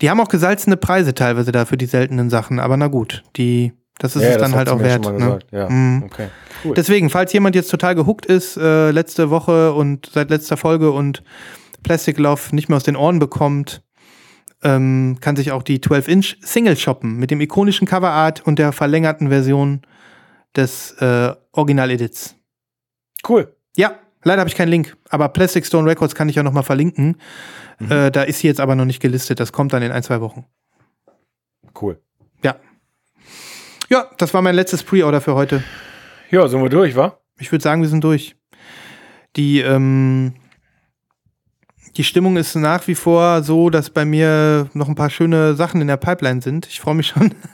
Die haben auch gesalzene Preise teilweise da für die seltenen Sachen, aber na gut, die, das ist Ja, es das dann halt auch wert. Ne? Ja. Mhm. Okay. Cool. Deswegen, falls jemand jetzt total gehuckt ist, äh, letzte Woche und seit letzter Folge und Plastic Love nicht mehr aus den Ohren bekommt, ähm, kann sich auch die 12-Inch Single shoppen mit dem ikonischen Coverart und der verlängerten Version des äh, Original-Edits. cool. Ja, leider habe ich keinen Link, aber Plastic Stone Records kann ich ja noch mal verlinken. Mhm. Äh, da ist sie jetzt aber noch nicht gelistet. Das kommt dann in ein, zwei Wochen. Cool. Ja. Ja, das war mein letztes Pre-Order für heute. Ja, sind wir durch, wa? Ich würde sagen, wir sind durch. Die, ähm, die Stimmung ist nach wie vor so, dass bei mir noch ein paar schöne Sachen in der Pipeline sind. Ich freue mich schon.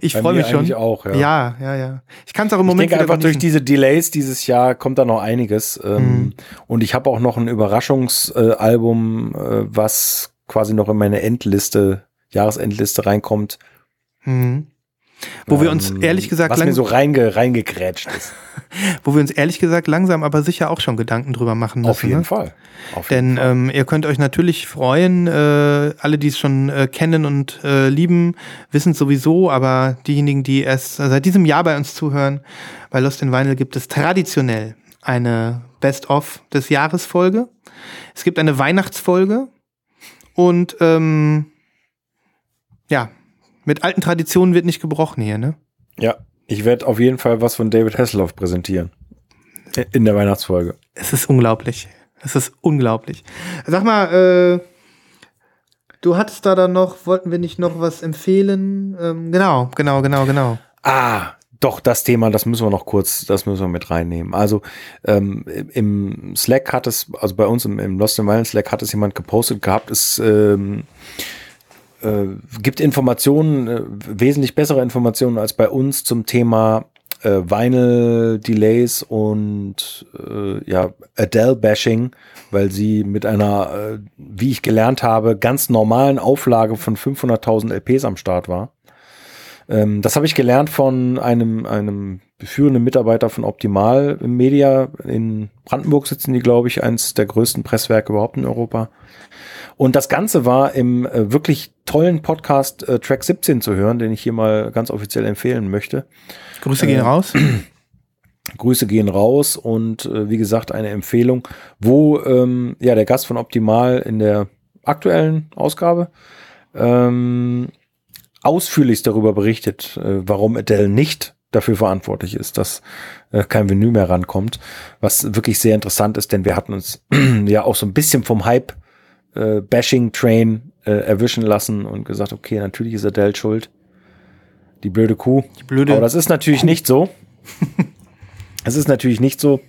Ich freue mich schon. auch, ja. ja, ja, ja. Ich kann es auch im Ich Moment denke wieder einfach durch diese Delays dieses Jahr kommt da noch einiges. Ähm, Mhm. Und ich habe auch noch ein Überraschungsalbum, äh, was quasi noch in meine Endliste, Jahresendliste reinkommt. Mhm. Wo wir uns Ähm, ehrlich gesagt was mir so reinge, reingekrätscht ist. wo wir uns ehrlich gesagt langsam aber sicher auch schon Gedanken drüber machen müssen. Auf jeden ne? Fall. Auf jeden Denn Fall. ähm, ihr könnt euch natürlich freuen, äh, alle, die es schon äh, kennen und äh, lieben, wissen es sowieso, aber diejenigen, die erst seit diesem Jahr bei uns zuhören, bei Lost in Vinyl gibt es traditionell eine Best-of des Jahres Folge. Es gibt eine Weihnachtsfolge und ähm, ja, mit alten Traditionen wird nicht gebrochen hier, ne? ja, ich werde auf jeden Fall was von David Hasselhoff präsentieren. In der Weihnachtsfolge. Es ist unglaublich. Es ist unglaublich. Sag mal, äh, du hattest da dann noch, wollten wir nicht noch was empfehlen? Ähm, genau, genau, genau, genau. Ah, doch, das Thema, das müssen wir noch kurz, das müssen wir mit reinnehmen. Also ähm, im Slack hat es, also bei uns im, im Lost in Violence Slack hat es jemand gepostet gehabt, es ähm, äh, gibt Informationen, äh, wesentlich bessere Informationen als bei uns zum Thema äh, Vinyl Delays und äh, ja, Adele-Bashing, weil sie mit einer, äh, wie ich gelernt habe, ganz normalen Auflage von 500.000 LPs am Start war. Ähm, das habe ich gelernt von einem, einem führenden Mitarbeiter von Optimal Media. In Brandenburg sitzen die, glaube ich, eins der größten Presswerke überhaupt in Europa. Und das Ganze war im äh, wirklich tollen Podcast äh, Track 17 zu hören, den ich hier mal ganz offiziell empfehlen möchte. Grüße gehen Äh, raus. Grüße gehen raus und äh, wie gesagt eine Empfehlung, wo ähm, ja der Gast von Optimal in der aktuellen Ausgabe ähm, ausführlichst darüber berichtet, äh, warum Adele nicht dafür verantwortlich ist, dass äh, kein Vinyl mehr rankommt, was wirklich sehr interessant ist, denn wir hatten uns ja auch so ein bisschen vom Hype äh, Bashing Train äh, erwischen lassen und gesagt, okay, natürlich ist Adele schuld. Die blöde Kuh. Die blöde. Aber das ist natürlich nicht so. Es ist natürlich nicht so.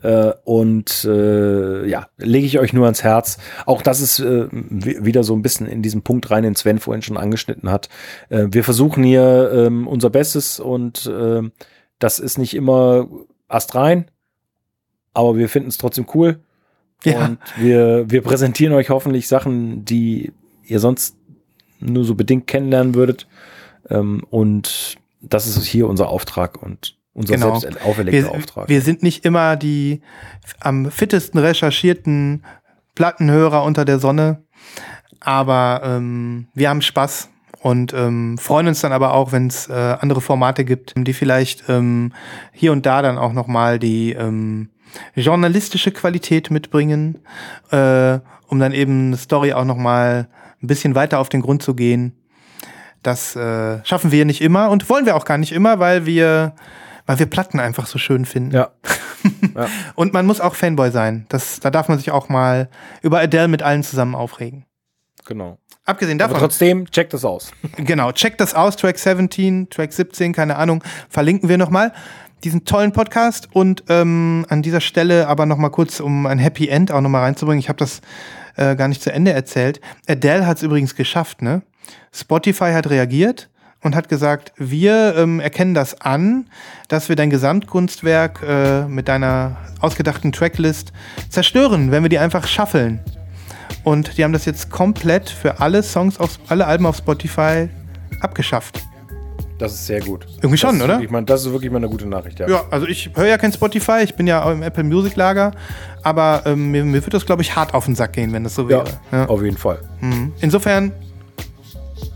Äh, und äh, ja, lege ich euch nur ans Herz. Auch das ist äh, wi- wieder so ein bisschen in diesen Punkt rein, den Sven vorhin schon angeschnitten hat. Äh, wir versuchen hier ähm, unser Bestes und äh, das ist nicht immer astrein, aber wir finden es trotzdem cool. Ja. Und wir, wir präsentieren euch hoffentlich Sachen, die ihr sonst nur so bedingt kennenlernen würdet. Ähm, und das ist hier unser Auftrag und unser Genau. selbst auferlegter wir, Auftrag. wir sind nicht immer die am fittesten recherchierten Plattenhörer unter der Sonne, aber ähm, wir haben Spaß und ähm, freuen uns dann aber auch, wenn es äh, andere Formate gibt, die vielleicht ähm, hier und da dann auch noch mal die ähm, journalistische Qualität mitbringen, äh, um dann eben eine Story auch noch mal ein bisschen weiter auf den Grund zu gehen. Das äh, schaffen wir nicht immer und wollen wir auch gar nicht immer, weil wir, weil wir Platten einfach so schön finden. Ja. ja. Und man muss auch Fanboy sein. Das, da darf man sich auch mal über Adele mit allen zusammen aufregen. Genau. Abgesehen Aber davon, trotzdem, checkt das aus. genau, checkt das aus, Track 17, Track 17, keine Ahnung, verlinken wir nochmal diesen tollen Podcast und ähm, an dieser Stelle aber nochmal kurz, um ein Happy End auch nochmal reinzubringen, ich habe das äh, gar nicht zu Ende erzählt. Adele hat es übrigens geschafft, ne? Spotify hat reagiert und hat gesagt, wir ähm, erkennen das an, dass wir dein Gesamtkunstwerk äh, mit deiner ausgedachten Tracklist zerstören, wenn wir die einfach schaffeln. Und die haben das jetzt komplett für alle Songs auf alle Alben auf Spotify abgeschafft. Das ist sehr gut. Irgendwie schon, oder? Wirklich, mal- das ist wirklich mal eine gute Nachricht, ja. Ja, also ich höre ja kein Spotify, ich bin ja auch im Apple Music Lager, aber ähm, mir, mir wird das, glaube ich, hart auf den Sack gehen, wenn das so Ja, wäre. Ja. auf jeden Fall. Mhm. Insofern,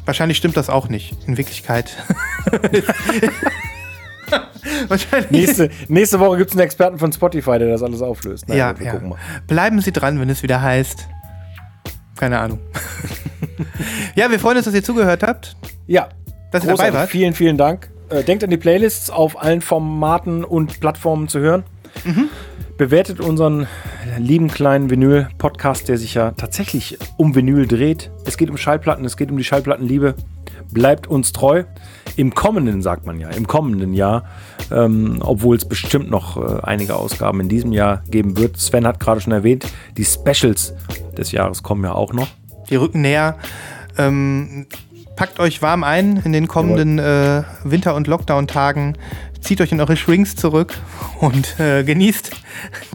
wahrscheinlich stimmt das auch nicht, in Wirklichkeit. wahrscheinlich. Nächste, nächste Woche gibt es einen Experten von Spotify, der das alles auflöst. Naja, ja, wir ja. gucken mal. Bleiben Sie dran, wenn es wieder heißt. Keine Ahnung. ja, wir freuen uns, dass ihr zugehört habt. Ja, Dass ihr dabei wart. Vielen, vielen Dank. Äh, denkt an die Playlists auf allen Formaten und Plattformen zu hören. Mhm. Bewertet unseren lieben kleinen Vinyl-Podcast, der sich ja tatsächlich um Vinyl dreht. Es geht um Schallplatten, es geht um die Schallplattenliebe. Bleibt uns treu. Im kommenden, sagt man ja, im kommenden Jahr, ähm, obwohl es bestimmt noch äh, einige Ausgaben in diesem Jahr geben wird. Sven hat gerade schon erwähnt, die Specials des Jahres kommen ja auch noch. Die rücken näher. Ähm, packt euch warm ein in den kommenden äh, Winter- und Lockdown-Tagen. Zieht euch in eure Schwings zurück und äh, genießt,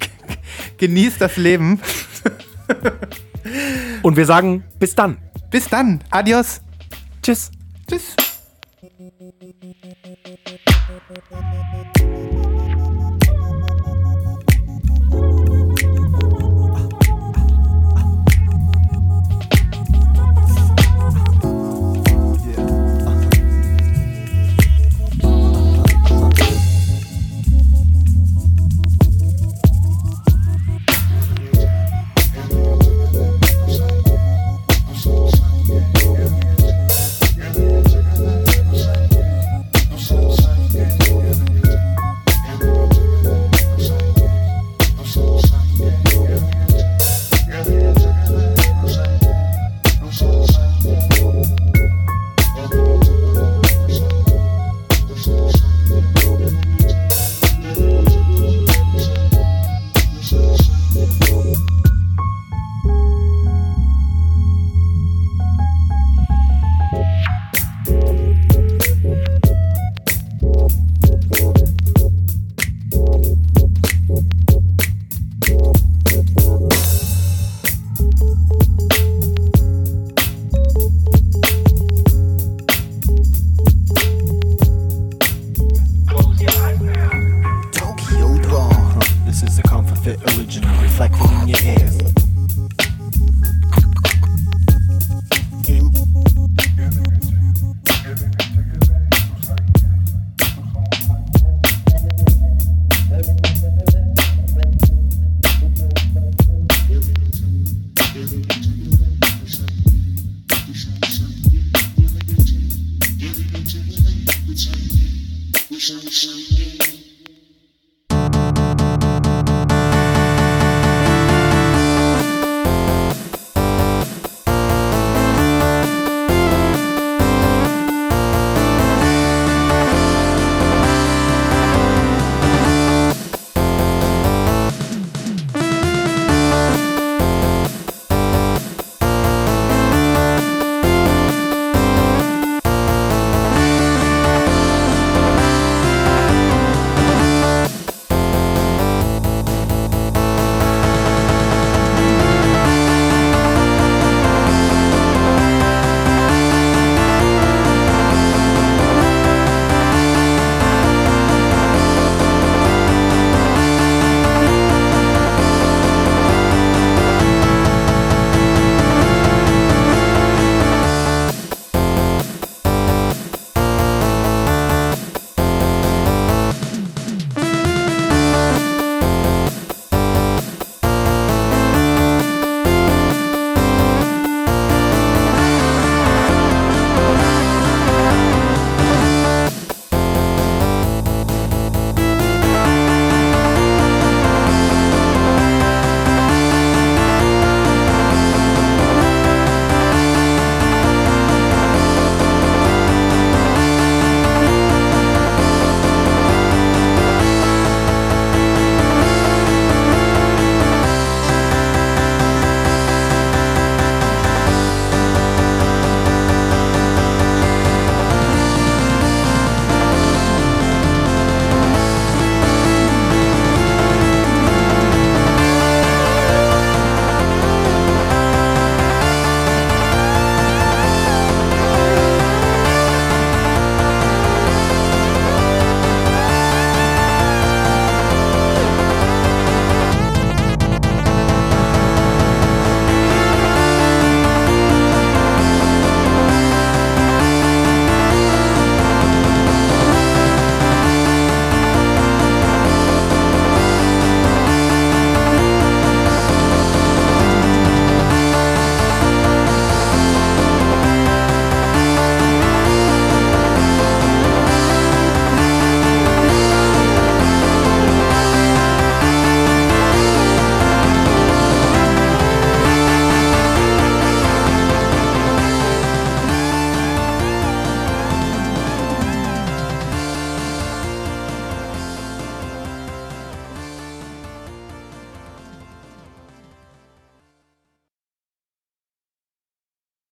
genießt das Leben. Und wir sagen bis dann. Bis dann. Adios. Tschüss. Tschüss.